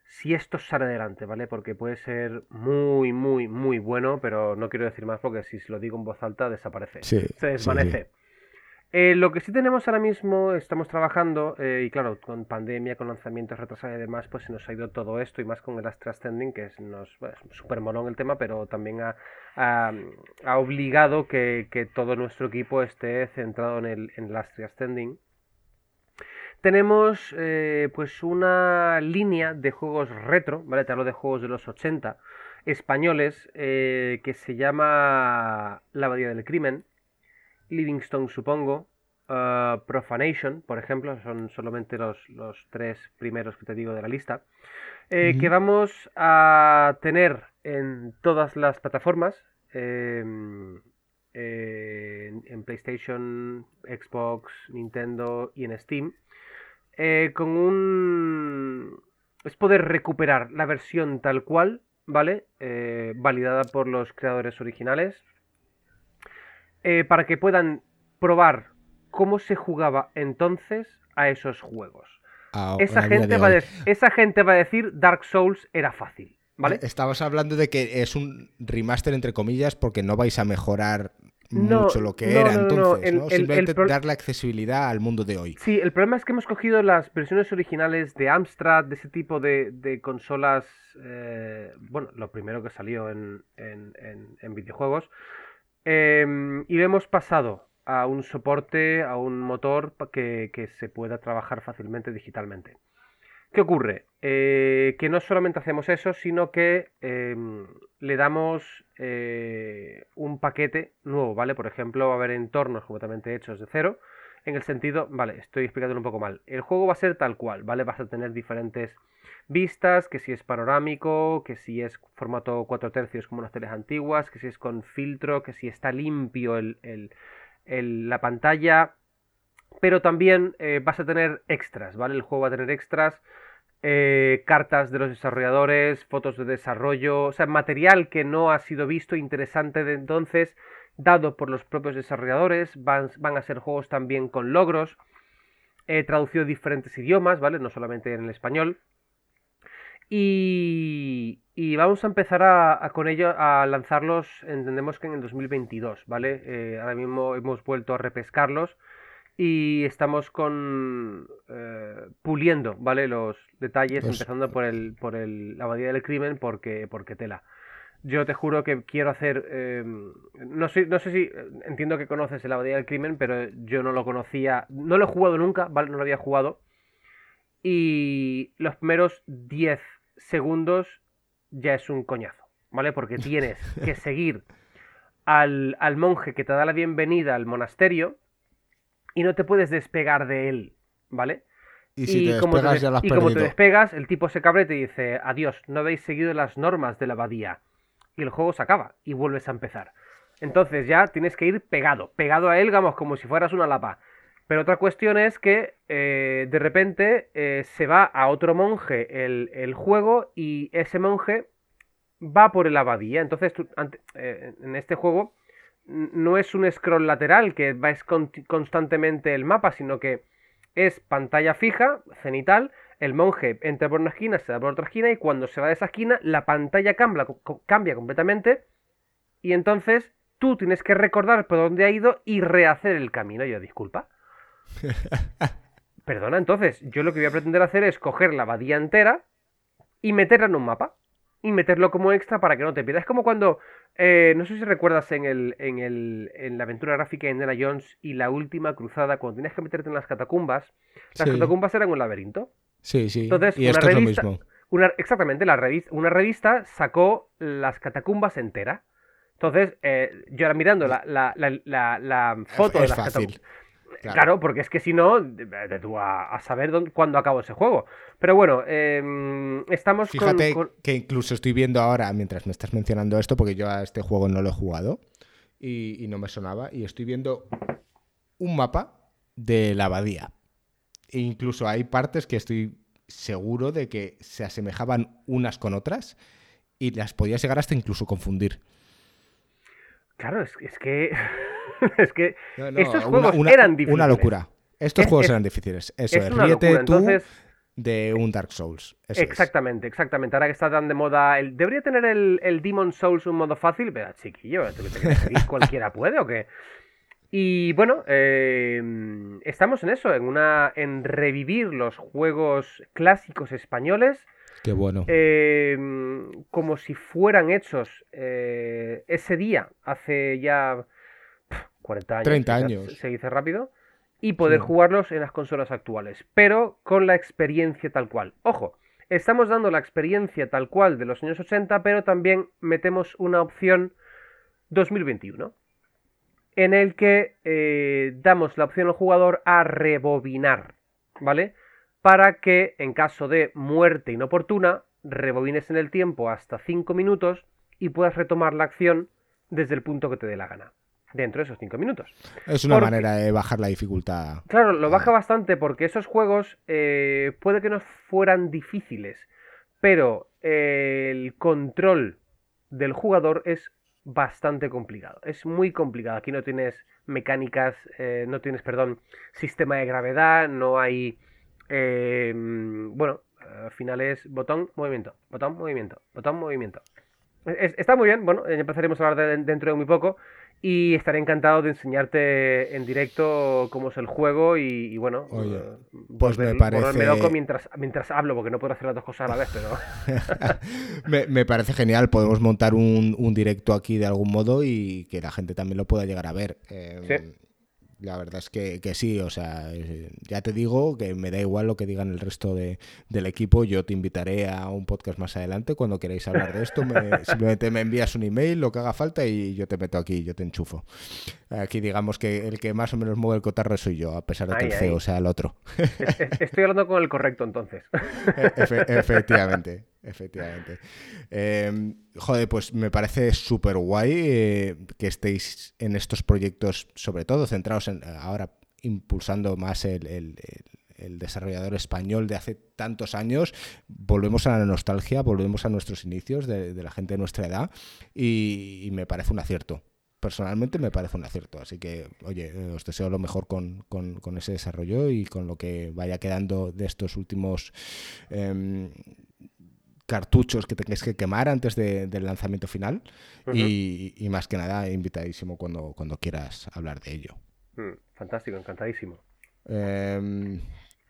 si esto sale adelante, ¿vale? Porque puede ser muy, muy, muy bueno, pero no quiero decir más porque si se lo digo en voz alta desaparece. se desvanece. Eh, lo que sí tenemos ahora mismo, estamos trabajando, eh, y claro, con pandemia, con lanzamientos retrasados y demás, pues se nos ha ido todo esto, y más con el Astra Standing, que es súper molón el tema, pero también ha, obligado que, todo nuestro equipo esté centrado en el, en Astra Standing. Tenemos eh, pues una línea de juegos retro, ¿vale? Te hablo de juegos de los 80 españoles que se llama La Abadía del Crimen Livingstone, supongo. Uh, Profanation, por ejemplo, son solamente los, tres primeros que te digo de la lista. Eh, que vamos a tener en todas las plataformas. Em, en, PlayStation, Xbox, Nintendo y en Steam. Eh, con un. Es poder recuperar la versión tal cual, ¿vale? Eh, validada por los creadores originales. Eh, para que puedan probar cómo se jugaba entonces a esos juegos. esa, gente va esa gente va a decir Dark Souls era fácil. ¿Vale? Estabas hablando de que es un remaster entre comillas porque no vais a mejorar mucho lo que era entonces. Simplemente darle accesibilidad al mundo de hoy. Sí, el problema es que hemos cogido las versiones originales de Amstrad, de ese tipo de, consolas, eh, bueno, lo primero que salió en videojuegos, Em, y hemos pasado a un soporte, a un motor que, que se pueda trabajar fácilmente digitalmente. ¿Qué ocurre? Eh, que no solamente hacemos eso, sino que em, le damos eh, un paquete nuevo, ¿vale? Por ejemplo, va a haber entornos completamente hechos de cero, en el sentido, vale, estoy explicándolo un poco mal. El juego va a ser tal cual, ¿vale? Vas a tener diferentes vistas, que si es panorámico, que si es formato 4 tercios como las teles antiguas, que si es con filtro, que si está limpio la pantalla. Pero también eh, vas a tener extras, ¿vale? El juego va a tener extras, eh, cartas de los desarrolladores, fotos de desarrollo, o sea, material que no ha sido visto, interesante de entonces, dado por los propios desarrolladores. Van, van a ser juegos también con logros, he traducido diferentes idiomas, ¿vale? No solamente en el español. Y, vamos a empezar a, con ello a lanzarlos, entendemos que en el 2022, ¿vale? Eh, ahora mismo hemos vuelto a repescarlos y estamos con eh, puliendo, ¿vale? Los detalles, pues empezando por el por el la abadía del crimen, porque porque tela. Yo te juro que quiero hacer, em, no sé, no sé si entiendo que conoces el abadía del crimen, pero yo no lo conocía, no lo he jugado nunca, ¿vale? No lo había jugado. Y los primeros 10 segundos ya es un coñazo, ¿vale? Porque tienes que seguir al, monje que te da la bienvenida al monasterio y no te puedes despegar de él, ¿vale? Y, si te como, te, y como te despegas, el tipo se cabra y te dice, adiós, no habéis seguido las normas de la abadía. Y el juego se acaba y vuelves a empezar. Entonces ya tienes que ir pegado, pegado a él, vamos, como si fueras una lapa. Pero otra cuestión es que eh, de repente eh, se va a otro monje el, juego y ese monje va por el abadía. Entonces eh, en este juego no es un scroll lateral que va constantemente el mapa, sino que es pantalla fija, cenital, el monje entra por una esquina, se da por otra esquina y cuando se va de esa esquina la pantalla cambia, cambia completamente y entonces tú tienes que recordar por dónde ha ido y rehacer el camino. Yo, disculpa. Perdona, entonces, yo lo que voy a pretender hacer es coger la abadía entera y meterla en un mapa. y meterlo como extra para que no te pierdas. Es como cuando, eh, no sé si recuerdas en, el, en, el, en la aventura gráfica de Indiana Jones y la última cruzada, cuando tienes que meterte en las catacumbas, las catacumbas eran un laberinto. Sí, sí. Entonces, y esto es lo mismo. Una, exactamente, la revista, una revista sacó las catacumbas enteras. Entonces, eh, yo ahora mirando la, la, la, la foto de las catacumbas. Claro. porque es que si no, de tú a, saber dónde, cuándo acabo ese juego. Pero bueno, eh, estamos Fíjate que incluso estoy viendo ahora, mientras me estás mencionando esto, porque yo a este juego no lo he jugado y, y no me sonaba, y estoy viendo un mapa de la abadía. E incluso hay partes que estoy seguro de que se asemejaban unas con otras y las podías llegar hasta incluso confundir. Claro, es, que. es que estos juegos eran difíciles. Una locura. Estos juegos eran difíciles. Eso es. Ríete tú de un Dark Souls. exactamente, exactamente. Ahora que está tan de moda. El, ¿Debería tener el, el Demon Souls un modo fácil? Pero chiquillo, ¿cualquiera puede o qué? Y bueno, em, estamos en eso, en una. en revivir los juegos clásicos españoles. Qué bueno. Em, como si fueran hechos eh, ese día, hace ya 40 años. 30 años. Se, dice rápido. Y poder jugarlos en las consolas actuales. Pero con la experiencia tal cual. Ojo, estamos dando la experiencia tal cual de los años 80, pero también metemos una opción 2021 en el que eh, damos la opción al jugador a rebobinar, ¿vale? Para que en caso de muerte inoportuna, rebobines en el tiempo hasta 5 minutos y puedas retomar la acción desde el punto que te dé la gana, dentro de esos 5 minutos. Es una manera de bajar la dificultad. Claro, lo baja bastante porque esos juegos eh, puede que no fueran difíciles, pero eh, el control del jugador es bastante complicado. Es muy complicado. Aquí no tienes mecánicas, eh, no tienes, perdón, sistema de gravedad, no hay... Eh, bueno, al final es botón, movimiento, botón, movimiento, botón, movimiento. está muy bien, bueno, empezaremos a hablar dentro de muy poco y estaré encantado de enseñarte en directo cómo es el juego y, bueno, Oye, eh, pues me parece... loco mientras, mientras hablo, porque no puedo hacer las dos cosas a la vez, pero... me, parece genial, podemos montar un, directo aquí de algún modo y que la gente también lo pueda llegar a ver. Em, la verdad es que, sí, o sea, eh, ya te digo que me da igual lo que digan el resto de, del equipo. Yo te invitaré a un podcast más adelante cuando queráis hablar de esto. simplemente me envías un email, lo que haga falta y yo te meto aquí, yo te enchufo. Aquí digamos que el que más o menos mueve el cotarro soy yo, a pesar de que el CEO sea el otro. Estoy hablando con el correcto entonces. E-, efectivamente efectivamente. Em, joder, pues me parece súper guay eh, que estéis en estos proyectos, sobre todo centrados en ahora impulsando más el, desarrollador español de hace tantos años. Volvemos a la nostalgia, volvemos a nuestros inicios de, la gente de nuestra edad y, me parece un acierto personalmente me parece un acierto. Así que, oye, eh, os deseo lo mejor con, ese desarrollo y con lo que vaya quedando de estos últimos em, cartuchos que tengáis que quemar antes del lanzamiento final. y, más que nada, invitadísimo cuando, cuando quieras hablar de ello. Mm, fantástico, encantadísimo. Em,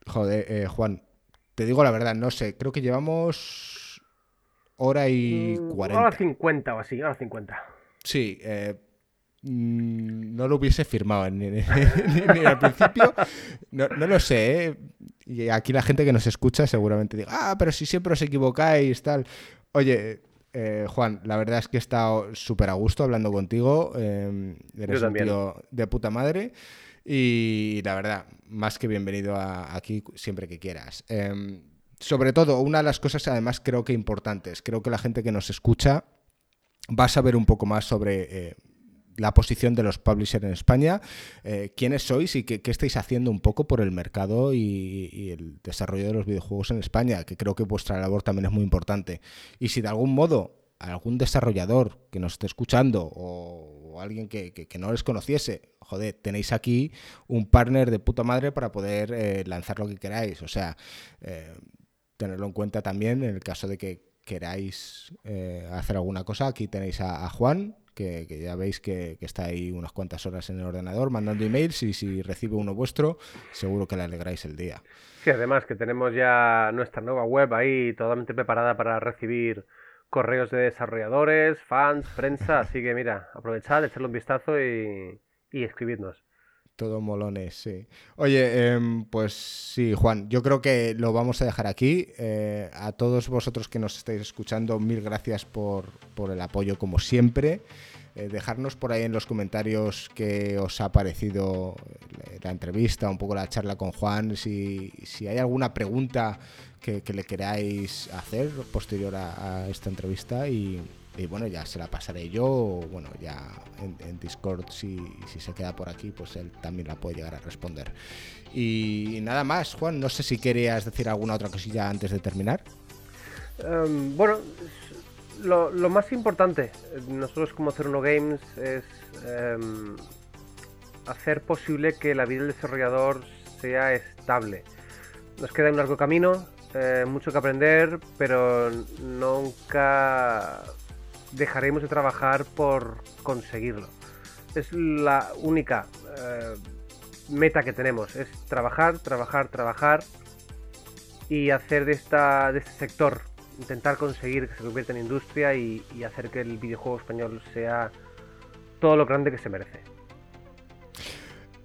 joder, eh, Juan, te digo la verdad, no sé, creo que llevamos hora y mm, cuarenta. hora cincuenta o así, hora cincuenta. Sí, eh, no lo hubiese firmado ni, al principio. No, lo sé, ¿eh? Y aquí la gente que nos escucha seguramente diga, ah, pero si siempre os equivocáis, tal. Oye, eh, Juan, la verdad es que he estado súper a gusto hablando contigo. Eh, eres un tío de puta madre. Y la verdad, más que bienvenido aquí siempre que quieras. Em, sobre todo, una de las cosas además creo que importantes, creo que la gente que nos escucha va a saber un poco más sobre la posición de los publishers en España, eh, quiénes sois y qué, estáis haciendo un poco por el mercado y, el desarrollo de los videojuegos en España, que creo que vuestra labor también es muy importante. Y si de algún modo algún desarrollador que nos esté escuchando o, alguien que, no les conociese, joder, tenéis aquí un partner de puta madre para poder eh, lanzar lo que queráis. O sea, eh, tenerlo en cuenta también en el caso de que queráis hacer alguna cosa. Aquí tenéis a Juan, que, ya veis que, está ahí unas cuantas horas en el ordenador mandando emails y si recibe uno vuestro, seguro que le alegráis el día. Sí, además que tenemos ya nuestra nueva web ahí totalmente preparada para recibir correos de desarrolladores, fans, prensa, así que mira, aprovechad, echarle un vistazo y, y escribidnos. Todo molones, sí. Oye, em, pues sí, Juan, yo creo que lo vamos a dejar aquí. Eh, a todos vosotros que nos estáis escuchando, mil gracias por, por el apoyo como siempre. Eh, dejarnos por ahí en los comentarios qué os ha parecido la entrevista, un poco la charla con Juan, si, si hay alguna pregunta que, le queráis hacer posterior a esta entrevista y, y bueno, ya se la pasaré yo, bueno, ya en, Discord si, se queda por aquí, pues él también la puede llegar a responder. Y nada más, Juan, no sé si querías decir alguna otra cosilla antes de terminar. Em, bueno, lo, más importante, nosotros como Hacer Uno Games, es em, hacer posible que la vida del desarrollador sea estable. Nos queda un largo camino, eh, mucho que aprender, pero nunca dejaremos de trabajar por conseguirlo. Es la única eh, meta que tenemos, es trabajar, trabajar, trabajar y hacer de, esta, de este sector, intentar conseguir que se convierta en industria y, hacer que el videojuego español sea todo lo grande que se merece.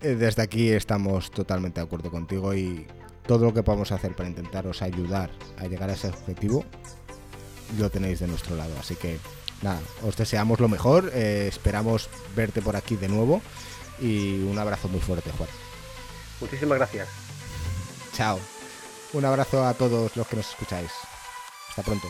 Eh, desde aquí estamos totalmente de acuerdo contigo y todo lo que podamos hacer para intentaros ayudar a llegar a ese objetivo lo tenéis de nuestro lado. Así que nada, os deseamos lo mejor, eh, esperamos verte por aquí de nuevo y un abrazo muy fuerte, Juan. Muchísimas gracias. Chao. Un abrazo a todos los que nos escucháis. Hasta pronto.